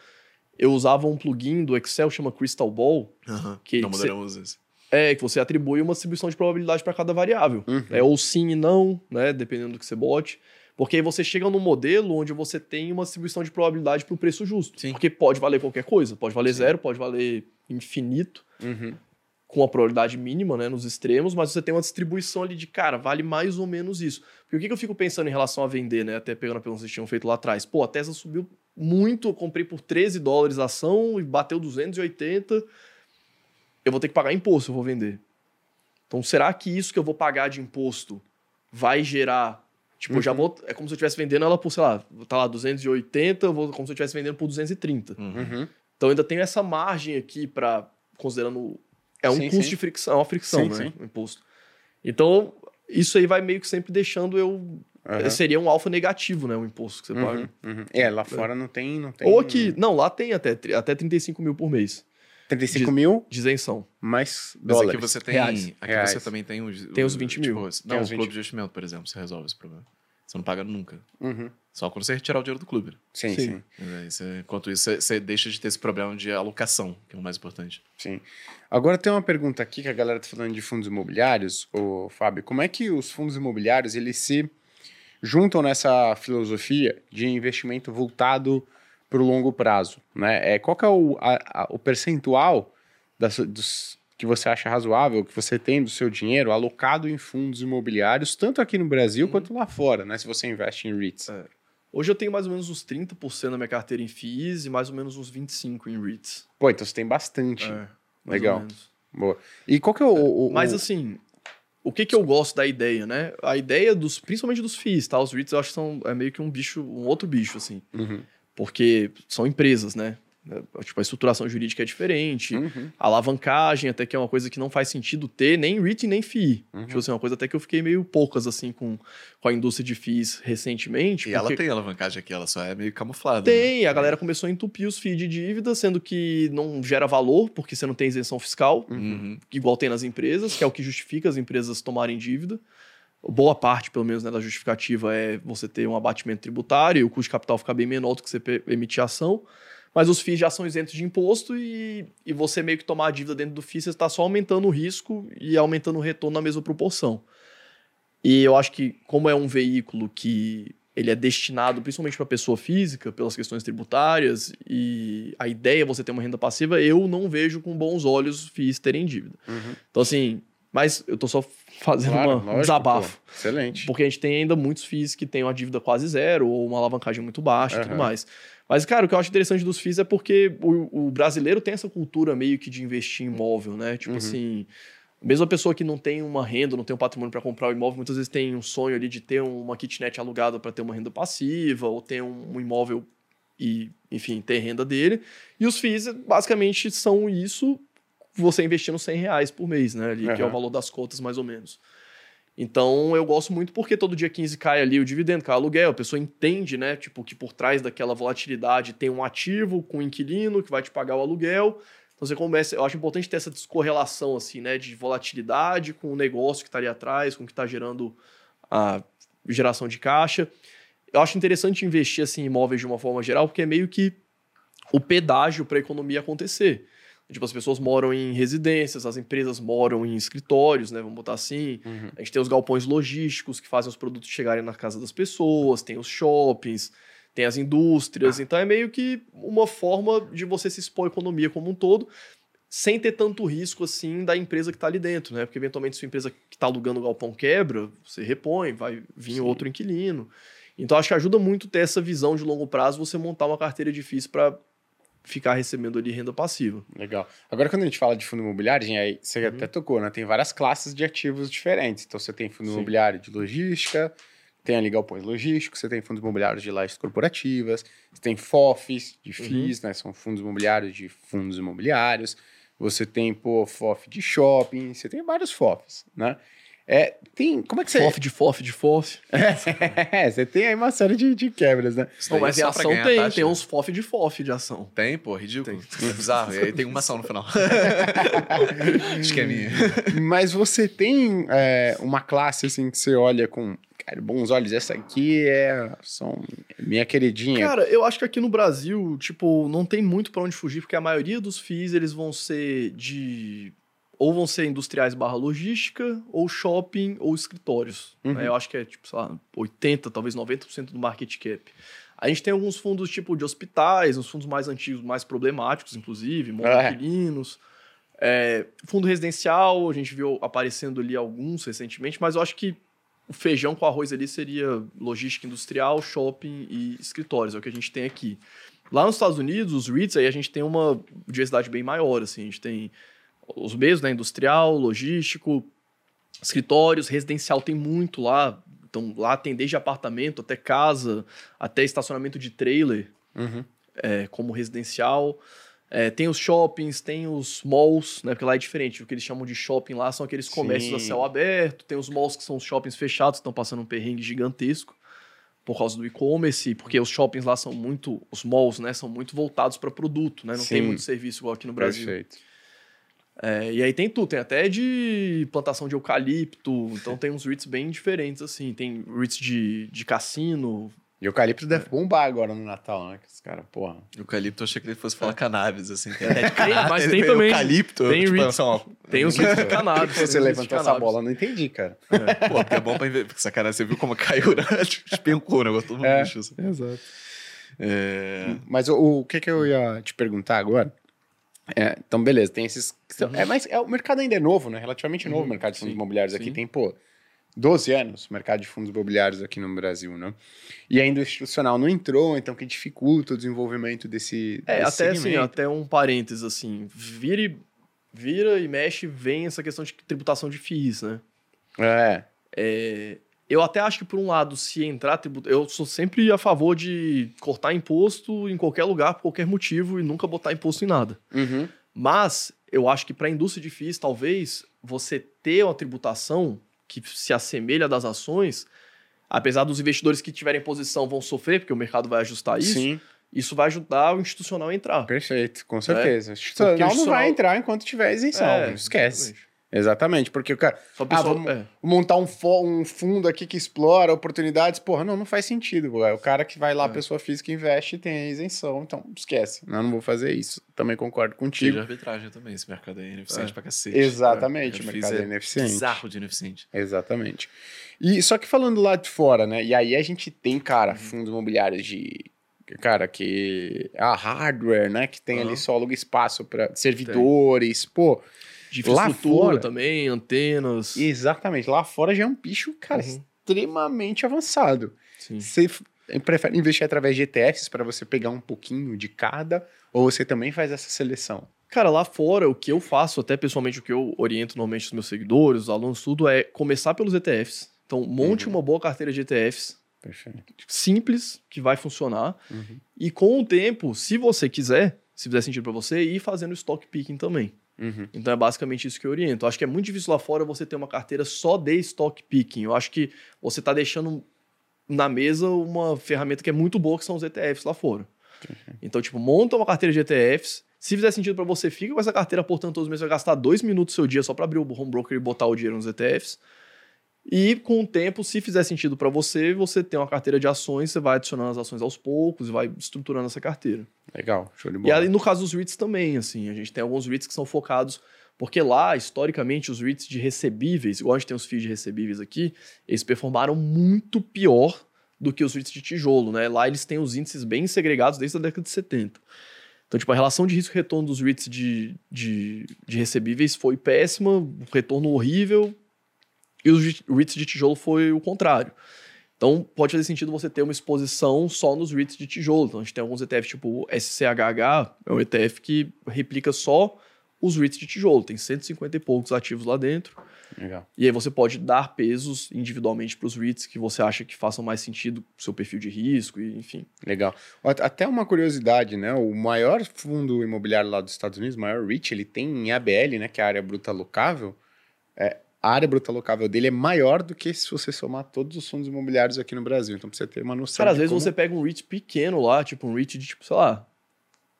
Eu usava um plugin do Excel, chama Crystal Ball, Aham. que- Não, modelo usa esse. É que você atribui uma distribuição de probabilidade para cada variável. Uhum. É ou sim e não, né? Dependendo do que você bote. Porque aí você chega num modelo onde você tem uma distribuição de probabilidade para o preço justo. Sim. Porque pode valer qualquer coisa. Pode valer Sim. zero, pode valer infinito, Uhum. com a probabilidade mínima, né? Nos extremos, mas você tem uma distribuição ali de, cara, vale mais ou menos isso. Porque o que que eu fico pensando em relação a vender, né? Até pegando a pergunta que vocês tinham feito lá atrás. Pô, a Tesla subiu muito, eu comprei por 13 dólares a ação e bateu 280. Eu vou ter que pagar imposto, eu vou vender. Então, será que isso que eu vou pagar de imposto vai gerar. Tipo, eu já Uhum. vou. É como se eu estivesse vendendo ela por, sei lá, tá lá 280, eu vou, como se eu estivesse vendendo por 230. Uhum. Uhum. Então, ainda tenho essa margem aqui para Considerando. É um Sim, custo sim. de fricção, é uma fricção, Sim, né? sim. O imposto. Então, isso aí vai meio que sempre deixando eu. Aham. Seria um alfa negativo, né? O imposto que você paga. Uhum, uhum. É, lá fora não tem, não tem. Ou aqui. Não, lá tem até, até 35 mil por mês 35 mil de isenção. mais Mas dólares. aqui você tem. Reais. Aqui Reais. você também tem os. Tem os 20 mil. Tipo, Tem não, os o 20. clube de investimento, por exemplo, você resolve esse problema. Você não paga nunca. Uhum. Só quando você retirar o dinheiro do clube. né? Sim, Sim. sim, Mas aí você- enquanto isso, você, você deixa de ter esse problema de alocação, que é o mais importante. sim. Agora tem uma pergunta aqui que a galera tá falando de fundos imobiliários, ô Fábio. Como é que os fundos imobiliários eles se juntam nessa filosofia de investimento voltado para o longo prazo, né? É, qual que é o, a- a- o percentual das, dos, que você acha razoável, que você tem do seu dinheiro alocado em fundos imobiliários, tanto aqui no Brasil quanto lá fora, né? Se você investe em REITs. É. Hoje eu tenho mais ou menos uns 30% da minha carteira em FIIs e mais ou menos uns 25% em REITs. Pô, então você tem bastante. É, Legal. Boa. E qual que é o... o- Mas o- assim, o que que eu gosto da ideia, né? A ideia dos, principalmente dos FIIs, tá? Os REITs eu acho que são é meio que um bicho, um outro bicho, assim. Uhum, Porque são empresas, né? É, Tipo, a estruturação jurídica é diferente. uhum. A alavancagem até que é uma coisa que não faz sentido ter nem REIT nem FII. Uhum. Tipo assim, uma coisa até que eu fiquei meio poucas, assim, com, com a indústria de FIIs recentemente. E ela porque- tem alavancagem aqui, ela só é meio camuflada. né? Tem, a galera começou a entupir os FIIs de dívida, sendo que não gera valor, porque você não tem isenção fiscal, Uhum. igual tem nas empresas, que é o que justifica as empresas tomarem dívida. Boa parte, pelo menos, né, da justificativa é você ter um abatimento tributário e o custo de capital ficar bem menor do que você emitir ação. Mas os FIIs já são isentos de imposto e, e você meio que tomar a dívida dentro do FII, você está só aumentando o risco e aumentando o retorno na mesma proporção. E eu acho que, como é um veículo que ele é destinado principalmente para pessoa física, pelas questões tributárias, e a ideia é você ter uma renda passiva, eu não vejo com bons olhos os FIIs terem dívida. Uhum. Então, assim, Mas eu tô só fazendo Claro, uma, um lógico, desabafo. pô. Excelente. Porque a gente tem ainda muitos FIIs que têm uma dívida quase zero ou uma alavancagem muito baixa e tudo mais. Mas, cara, o que eu acho interessante dos FIIs é porque o, o brasileiro tem essa cultura meio que de investir em imóvel, né? Tipo Uhum. assim, mesmo a pessoa que não tem uma renda, não tem um patrimônio para comprar o imóvel, muitas vezes tem um sonho ali de ter uma kitnet alugada para ter uma renda passiva ou ter um, um imóvel e, enfim, ter renda dele. E os FIIs, basicamente, são isso, você investindo 100 reais por mês, né? Ali, que é o valor das cotas, mais ou menos. Então, eu gosto muito porque todo dia 15 cai ali o dividendo, cai o aluguel, a pessoa entende, né, tipo, que por trás daquela volatilidade tem um ativo com um inquilino que vai te pagar o aluguel. Então, você começa, eu acho importante ter essa descorrelação, assim, né, de volatilidade com o negócio que está ali atrás, com o que está gerando a geração de caixa. Eu acho interessante investir, assim, em imóveis de uma forma geral, porque é meio que o pedágio para a economia acontecer. Tipo, as pessoas moram em residências, as empresas moram em escritórios, né? Vamos botar assim. Uhum. A gente tem os galpões logísticos que fazem os produtos chegarem na casa das pessoas, tem os shoppings, tem as indústrias. Então é meio que uma forma de você se expor à economia como um todo, sem ter tanto risco assim da empresa que está ali dentro, né? Porque eventualmente se a empresa que está alugando o galpão quebra, você repõe, vai vir Sim. outro inquilino. Então acho que ajuda muito ter essa visão de longo prazo, você montar uma carteira difícil para ficar recebendo ali renda passiva. Legal. Agora, quando a gente fala de fundo imobiliário, aí você até tocou, né? Tem várias classes de ativos diferentes. Então, você tem fundo Sim. imobiliário de logística, tem ali galpões logísticos, você tem fundos imobiliários de lajes corporativas, você tem FOFs de FIIs, né? São fundos imobiliários de fundos imobiliários. Você tem, pô, FOF de shopping, você tem vários FOFs, né? É, tem... Como é que você... FOF de FOF de FOF. É, você tem aí uma série de, de quebras, né? Não, mas é pra ação tem, taxa. tem uns FOF de FOF de ação. Tem, pô, ridículo. É bizarro. E aí tem uma ação no final. Esqueminha. Mas você tem é, uma classe assim que você olha com cara, bons olhos. Essa aqui é são minha queridinha. Cara, eu acho que aqui no Brasil, tipo, não tem muito pra onde fugir, porque a maioria dos FIIs, eles vão ser de... Ou vão ser industriais barra logística, ou shopping, ou escritórios. Uhum. né? Eu acho que é, tipo, sei lá, 80%, talvez 90% do market cap. A gente tem alguns fundos, tipo, de hospitais, uns fundos mais antigos, mais problemáticos, inclusive, É. monoquilinos. É, fundo residencial, a gente viu aparecendo ali alguns recentemente, mas eu acho que o feijão com arroz ali seria logística industrial, shopping e escritórios, é o que a gente tem aqui. Lá nos Estados Unidos, os REITs, aí a gente tem uma diversidade bem maior, assim, a gente tem os mesmos, né, industrial, logístico, escritórios, residencial tem muito lá, então lá tem desde apartamento até casa, até estacionamento de trailer, Uhum. é, como residencial. É, tem os shoppings, tem os malls, né? Porque lá é diferente. O que eles chamam de shopping lá são aqueles comércios a Sim. céu aberto. Tem os malls que são os shoppings fechados, estão passando um perrengue gigantesco por causa do e-commerce, porque os shoppings lá são muito, os malls, né, são muito voltados para produto, né? Não tem Sim. muito serviço igual aqui no Brasil. Perfeito. É, e aí tem tudo, tem até de plantação de eucalipto, então tem uns REITs bem diferentes, assim. Tem REITs de, de cassino. E eucalipto deve bombar agora no Natal, né? Que os caras, porra. Eucalipto, eu achei que ele fosse falar cannabis, assim. Tem até de Tem, mas tem também. Eucalipto. tem tipo, Ritz- assim, Tem os REITs de cannabis. Você levantou essa bola, eu não entendi, cara. Pô, porque é bom pra ver. Porque sacanagem, você viu como caiu, né? Despencou o negócio, todo mundo É. bicho, assim. Exato. É... Mas o, o que, que eu ia te perguntar agora? É, então, beleza, tem esses. são- Uhum. É, mas é, o mercado ainda é novo, né? Relativamente novo o Uhum, mercado de fundos sim, imobiliários aqui. sim. Tem, pô, 12 anos o mercado de fundos imobiliários aqui no Brasil, né? E ainda o institucional não entrou, então que dificulta o desenvolvimento desse. É, desse até assim, segmento. até um parênteses, assim, vira e, vira e mexe, vem essa questão de tributação de FIIs, né? É. É, eu até acho que, por um lado, se entrar tributo, eu sou sempre a favor de cortar imposto em qualquer lugar, por qualquer motivo, e nunca botar imposto em nada. Uhum. Mas eu acho que para a indústria de FIIs, talvez você ter uma tributação que se assemelha das ações, apesar dos investidores que tiverem posição vão sofrer, porque o mercado vai ajustar isso, Sim, isso vai ajudar o institucional a entrar. perfeito, com certeza. O. Porque o institucional não vai institucional- entrar enquanto tiver isenção. É, esquece. exatamente. Exatamente, porque o cara. Só Ah, pessoa, vamos- é. montar um, um fundo aqui que explora oportunidades, porra, não, não faz sentido. pô. É o cara que vai lá, É. pessoa física, investe tem a isenção, então esquece. Não, não vou fazer isso. Também concordo contigo. arbitragem também, esse mercado é ineficiente É. pra cacete. Exatamente, Eu o mercado é é ineficiente. Bizarro de ineficiente. Exatamente. E só que falando lá de fora, né? E aí a gente tem, cara, Uhum. fundos imobiliários de. Cara, que. A hardware, né? Que tem ali Aham. só aluga espaço para servidores. Pô, De infraestrutura também, antenas. Exatamente. Lá fora já é um bicho, cara, Uhum. extremamente avançado. Sim. Você f- prefere investir através de ETFs para você pegar um pouquinho de cada? Ou você também faz essa seleção? Cara, lá fora, o que eu faço, até pessoalmente o que eu oriento normalmente os meus seguidores, os alunos, tudo, é começar pelos ETFs. Então, monte Uhum. uma boa carteira de ETFs, Perfeito. simples, que vai funcionar. Uhum. E com o tempo, se você quiser, se fizer sentido para você, ir fazendo stock picking também. Uhum. Então é basicamente isso que eu oriento. Eu acho que é muito difícil lá fora você ter uma carteira só de stock picking. Eu acho que você está deixando na mesa uma ferramenta que é muito boa, que são os ETFs lá fora. Então, tipo, monta uma carteira de ETFs. Se fizer sentido para você, fica com essa carteira portanto todos os meses, vai gastar dois minutos do seu dia só para abrir o home broker e botar o dinheiro nos ETFs. E com o tempo, se fizer sentido para você, você tem uma carteira de ações, você vai adicionando as ações aos poucos e vai estruturando essa carteira. Legal, show de E bola. aí, no caso dos REITs também, assim, a gente tem alguns REITs que são focados, porque lá, historicamente, os REITs de recebíveis, igual a gente tem os FIIs de recebíveis aqui, eles performaram muito pior do que os REITs de tijolo, né? Lá eles têm os índices bem segregados desde a década de 70. Então, tipo, a relação de risco-retorno dos REITs de, de, de recebíveis foi péssima, um retorno horrível, e os REITs de tijolo foi o contrário. Então, pode fazer sentido você ter uma exposição só nos REITs de tijolo. Então, a gente tem alguns ETFs, tipo o SCHH, é um ETF que replica só os REITs de tijolo. Tem 150 e poucos ativos lá dentro. Legal. E aí você pode dar pesos individualmente para os REITs que você acha que façam mais sentido pro seu perfil de risco, e enfim. Legal. Até uma curiosidade, né? O maior fundo imobiliário lá dos Estados Unidos, o maior REIT, ele tem em ABL, né? Que é a área bruta locável. É, a área bruta locável dele é maior do que se você somar todos os fundos imobiliários aqui no Brasil. Então, pra você ter uma noção. Cara, às vezes como- você pega um REIT pequeno lá, tipo um REIT de, tipo, sei lá,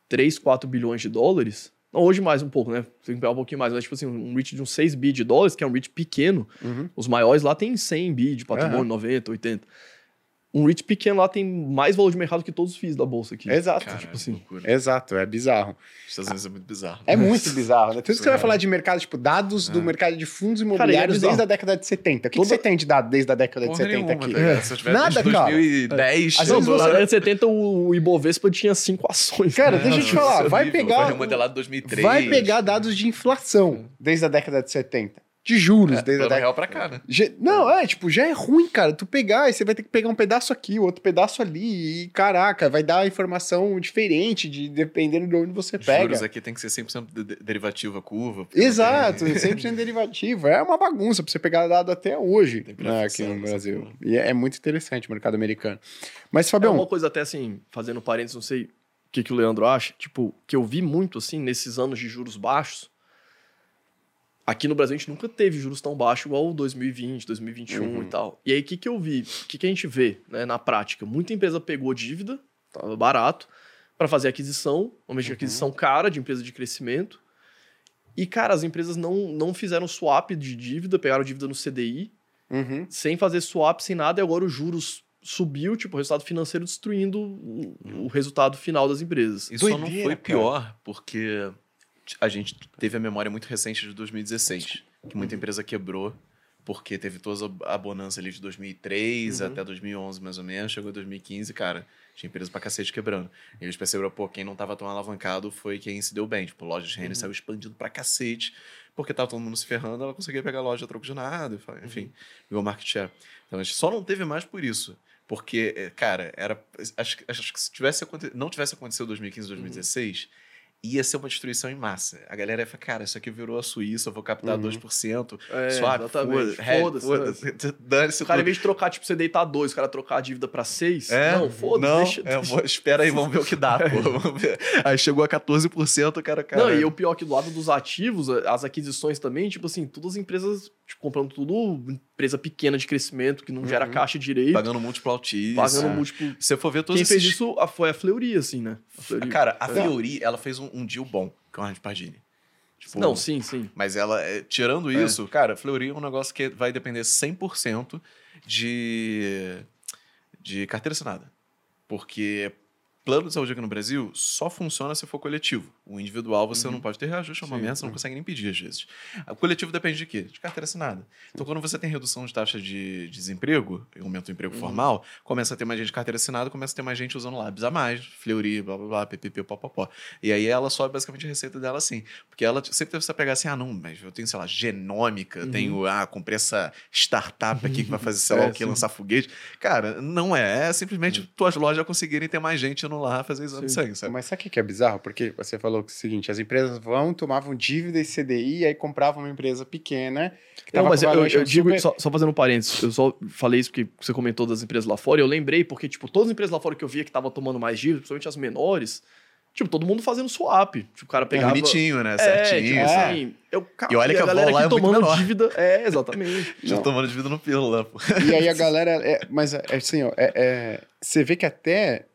3, 4 bilhões de dólares. Não, hoje mais um pouco, né? Tem que pegar um pouquinho mais. Mas, tipo assim, um REIT de uns 6 bi de dólares, que é um REIT pequeno. Uhum. Os maiores lá tem 100 bi de patrimônio, 90, 80. Um REIT pequeno lá tem mais valor de mercado que todos os FIIs da bolsa aqui. Exato. Cara, tipo assim. loucura. Exato, é bizarro. Os Estados Unidos é muito bizarro. É muito bizarro, né? Tudo que você vai falar de mercado, tipo, dados do mercado de fundos Cara, é imobiliários bizarro. desde a década de 70. O que, Toda- que você tem de dado desde a década de Porra 70 nenhuma, aqui? tá ligado? Se eu tivesse Nada, desde cara. 2010, Às eu vezes tô Na década de 70, o Ibovespa tinha 5 ações. Cara, deixa eu te falar, Isso é vai pegar- em 2003. Vai pegar dados de inflação desde a década de 70. De juros é, desde a plano década. real pra cá, né? Já- Não, é, tipo, já é ruim, cara. Tu pegar e você vai ter que pegar um pedaço aqui, outro pedaço ali. E caraca, vai dar informação diferente de dependendo de onde você Os pega. juros aqui tem que ser 100% de- de- derivativo a curva. Exato, tem- 100% derivativo. É uma bagunça pra você pegar dado até hoje né, aqui no Brasil. E é, é muito interessante o mercado americano. Mas, É Fabião, uma coisa até assim, fazendo parênteses, não sei o que, que o Leandro acha, tipo, que eu vi muito assim nesses anos de juros baixos. Aqui no Brasil a gente nunca teve juros tão baixos igual o 2020, 2021 Uhum. e tal. E aí o que, que eu vi? O que, que a gente vê né, na prática? Muita empresa pegou dívida, tava barato, para fazer aquisição, normalmente Uhum. aquisição cara de empresa de crescimento. E, cara, as empresas não, não fizeram swap de dívida, pegaram dívida no CDI, uhum, sem fazer swap, sem nada, e agora os juros subiu, tipo, o resultado financeiro destruindo o, o resultado final das empresas. Isso só não foi cara. pior, porque a gente teve a memória muito recente de 2016, que muita empresa quebrou, porque teve toda a bonança ali de 2003 Uhum. até 2011, mais ou menos. Chegou 2015, cara, tinha empresa pra cacete quebrando. E eles perceberam, pô, quem não tava tão alavancado foi quem se deu bem. Tipo, loja de Renner Uhum. saiu expandindo pra cacete, porque tava todo mundo se ferrando, ela conseguia pegar a loja a troco de nada, enfim, ganhou market share. Então a gente só não teve mais por isso. Porque, é, cara, era. Acho, que- acho que se tivesse não tivesse acontecido 2015, 2016, ia ser uma destruição em massa. A galera ia falar, cara, isso aqui virou a Suíça, eu vou captar Uhum. 2%. É, swap, exatamente. foda- Foda-se. foda-se, Dane-se O cara, em tudo. vez de trocar, tipo, você deitar dois, o cara trocar a dívida pra seis. É, não, foda-se, não, deixa. é, espera aí, vamos ver o que dá, pô. Aí chegou a 14%, o cara, cara. Não, e o pior é que do lado dos ativos, as aquisições também, tipo assim, todas as empresas, tipo, comprando tudo, empresa pequena de crescimento, que não gera Uhum. caixa direito, pagando, Pagando múltiplo altíssimo. múltiplo. Se você for ver todos Quem fez esses- isso a- foi a Fleury, assim, né? A Fleury. Cara, a É. Fiori, ela fez um, um deal bom com a Rand Pardini. Tipo, Não, sim, sim. Mas ela, é, tirando É. isso, cara, Fleury é um negócio que vai depender 100% de, de carteira assinada. Porque plano de saúde aqui no Brasil só funciona se for coletivo. O individual você não pode ter reajuste, é uma Sim, merda, você não consegue nem pedir às vezes. O coletivo depende de quê? De carteira assinada. Então, quando você tem redução de taxa de desemprego, e aumenta o emprego formal, começa a ter mais gente de carteira assinada, começa a ter mais gente usando lábios a mais, Fleury, blá blá blá, ppp, popopó. E aí ela sobe basicamente a receita dela assim. Porque ela sempre teve você pegar assim, ah, não, mas eu tenho, sei lá, genômica, Uhum. tenho, ah, comprei essa startup aqui que vai fazer sei lá É, o que, lançar foguete. Cara, não é. É simplesmente tuas lojas conseguirem ter mais gente indo lá fazer exame de Sim. sangue, sabe? Mas sabe o que é bizarro? Porque você falou que é o seguinte: as empresas vão, tomavam dívida e CDI, e aí compravam uma empresa pequena. Que Não, mas com eu, eu valuation digo, super- só, só fazendo um parênteses, eu só falei isso porque você comentou das empresas lá fora, e eu lembrei porque, tipo, todas as empresas lá fora que eu via que estavam tomando mais dívida, principalmente as menores, tipo, todo mundo fazendo swap. Tipo, o cara É pegava... bonitinho, né? É, Certinho. tipo, sabe? assim, eu, cara, E olha que a galera bola aqui é muito tomando menor. dívida. É, exatamente. Já tomando dívida no pílula, pô. E aí a galera. é- mas é assim, ó, é- é- você vê que até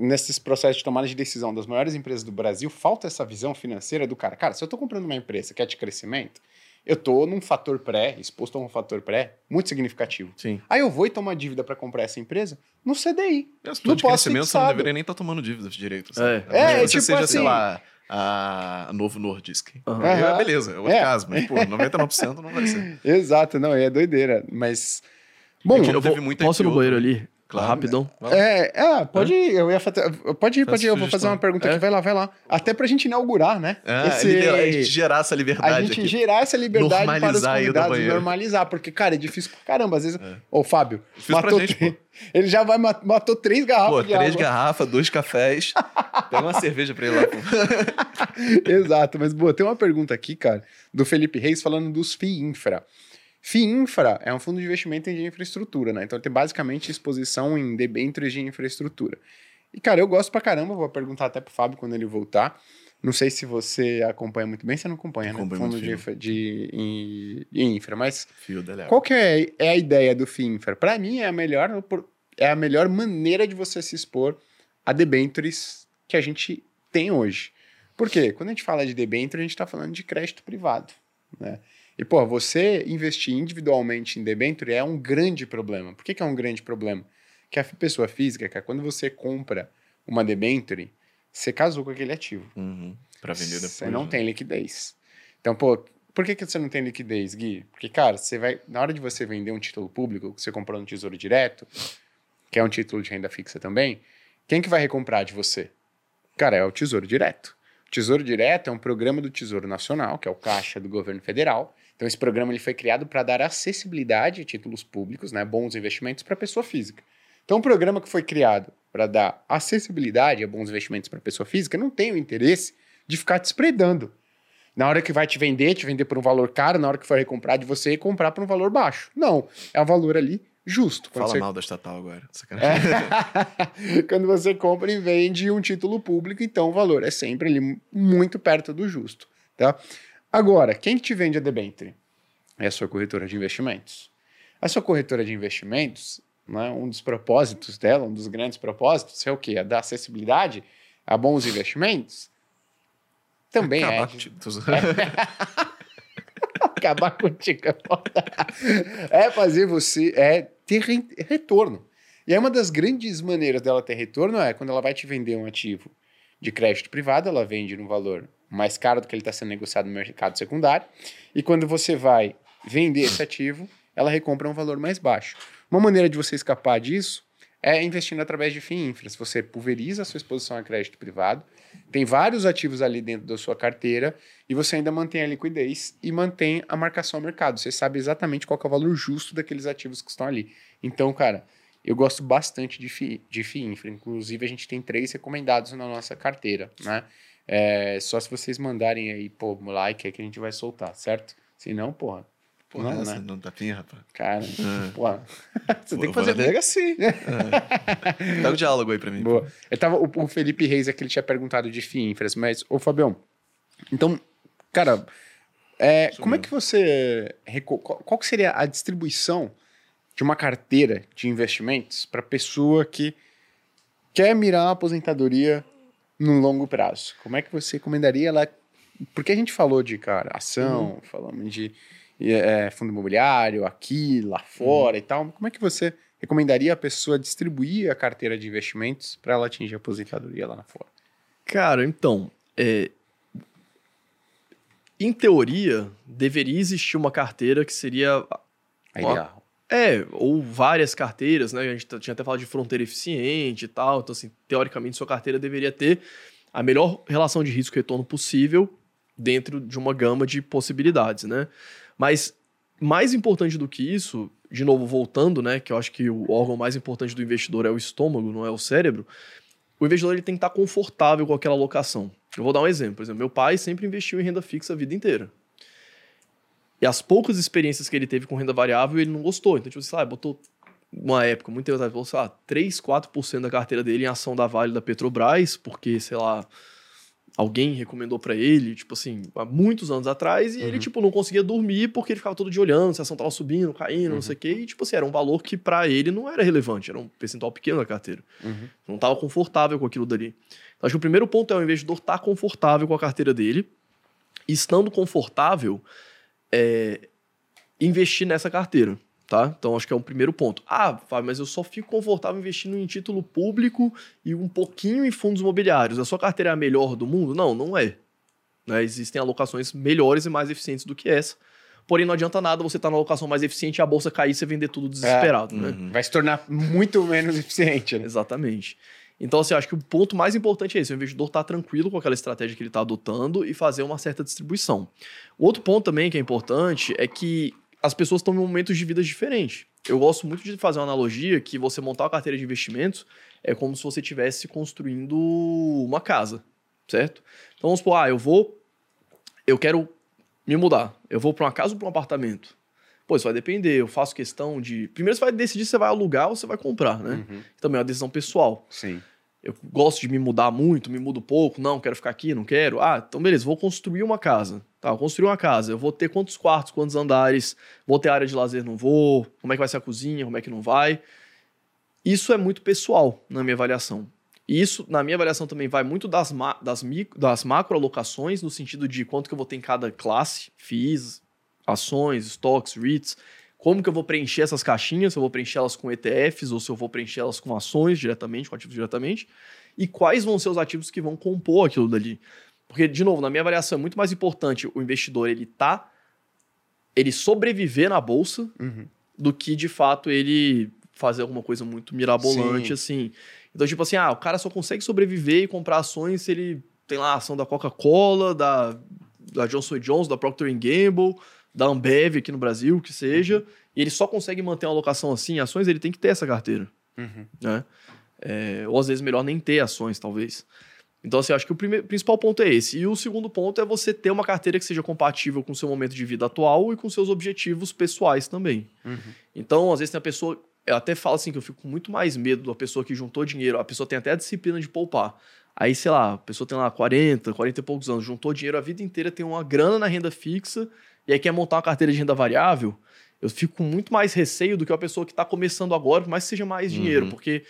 nesses processos de tomada de decisão das maiores empresas do Brasil, falta essa visão financeira do cara. Cara, se eu tô comprando uma empresa que é de crescimento, eu tô num fator pré, exposto a um fator pré, muito significativo. Sim. Aí eu vou e tomar dívida para comprar essa empresa no CDI. Se No de crescimento, você não deveria nem estar tomando dívidas direito. sabe? É. É, que você tipo seja, assim- sei lá, a Novo Nordisk. Aham. Aí, Aham. beleza, é outro É. caso. Mas, pô, 99% não vai ser. Exato, não, é doideira. Mas. Bom, É Eu teve vou, muita posso ir no banheiro também. ali? Claro. Rapidão. Lá. É, ah, pode ir, eu ia fazer. Pode ir, pode ir, eu vou fazer uma pergunta É? aqui, vai lá, vai lá. Até pra gente inaugurar, né? É, Esse- a gente gerar essa a liberdade gente aqui. gerar essa liberdade para os Normalizar aí o do convidados, normalizar, porque, cara, é difícil pra caramba. Às vezes, É. ô, Fábio, Difícil pra matou gente, três- ele já vai, mat- matou três garrafas Pô, três garrafas, dois cafés. Pega uma cerveja pra ele lá, pô. Exato, mas, boa, tem uma pergunta aqui, cara, do Felipe Reis falando dos FII Infra. FII Infra é um fundo de investimento em infraestrutura, né? Então ele tem basicamente exposição em debêntures de infraestrutura. E, cara, eu gosto pra caramba, vou perguntar até pro Fábio quando ele voltar. Não sei se você acompanha muito bem, você não acompanha, né? Fundo de, de, de infra, mas Fio da qual que é, é a ideia do FII Infra? Pra mim é a melhor é a melhor maneira de você se expor a debêntures que a gente tem hoje. Por quê? Quando a gente fala de debênture, a gente está falando de crédito privado, né? E, pô, você investir individualmente em debênture é um grande problema. Por que, que é um grande problema? Que a pessoa física, cara, quando você compra uma debênture, você casou com aquele ativo. Uhum. Pra vender depois. Você não né? tem liquidez. Então, pô, por que, que você não tem liquidez, Gui? Porque, cara, você vai. Na hora de você vender um título público que você comprou no Tesouro Direto, que é um título de renda fixa também, quem que vai recomprar de você? Cara, é o Tesouro Direto. O Tesouro Direto é um programa do Tesouro Nacional, que é o Caixa do Governo Federal. Então, esse programa ele foi criado para dar acessibilidade a títulos públicos, né, bons investimentos para pessoa física. Então, um programa que foi criado para dar acessibilidade a bons investimentos para pessoa física não tem o interesse de ficar te espredando. Na hora que vai te vender, te vender por um valor caro, na hora que for recomprar de você, comprar por um valor baixo. Não, é um valor ali justo. Fala você- mal da estatal agora. Sacanagem. Quando você compra e vende um título público, então o valor é sempre ali muito perto do justo, tá? Agora, quem te vende a debênture? É a sua corretora de investimentos. A sua corretora de investimentos, né, um dos propósitos dela, um dos grandes propósitos é o quê? É dar acessibilidade a bons investimentos? Também Acabar é. com o título. Acabar contigo. é foda. É fazer você é ter re- retorno. E aí uma das grandes maneiras dela ter retorno é quando ela vai te vender um ativo de crédito privado, ela vende num valor mais caro do que ele está sendo negociado no mercado secundário. E quando você vai vender esse ativo, ela recompra um valor mais baixo. Uma maneira de você escapar disso é investindo através de FII Infra. Você pulveriza a sua exposição a crédito privado, tem vários ativos ali dentro da sua carteira e você ainda mantém a liquidez e mantém a marcação ao mercado. Você sabe exatamente qual é o valor justo daqueles ativos que estão ali. Então, cara, eu gosto bastante de FII, de FII Infra. Inclusive, a gente tem três recomendados na nossa carteira, né? É, só se vocês mandarem aí, pô, um like aí que a gente vai soltar, certo? Se não, porra, Porra, Não, né? não tapinha, rapaz. cara, É. porra. Você tem que fazer delegacia. É. Dá o diálogo aí pra mim. Boa. Eu tava, o, o Felipe Reis aqui, ele tinha perguntado de FII Infras, mas, ô Fabião, então, cara, é, como é que você. qual que seria a distribuição de uma carteira de investimentos para pessoa que quer mirar a aposentadoria no longo prazo? Como é que você recomendaria ela? Porque a gente falou de, cara, ação, falamos de é, fundo imobiliário, aqui, lá fora e tal. Como é que você recomendaria a pessoa distribuir a carteira de investimentos para ela atingir a aposentadoria lá na fora? Cara, então, é, em teoria, deveria existir uma carteira que seria. A ideal. É, ou várias carteiras, né? A gente tinha até falado de fronteira eficiente e tal. Então, assim, teoricamente, sua carteira deveria ter a melhor relação de risco-retorno possível dentro de uma gama de possibilidades, né? Mas mais importante do que isso, de novo, voltando, né? Que eu acho que o órgão mais importante do investidor é o estômago, não é o cérebro. O investidor ele tem que estar confortável com aquela alocação. Eu vou dar um exemplo. Por exemplo, meu pai sempre investiu em renda fixa a vida inteira. E as poucas experiências que ele teve com renda variável, ele não gostou. Então, tipo, sei lá, botou uma época, muito tempo atrás, botou, sei lá, 3, 4% da carteira dele em ação da Vale da Petrobras, porque, sei lá, alguém recomendou pra ele, tipo assim, há muitos anos atrás, e ele, tipo, não conseguia dormir porque ele ficava todo dia olhando se a ação tava subindo, caindo, não sei o quê, e, tipo assim, era um valor que pra ele não era relevante, era um percentual pequeno da carteira. Uhum. Não estava confortável com aquilo dali. Então, acho que o primeiro ponto é o investidor estar confortável com a carteira dele. E estando confortável, é, investir nessa carteira. Tá? Então, acho que é o primeiro ponto. Ah, Fábio, mas eu só fico confortável investindo em título público e um pouquinho em fundos imobiliários. A sua carteira é a melhor do mundo? Não, não é. Né? Existem alocações melhores e mais eficientes do que essa. Porém, não adianta nada você estar na alocação mais eficiente e a bolsa cair e você vender tudo desesperado. né? Uhum. Vai se tornar muito menos eficiente, né? Exatamente. Então, assim, acho que o ponto mais importante é esse: o investidor estar tranquilo com aquela estratégia que ele está adotando e fazer uma certa distribuição. O outro ponto também que é importante é que as pessoas estão em momentos de vida diferentes. Eu gosto muito de fazer uma analogia que você montar uma carteira de investimentos é como se você estivesse construindo uma casa, certo? Então vamos supor, ah, eu vou, eu quero me mudar, eu vou para uma casa ou para um apartamento. Pô, isso vai depender, eu faço questão de... Primeiro você vai decidir se você vai alugar ou se você vai comprar, né? Uhum. Também é uma decisão pessoal. Sim. Eu gosto de me mudar muito, me mudo pouco, não, quero ficar aqui, não quero. Ah, então beleza, vou construir uma casa. Tá, construir uma casa. Eu vou ter quantos quartos, quantos andares, vou ter área de lazer, não vou, como é que vai ser a cozinha, como é que não vai. Isso é muito pessoal na minha avaliação. E isso, na minha avaliação, também vai muito das, ma das, das macroalocações, no sentido de quanto que eu vou ter em cada classe, FIIs, ações, estoques, REITs, como que eu vou preencher essas caixinhas, se eu vou preencher-las com ETFs ou se eu vou preencher-las com ações diretamente, com ativos diretamente, e quais vão ser os ativos que vão compor aquilo dali. Porque, de novo, na minha avaliação é muito mais importante o investidor ele tá ele sobreviver na bolsa Uhum. do que, de fato, ele fazer alguma coisa muito mirabolante, Sim. assim. Então, tipo assim, ah, o cara só consegue sobreviver e comprar ações se ele tem lá a ação da Coca-Cola, da, da Johnson Johnson, da Procter Gamble, da Ambev aqui no Brasil, que seja, e ele só consegue manter uma alocação assim em ações, ele tem que ter essa carteira, Uhum. né? É, ou às vezes melhor nem ter ações, talvez. Então, assim, eu acho que o primeiro, principal ponto é esse. E o segundo ponto é você ter uma carteira que seja compatível com o seu momento de vida atual e com seus objetivos pessoais também. Uhum. Então, às vezes tem a pessoa. Eu até falo assim que eu fico com muito mais medo da pessoa que juntou dinheiro. A pessoa tem até a disciplina de poupar. Aí, sei lá, a pessoa tem lá 40, 40 e poucos anos, juntou dinheiro a vida inteira, tem uma grana na renda fixa, e aí quer montar uma carteira de renda variável. Eu fico com muito mais receio do que a pessoa que está começando agora, por mais que seja mais dinheiro, Uhum. porque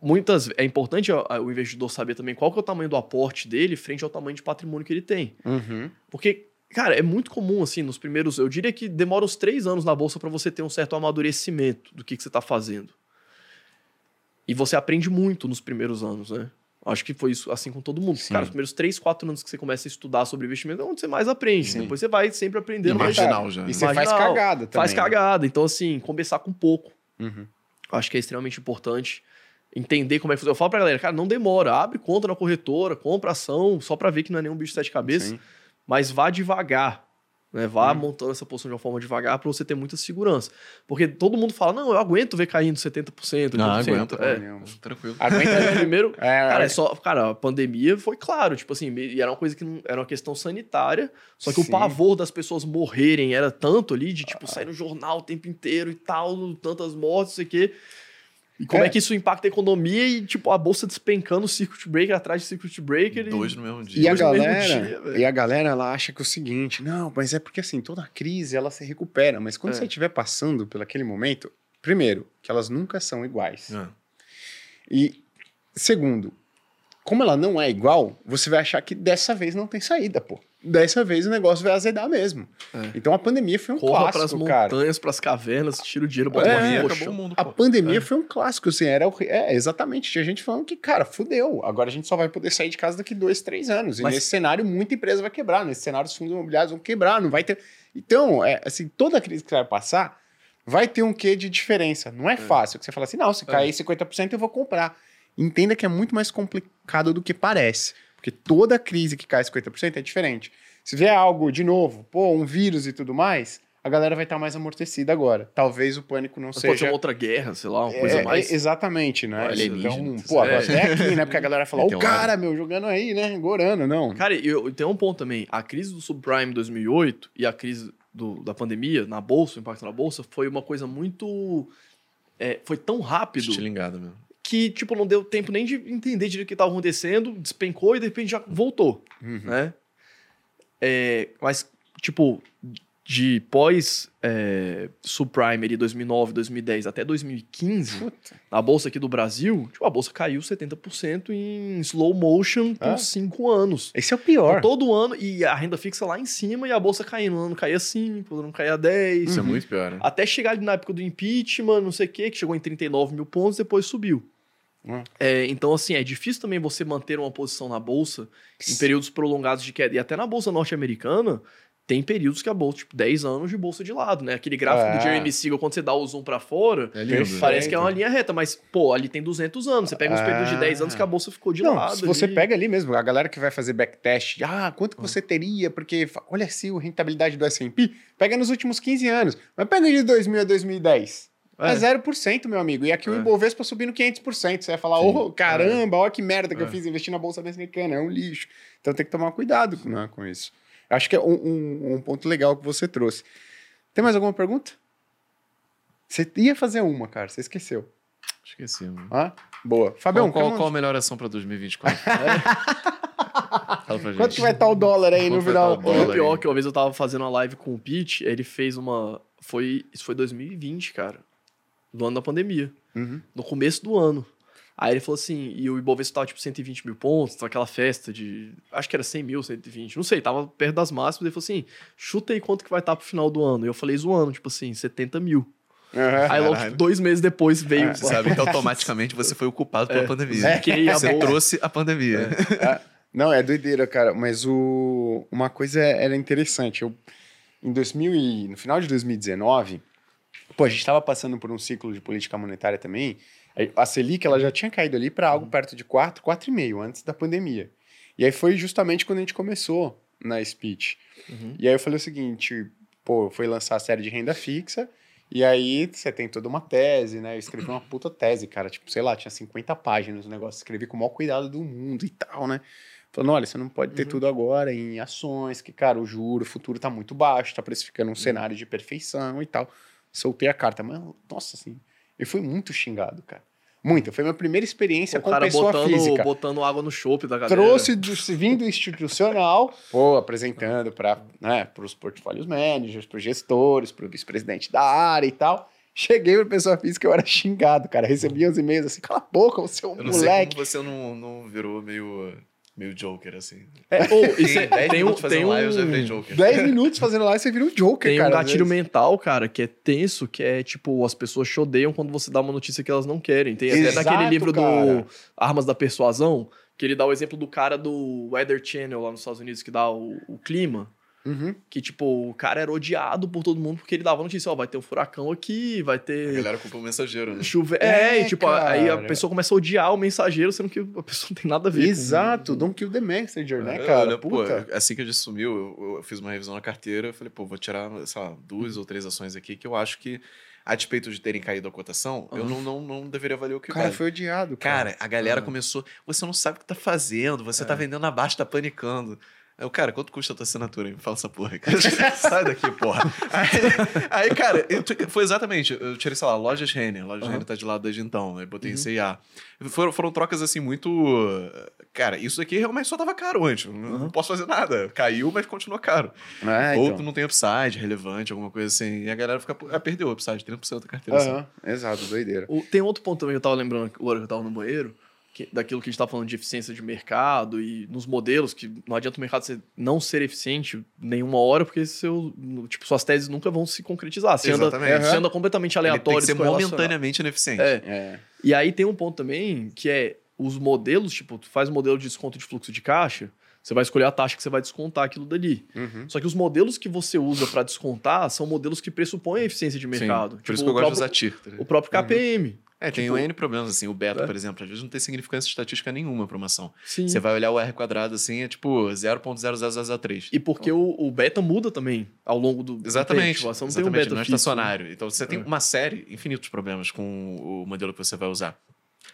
muitas é importante o investidor saber também qual que é o tamanho do aporte dele frente ao tamanho de patrimônio que ele tem. Uhum. Porque, cara, é muito comum, assim, nos primeiros. Eu diria que demora uns três anos na bolsa para você ter um certo amadurecimento do que, que você tá fazendo. E você aprende muito nos primeiros anos, né? Acho que foi isso assim com todo mundo. Sim. Cara, os primeiros três, quatro anos que você começa a estudar sobre investimento é onde você mais aprende. Sim. Depois você vai sempre aprendendo. mais. Marginal já. E né? você faz Marginal. cagada também. Faz né? cagada. Então, assim, começar com pouco. Uhum. Acho que é extremamente importante entender como é que funciona. Eu falo pra galera, cara, não demora. Abre conta na corretora, compra ação, só pra ver que não é nenhum bicho de sete cabeças Sim. mas vá devagar. Né? Vá Hum. montando essa posição de uma forma devagar para você ter muita segurança. Porque todo mundo fala, não, eu aguento ver caindo 70%, 80%. Não, aguenta. É. Não. Tranquilo. Aguenta É, primeiro, É, cara, é só, cara, a pandemia foi claro, tipo assim, e era uma coisa que não, era uma questão sanitária, só que Sim. o pavor das pessoas morrerem era tanto ali, de tipo, sair no jornal o tempo inteiro e tal, tantas mortes, não sei o quê. E como é. É. que isso impacta a economia e, tipo, a bolsa despencando o circuit breaker atrás de circuit breaker. e- Dois no mesmo E dia. a no mesmo galera, dia, e a galera ela acha que é o seguinte, não, mas é porque assim, toda crise ela se recupera, mas quando É. você estiver passando por aquele momento, primeiro, que elas nunca são iguais. É. E segundo, como ela não é igual, você vai achar que dessa vez não tem saída, pô. Dessa vez o negócio vai azedar mesmo. É. Então a pandemia foi um Corra pras clássico, cara. montanhas, pras cavernas, tira o dinheiro, bota É, roxa. acabou o mundo, A pô. pandemia É. foi um clássico, assim, era o- é, exatamente, tinha gente falando que, cara, fudeu, agora a gente só vai poder sair de casa daqui dois, três anos, e Mas- nesse cenário muita empresa vai quebrar, nesse cenário os fundos imobiliários vão quebrar, não vai ter... Então, é, assim, toda crise que você vai passar, vai ter um quê de diferença, não é, fácil, que você fala assim, não, se cair 50% eu vou comprar. Entenda que é muito mais complicado do que parece, porque toda crise que cai 50% é diferente. Se vier algo, de novo, pô, um vírus e tudo mais, a galera vai estar mais amortecida agora. Talvez o pânico não Mas seja... pode ser uma outra guerra, sei lá, uma coisa É, mais. é, exatamente, né? Alienígena. Então, pô, É. até aqui, né? Porque a galera fala, o cara, meu, jogando aí, né? Gorando, não. Cara, e eu, tem um ponto também. A crise do subprime em 2008 e a crise do- da pandemia na bolsa, o impacto na bolsa, foi uma coisa muito. é, foi tão rápido Estilingado mesmo. Que, tipo, não deu tempo nem de entender direito o que estava acontecendo, despencou e de repente já voltou, Uhum. né? É, mas, tipo, de pós é, subprime ali 2009, 2010 até 2015, Puta. na bolsa aqui do Brasil, tipo, a bolsa caiu 70% em slow motion por Ah. cinco anos. Esse é o pior. Então, todo ano, e a renda fixa lá em cima e a bolsa caindo. Um ano caía 5, outro ano caía 10. Isso Uhum. é muito pior, né? Até chegar ali na época do impeachment, não sei o quê, que chegou em 39 mil pontos, depois subiu. Hum. É, então, assim, é difícil também você manter uma posição na bolsa em períodos prolongados de queda. E até na bolsa norte-americana, tem períodos que a bolsa, tipo, 10 anos de bolsa de lado, né? Aquele gráfico É. do Jeremy Siegel, quando você dá o zoom pra fora, É Perfeito. parece que é uma linha reta, mas, pô, ali tem 200 anos. Você pega uns Ah. períodos de 10 anos que a bolsa ficou de Não, lado. se você ali. pega ali mesmo, a galera que vai fazer backtest, ah, quanto que você teria? Porque, olha assim, a rentabilidade do S&P, pega nos últimos 15 anos, mas pega de 2000 a 2010. É, É. 0%, meu amigo. E aqui o É. Ibovespa subindo 500%. Você vai falar, ô, caramba, olha que merda que eu É. fiz investir na Bolsa Americana, é um lixo. Então tem que tomar cuidado né, com isso. Acho que é um, um- um ponto legal que você trouxe. Tem mais alguma pergunta? Você ia fazer uma, cara, você esqueceu. Esqueci, mano. Ah, boa. Fabião, qual, qual, qual a melhor ação pra 2024? Fala pra gente. quanto que vai estar o dólar aí no Quanto vai final? o o pior aí? é que uma vez eu tava fazendo uma live com o Pete, ele fez uma. Foi, isso foi 2020, cara. Do ano da pandemia. Uhum. No começo do ano. Aí ele falou assim, e o Ibovespa tava tipo 120 mil pontos, tava aquela festa de. Acho que era 100 mil, 120, não sei, tava perto das máximas. Ele falou assim: chuta aí quanto que vai estar pro final do ano. E eu falei zoando, tipo assim, 70 mil. Aham. Aí logo, Caralho. dois meses depois veio. Você sabe que automaticamente você foi o culpado pela É. pandemia. É. Você bolsa- trouxe a pandemia. Não, é doideira, cara. Mas o... uma coisa era interessante. Eu, em 2000 e... no final de 2019, pô, a gente estava passando por um ciclo de política monetária também. A Selic ela já tinha caído ali para algo perto de 4, 4,5 antes da pandemia. E aí foi justamente quando a gente começou na speech. Uhum. E aí eu falei o seguinte, pô, foi lançar a série de renda fixa, e aí você tem toda uma tese, né? Eu escrevi uma puta tese, cara, tipo, sei lá, tinha 50 páginas o negócio, escrevi com o maior cuidado do mundo e tal, né? Falando, olha, você não pode ter Uhum. tudo agora em ações, que, cara, o juro, o futuro tá muito baixo, tá precificando um cenário de perfeição e tal. Soltei a carta, mas, nossa, assim, eu fui muito xingado, cara. Muito. Foi minha primeira experiência o com cara pessoa botando, física. botando água no chope da galera. Trouxe do, vindo institucional, pô, apresentando para né, os portfólios managers, para os gestores, para o vice-presidente da área e tal. Cheguei para pessoa física, eu era xingado, cara. Recebia os e-mails assim, cala a boca, você é um Eu não sei moleque. como você não, não virou meio, meio Joker, assim. É, ô, isso é- Tem 10 tem um, minutos fazendo tem live, eu já virei um, Joker. 10 minutos fazendo live, você vira um Joker, Tem cara. um às gatilho mental, cara, que é tenso, que é tipo, as pessoas te odeiam quando você dá uma notícia que elas não querem. Tem até Exato, naquele livro cara. do Armas da Persuasão, que ele dá o exemplo do cara do Weather Channel lá nos Estados Unidos, que dá o, o clima. Uhum. Que, tipo, o cara era odiado por todo mundo porque ele dava notícia, ó, vai ter um furacão aqui, vai A ter galera culpa o mensageiro, né? chuva. É, É, e, tipo, aí a cara. pessoa começa a odiar o mensageiro, sendo que a pessoa não tem nada a ver com- Exato, Don't Kill the Messenger, né, É, cara? olha, pô, Puta. assim que a gente sumiu, eu, eu fiz uma revisão na carteira, eu falei, pô, vou tirar, sei lá, duas ou três ações aqui que eu acho que, a despeito de terem caído a cotação, eu não, não, não deveria valer o que Cara, vale. foi odiado, cara. Cara, a galera Ah. começou. Você não sabe o que tá fazendo, você tá vendendo abaixo, tá panicando. Eu, cara, quanto custa a tua assinatura? Me fala essa porra. cara. Sai daqui, porra. Aí, aí, cara, foi exatamente. Eu tirei, sei lá, lojas Renner. Lojas Aham. Renner tá de lado desde então. Aí botei Uhum. em CIA. Foram, foram trocas assim muito. Cara, isso aqui realmente só tava caro antes. Não, não posso fazer nada. Caiu, mas continua caro. É, Ou então. tu não tem upside relevante, alguma coisa assim. E a galera fica. Ah, perdeu o upside, 30% da carteira. assim. Aham, Exato, doideira. O- tem outro ponto também que eu tava lembrando agora que eu tava no banheiro, que- daquilo que a gente tá falando de eficiência de mercado e nos modelos, que não adianta o mercado ser- não ser eficiente nenhuma hora, porque seu, tipo, suas teses nunca vão se concretizar. Você anda, Exatamente. você anda completamente Ele tem aleatório. que ser momentaneamente ineficiente. É. É. E aí tem um ponto também que é os modelos, tipo, tu faz um modelo de desconto de fluxo de caixa, você vai escolher a taxa que você vai descontar aquilo dali. Uhum. Só que os modelos que você usa para descontar são modelos que pressupõem a eficiência de Sim. mercado. Por Tipo, isso que eu o gosto de próprio- usar TIR. tá ligado? O próprio KPM. É, tem tipo- N problemas, assim. O beta, É. por exemplo, às vezes não tem significância estatística nenhuma para uma ação. Sim. Você vai olhar o R quadrado assim, é tipo 0.0003. E porque o, o beta muda também ao longo do do Exatamente. tempo. Tipo, tem um exatamente, beta não é fixo, estacionário. Então você tem É. uma série, infinitos problemas com o modelo que você vai usar.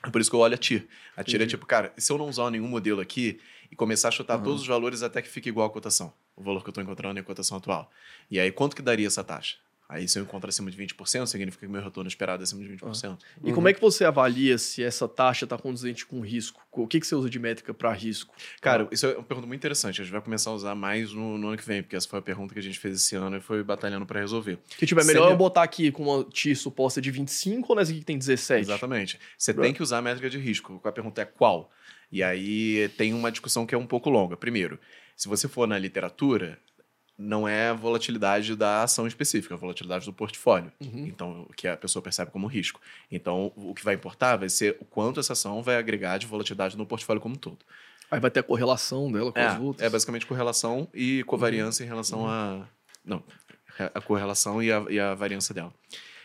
É Por isso que eu olho a TIR. A TIR é tipo, cara, se eu não usar nenhum modelo aqui e começar a chutar Aham. todos os valores até que fique igual a cotação, o valor que eu estou encontrando é a cotação atual. E aí, quanto que daria essa taxa? Aí, se eu encontro acima de 20%, significa que meu retorno esperado é acima de 20%. E como é que você avalia se essa taxa está condizente com risco? O que, que você usa de métrica para risco? Cara, isso é uma pergunta muito interessante. A gente vai começar a usar mais no, no ano que vem, porque essa foi a pergunta que a gente fez esse ano e foi batalhando para resolver. Que tipo, é melhor Seria- eu botar aqui com uma TI suposta de 25 ou nessa aqui que tem 17? Exatamente. Você Right. tem que usar a métrica de risco. A pergunta é qual? E aí tem uma discussão que é um pouco longa. Primeiro, se você for na literatura, não é a volatilidade da ação específica, é a volatilidade do portfólio. Uhum. Então, o que a pessoa percebe como risco. Então, o que vai importar vai ser o quanto essa ação vai agregar de volatilidade no portfólio como um todo. Aí vai ter a correlação dela com as É, outras. é basicamente correlação e covariância em relação a. Não, a correlação e a, e a variância dela.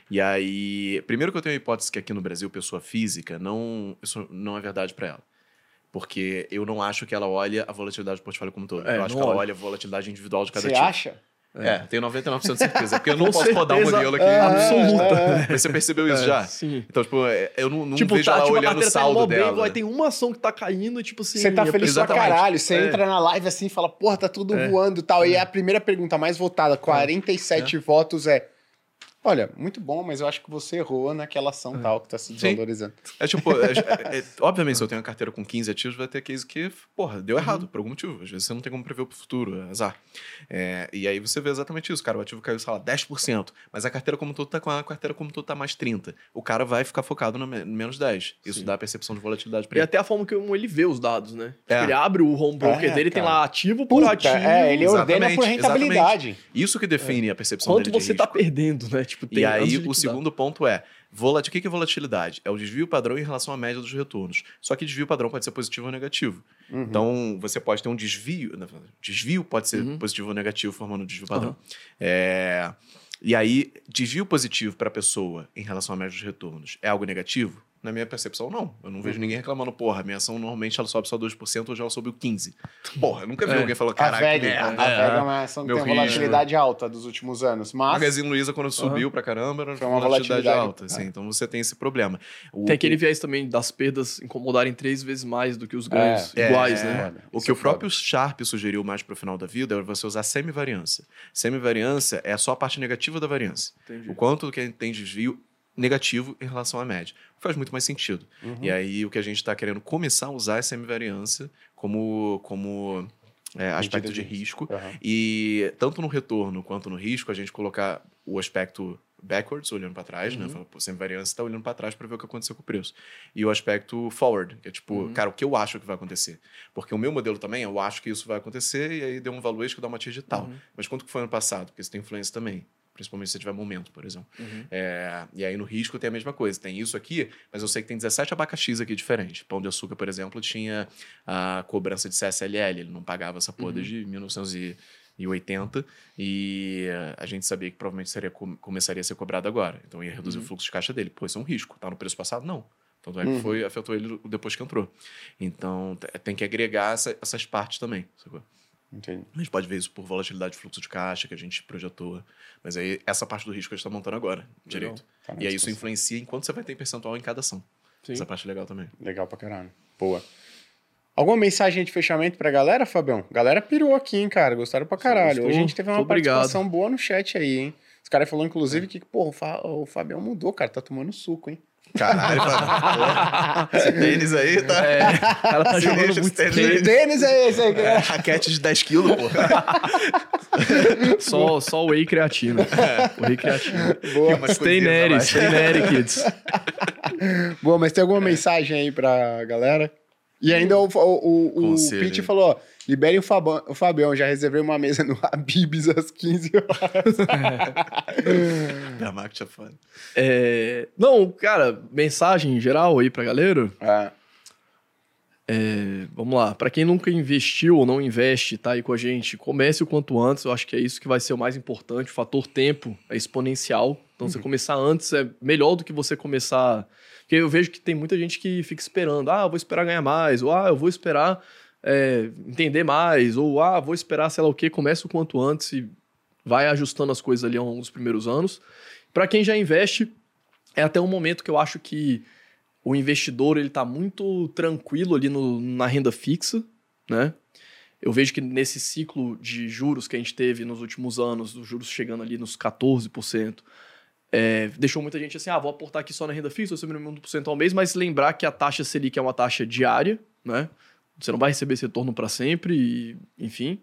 E aí, primeiro que eu tenho a hipótese que aqui no Brasil, pessoa física, não, isso não é verdade para ela. Porque eu não acho que ela olha a volatilidade do portfólio como um todo. É, eu acho que ela olha. olha a volatilidade individual de cada Você tipo. acha? É, tenho 99% de certeza. Porque eu não posso rodar um modelo aqui. absoluta. Mas você percebeu isso É, já? Sim. Então, tipo, é, eu não, não tipo, vejo tá, ela tipo, olhando o tá saldo bem, dela. agora tem uma ação que tá caindo, tipo assim... Você tá feliz pra Exatamente. caralho. Você É. entra na live assim e fala, porra, tá tudo É. voando e tal. E a primeira pergunta mais votada, 47 votos, é. Olha, muito bom, mas eu acho que você errou naquela ação tal que tá se desvalorizando. É tipo, é, é- é- obviamente, se eu tenho uma carteira com 15 ativos, vai ter case que, porra, deu errado por algum motivo. Às vezes você não tem como prever o futuro, é azar. É, e aí você vê exatamente isso. Cara, o ativo caiu, sei lá, 10%, mas a carteira como todo tá com a carteira como todo tá mais 30%. O cara vai ficar focado no me- menos 10%. Isso Sim. dá a percepção de volatilidade E pra ele. até a forma como ele vê os dados, né? Tipo, É. Ele abre o home broker É, dele, tem cara. lá ativo por Puta, ativo. é, ele ordena por Exatamente, rentabilidade. Isso que define a percepção Quanto dele de você tá risco. perdendo, né? Tipo, tem E aí, o segundo ponto é: volat... o que é volatilidade? É o desvio padrão em relação à média dos retornos. Só que desvio padrão pode ser positivo ou negativo. Uhum. Então, você pode ter um desvio. Desvio pode ser Uhum. positivo ou negativo, formando um desvio padrão. Aham. É, E aí, desvio positivo para a pessoa em relação à média dos retornos é algo negativo? Na minha percepção, não. Eu não vejo Uhum. ninguém reclamando, porra, minha ação normalmente ela sobe só 2%, hoje ela subiu 15%. Porra, eu nunca vi É. alguém falar, A caraca, VEG, a. VEG é uma ação que tem risco. volatilidade alta dos últimos anos. A Mas Magazine Luiza, quando subiu pra caramba, era Foi uma volatilidade, volatilidade, alta. é. assim, então você tem esse problema. O, Tem aquele viés também das perdas incomodarem três vezes mais do que os ganhos É, iguais, é, né? O que é o próprio Sharp sugeriu mais pro final da vida é você usar semivariância. Semivariância é só a parte negativa da variância. Entendi. O quanto que tem desvio negativo em relação à média. Faz muito mais sentido. Uhum. E aí o que a gente está querendo começar a usar é semivariância como, como é, aspecto de risco. Aham. E tanto no retorno quanto no risco, a gente colocar o aspecto backwards, olhando para trás, né? Uhum. Fala, pô, Semivariância está olhando para trás para ver o que aconteceu com o preço. E o aspecto forward, que é tipo, Uhum. cara, o que eu acho que vai acontecer. Porque o meu modelo também, eu acho que isso vai acontecer, e aí deu um valuation que dá uma TIR de tal. Uhum. Mas quanto que foi ano passado? Porque isso tem influência também. Principalmente se você tiver momento, por exemplo. Uhum. É, e aí no risco tem a mesma coisa. Tem isso aqui, mas eu sei que tem 17 abacaxis aqui diferentes. Pão de açúcar, por exemplo, tinha a cobrança de CSLL. Ele não pagava essa porra Uhum. desde 1980. E a gente sabia que provavelmente seria, com- começaria a ser cobrado agora. Então ia reduzir Uhum. o fluxo de caixa dele. Pô, isso é um risco. Tá no preço passado? Não. Tanto é que Uhum. foi, afetou ele depois que entrou. Então te- tem que agregar essa- essas partes também. sacou? Entendi. A gente pode ver isso por volatilidade de fluxo de caixa que a gente projetou. Mas aí essa parte do risco a gente está montando agora, direito. Tá E aí isso influencia em quanto você vai ter em percentual em cada ação. Sim. Essa parte é legal também. Legal pra caralho. Boa. Alguma mensagem de fechamento pra galera, Fabião? Galera pirou aqui, hein, cara? Gostaram pra caralho. Hoje a gente teve uma Muito obrigado. participação boa no chat aí, hein? Os caras falaram, inclusive, que, porra, o, Fa- o Fabião mudou, cara. Tá tomando suco, hein? Caralho, mano. Esse tênis aí tá. É, o cara tá jogando muito esse Que tênis é esse aí? É, raquete de 10 quilos, pô. Só, só whey creatina. Whey creatina. Boa. Stay neri, stay neri, kids. Boa, mas tem alguma mensagem aí pra galera? E ainda o, o, o, o Pete falou, ó, liberem o, Fabão, o Fabião, já reservei uma mesa no Habibs às 15 horas. Marketing é foda. É, não, cara, mensagem geral aí pra galera. Ah, É, vamos lá. Pra quem nunca investiu ou não investe, tá aí com a gente, comece o quanto antes. Eu acho que é isso que vai ser o mais importante. O fator tempo é exponencial. Então, você começar antes é melhor do que você começar. Porque eu vejo que tem muita gente que fica esperando. Ah, eu vou esperar ganhar mais. Ou ah, eu vou esperar é, entender mais. Ou ah, vou esperar sei lá o quê. Comece o quanto antes e vai ajustando as coisas ali ao longo dos primeiros anos. Pra quem já investe, é até um momento que eu acho que o investidor ele está muito tranquilo ali no- na renda fixa, né? Eu vejo que nesse ciclo de juros que a gente teve nos últimos anos, os juros chegando ali nos 14%, é, deixou muita gente assim, ah, vou aportar aqui só na renda fixa, eu recebendo 1% ao mês, mas lembrar que a taxa Selic é uma taxa diária, né? Você não vai receber esse retorno para sempre, e, enfim.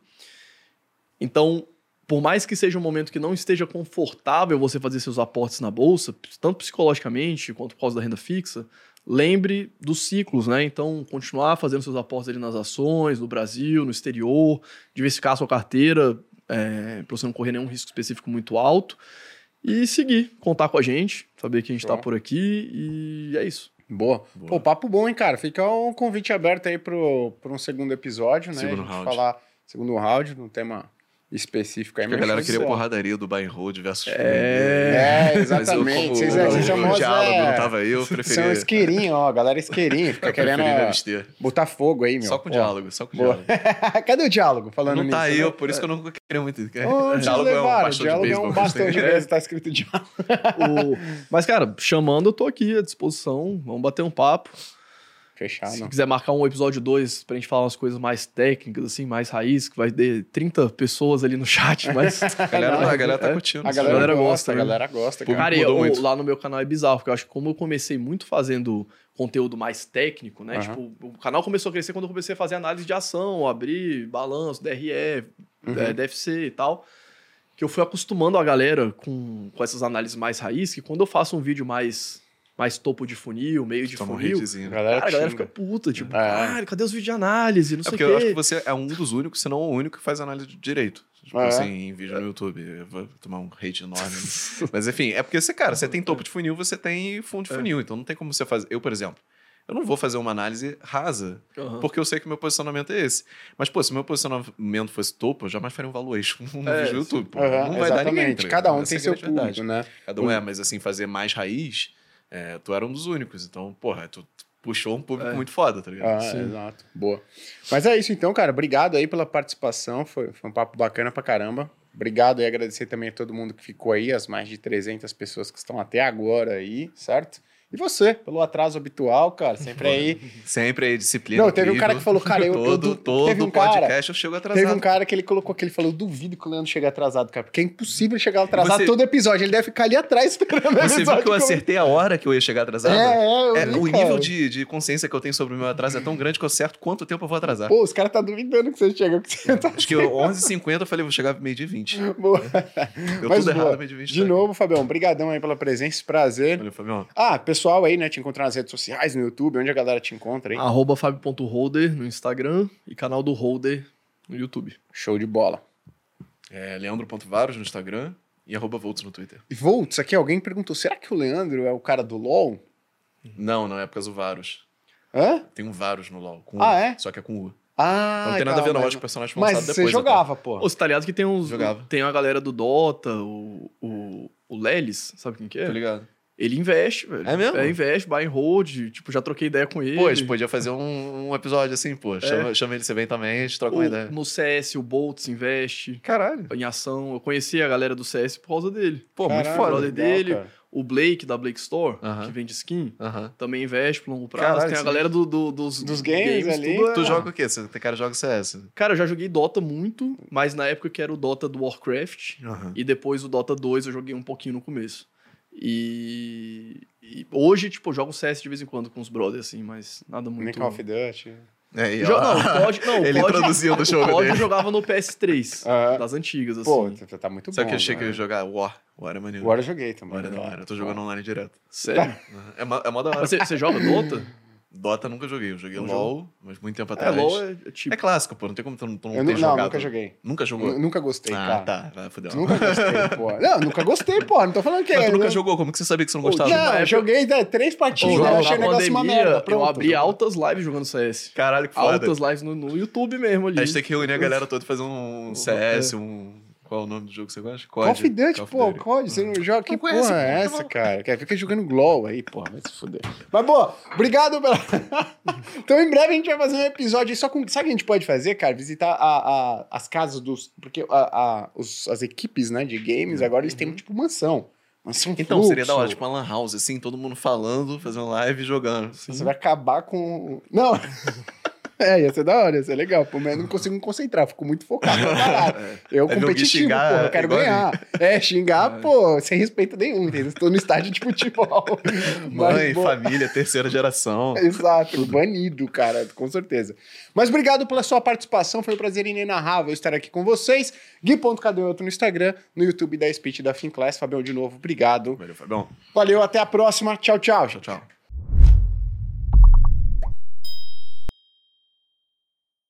Então, por mais que seja um momento que não esteja confortável você fazer seus aportes na bolsa, tanto psicologicamente quanto por causa da renda fixa, lembre dos ciclos, né? Então, continuar fazendo seus aportes ali nas ações, no Brasil, no exterior, diversificar a sua carteira é, para você não correr nenhum risco específico muito alto e seguir, contar com a gente, saber que a gente está por aqui e é isso. Boa. Boa. Pô, papo bom, hein, cara? Fica um convite aberto aí pro um segundo episódio, né? Segundo a gente round. falar segundo round, num tema específico aí. Porque a galera queria porradaria do and hold versus É. É, Mas eu, exatamente. como Vocês, o- vocês são o diálogo é, não tava aí, eu São preferia... isqueirinho, ó. Galera isqueirinho. Fica eu querendo botar fogo aí, meu. Só com Pô. diálogo, só com Boa. diálogo. Cadê o diálogo falando Não nisso? tá aí, né? eu, por isso que eu não queria muito. Onde diálogo é um bastão de diálogo é beisebol. um a gente bastão de beisebol, tá escrito diálogo. O- Mas, cara, chamando, eu tô aqui à disposição. Vamos bater um papo. Fechado. Se quiser marcar um episódio 2 pra gente falar umas coisas mais técnicas, assim, mais raiz, que vai ter 30 pessoas ali no chat, mas. A galera, a galera tá É. curtindo. A galera, galera gosta, gosta, a né? galera gosta, cara. Cara, eu- muito. lá no meu canal é bizarro, porque eu acho que como eu comecei muito fazendo conteúdo mais técnico, né? Aham. Tipo, o canal começou a crescer quando eu comecei a fazer análise de ação, abrir balanço, DRE, Uhum. eh, DFC e tal. Que eu fui acostumando a galera com, com essas análises mais raiz, que quando eu faço um vídeo mais, mais topo de funil, meio de Toma um funil, hatezinho. A galera, cara, a galera fica puta, tipo, É. cara, cadê os vídeos de análise? Não É sei porque o eu acho quê. que você é um dos únicos, se não o único, que faz análise de direito. Tipo Ah, é? assim, em vídeo no YouTube. Eu vou tomar um hate enorme. Mas enfim, é porque você, cara, você tem topo de funil, você tem fundo de É. funil. Então não tem como você fazer. Eu, por exemplo, eu não vou fazer uma análise rasa, Aham. porque eu sei que o meu posicionamento é esse. Mas, pô, se o meu posicionamento fosse topo, eu jamais faria um valuation no É, vídeo do. YouTube. Pô. Aham, não vai dar ninguém. exatamente. tá? Cada um tem é seu verdade. público, né? Cada um é, mas assim, fazer mais raiz, é, tu era um dos únicos. Então, porra, tu puxou um público É. muito foda, tá ligado? Ah, Sim. exato. Boa. Mas é isso então, cara. Obrigado aí pela participação. Foi, foi um papo bacana pra caramba. Obrigado e agradecer também a todo mundo que ficou aí, as mais de 300 pessoas que estão até agora aí, certo? E você, pelo atraso habitual, cara, sempre aí. Sempre aí, disciplina. Não, teve um cara que falou, cara, eu- eu todo, du- todo teve um cara- podcast eu chego atrasado. Teve um cara que ele colocou que ele falou: duvido que o Leandro chegue atrasado, cara, porque é impossível chegar atrasado Você- todo episódio. Ele deve ficar ali atrás esperando Você viu que eu acertei a hora que eu ia chegar atrasado? É, é, eu É, vi, o cara. nível de, de consciência que eu tenho sobre o meu atraso é tão grande que eu acerto quanto tempo eu vou atrasar. Pô, os caras tá duvidando que você chega. Que você tá... Acho que eu, 11h50 eu falei, vou chegar meio-dia e 20. Boa. Deu Mas tudo boa. errado, meio-dia e 20. De novo, Fabião, brigadão aí pela presença, prazer. Valeu, Fabião. Ah, pessoal aí, né, te encontrar nas redes sociais, no YouTube, onde a galera te encontra aí. Arroba fábio.holder no Instagram e canal do Holder no YouTube. Show de bola. É leandro.varos no Instagram e arroba Volts no Twitter. E Volts, aqui alguém perguntou, será que o Leandro é o cara do LoL? Não, não é por causa do Varus. Hã? Tem um Varus no LoL. Com Ah, U, é? Só que é com U. Ah, não tem nada a ver, não. mas- Acho que o personagem foi lançado Mas depois. você jogava, pô. Ô, Você tá ligado que tem uns. Jogava. Tem a galera do Dota, o, o, o Lelis, sabe quem que até. é? Tô ligado. Ele investe, velho. É mesmo? É, investe, buy and hold. Tipo, já troquei ideia com ele. Pô, a gente podia fazer um, um episódio assim, pô. Chama, chama ele, você vem também, a gente troca uma O- ideia. No CS, o Boltz investe Caralho. em ação. Eu conheci a galera do CS por causa dele. Pô, muito Caralho, foda. brother legal, dele. cara. O Blake, da Blake Store, Aham. que vende skin, Aham. também investe por longo prazo. Caralho, tem a galera do, do- dos, Dos games ali. tudo é- Tu joga o quê? Você tem cara que joga CS? Cara, eu já joguei Dota muito, mas na época que era o Dota do Warcraft. Aham. E depois o Dota 2 eu joguei um pouquinho no começo. E, e hoje, tipo, eu jogo CS de vez em quando com os brothers, assim, mas nada Nem muito... Call of Duty. É, e, Jo- ó, não, pode, não, Ele pode, introduziu no jogo pode dele. eu jogava no PS3, Aham. das antigas, assim. Pô, tá, muito Sabe bom. que eu achei que eu ia né? jogar War? War é maneiro. Agora eu joguei também. War é da hora. Eu tô jogando online direto. Sério? É mó, é mó da hora. Mas você, você joga Dota? Dota nunca joguei. Eu joguei Não LOL, mas muito tempo É, atrás. LoL é, é tipo... É clássico, pô. Não tem como tu não, tu não Eu ter não, jogado. nunca joguei. Nunca jogou? Nu- Nunca gostei, ah, cara. tá. Vai, fodeu. Nunca gostei, pô. Não, nunca gostei, pô. Não tô falando que Mas é. tu nunca né? jogou? Como que você sabia que você não gostava? Não, eu joguei né, três partidas, eu na achei o negócio uma merda. eu Pronto. abri altas lives jogando CS. Caralho, que foda. Altas lives no, no YouTube mesmo ali. A gente tem que reunir a galera toda e fazer um CS, um... Qual é o nome do jogo que você gosta? Call of Duty, Call of pô. COD, você não joga? Que Não conhece, porra é pô, essa, cara? Quer fica jogando GLOW aí, porra, vai se fuder. Mas, pô, obrigado pela... então, em breve a gente vai fazer um episódio aí só com... Sabe o que a gente pode fazer, cara? Visitar a, a- as casas dos... Porque a, a- os- as equipes, né, de games, agora eles têm, tipo, mansão. Mansão Então, seria da hora, fluxo. tipo uma lan house, assim, todo mundo falando, fazendo live e jogando. Você vai acabar com... Não... É, ia ser da hora, ia ser legal. Pô, mas eu não consigo me concentrar, fico muito focado na parada. Eu alguém competitivo, xingar, pô, eu quero ganhar. É, xingar, pô, sem respeito nenhum, entendeu? Estou no estádio de futebol. Mãe, Mas, família, terceira geração. Exato, banido, cara, com certeza. Mas obrigado pela sua participação, foi um prazer inenarrável estar aqui com vocês. Gui.cadeoto no Instagram, no YouTube da Speech da Finclass. Fabião, de novo, obrigado. Valeu, Fabião. Valeu, até a próxima. Tchau, tchau. Tchau, tchau.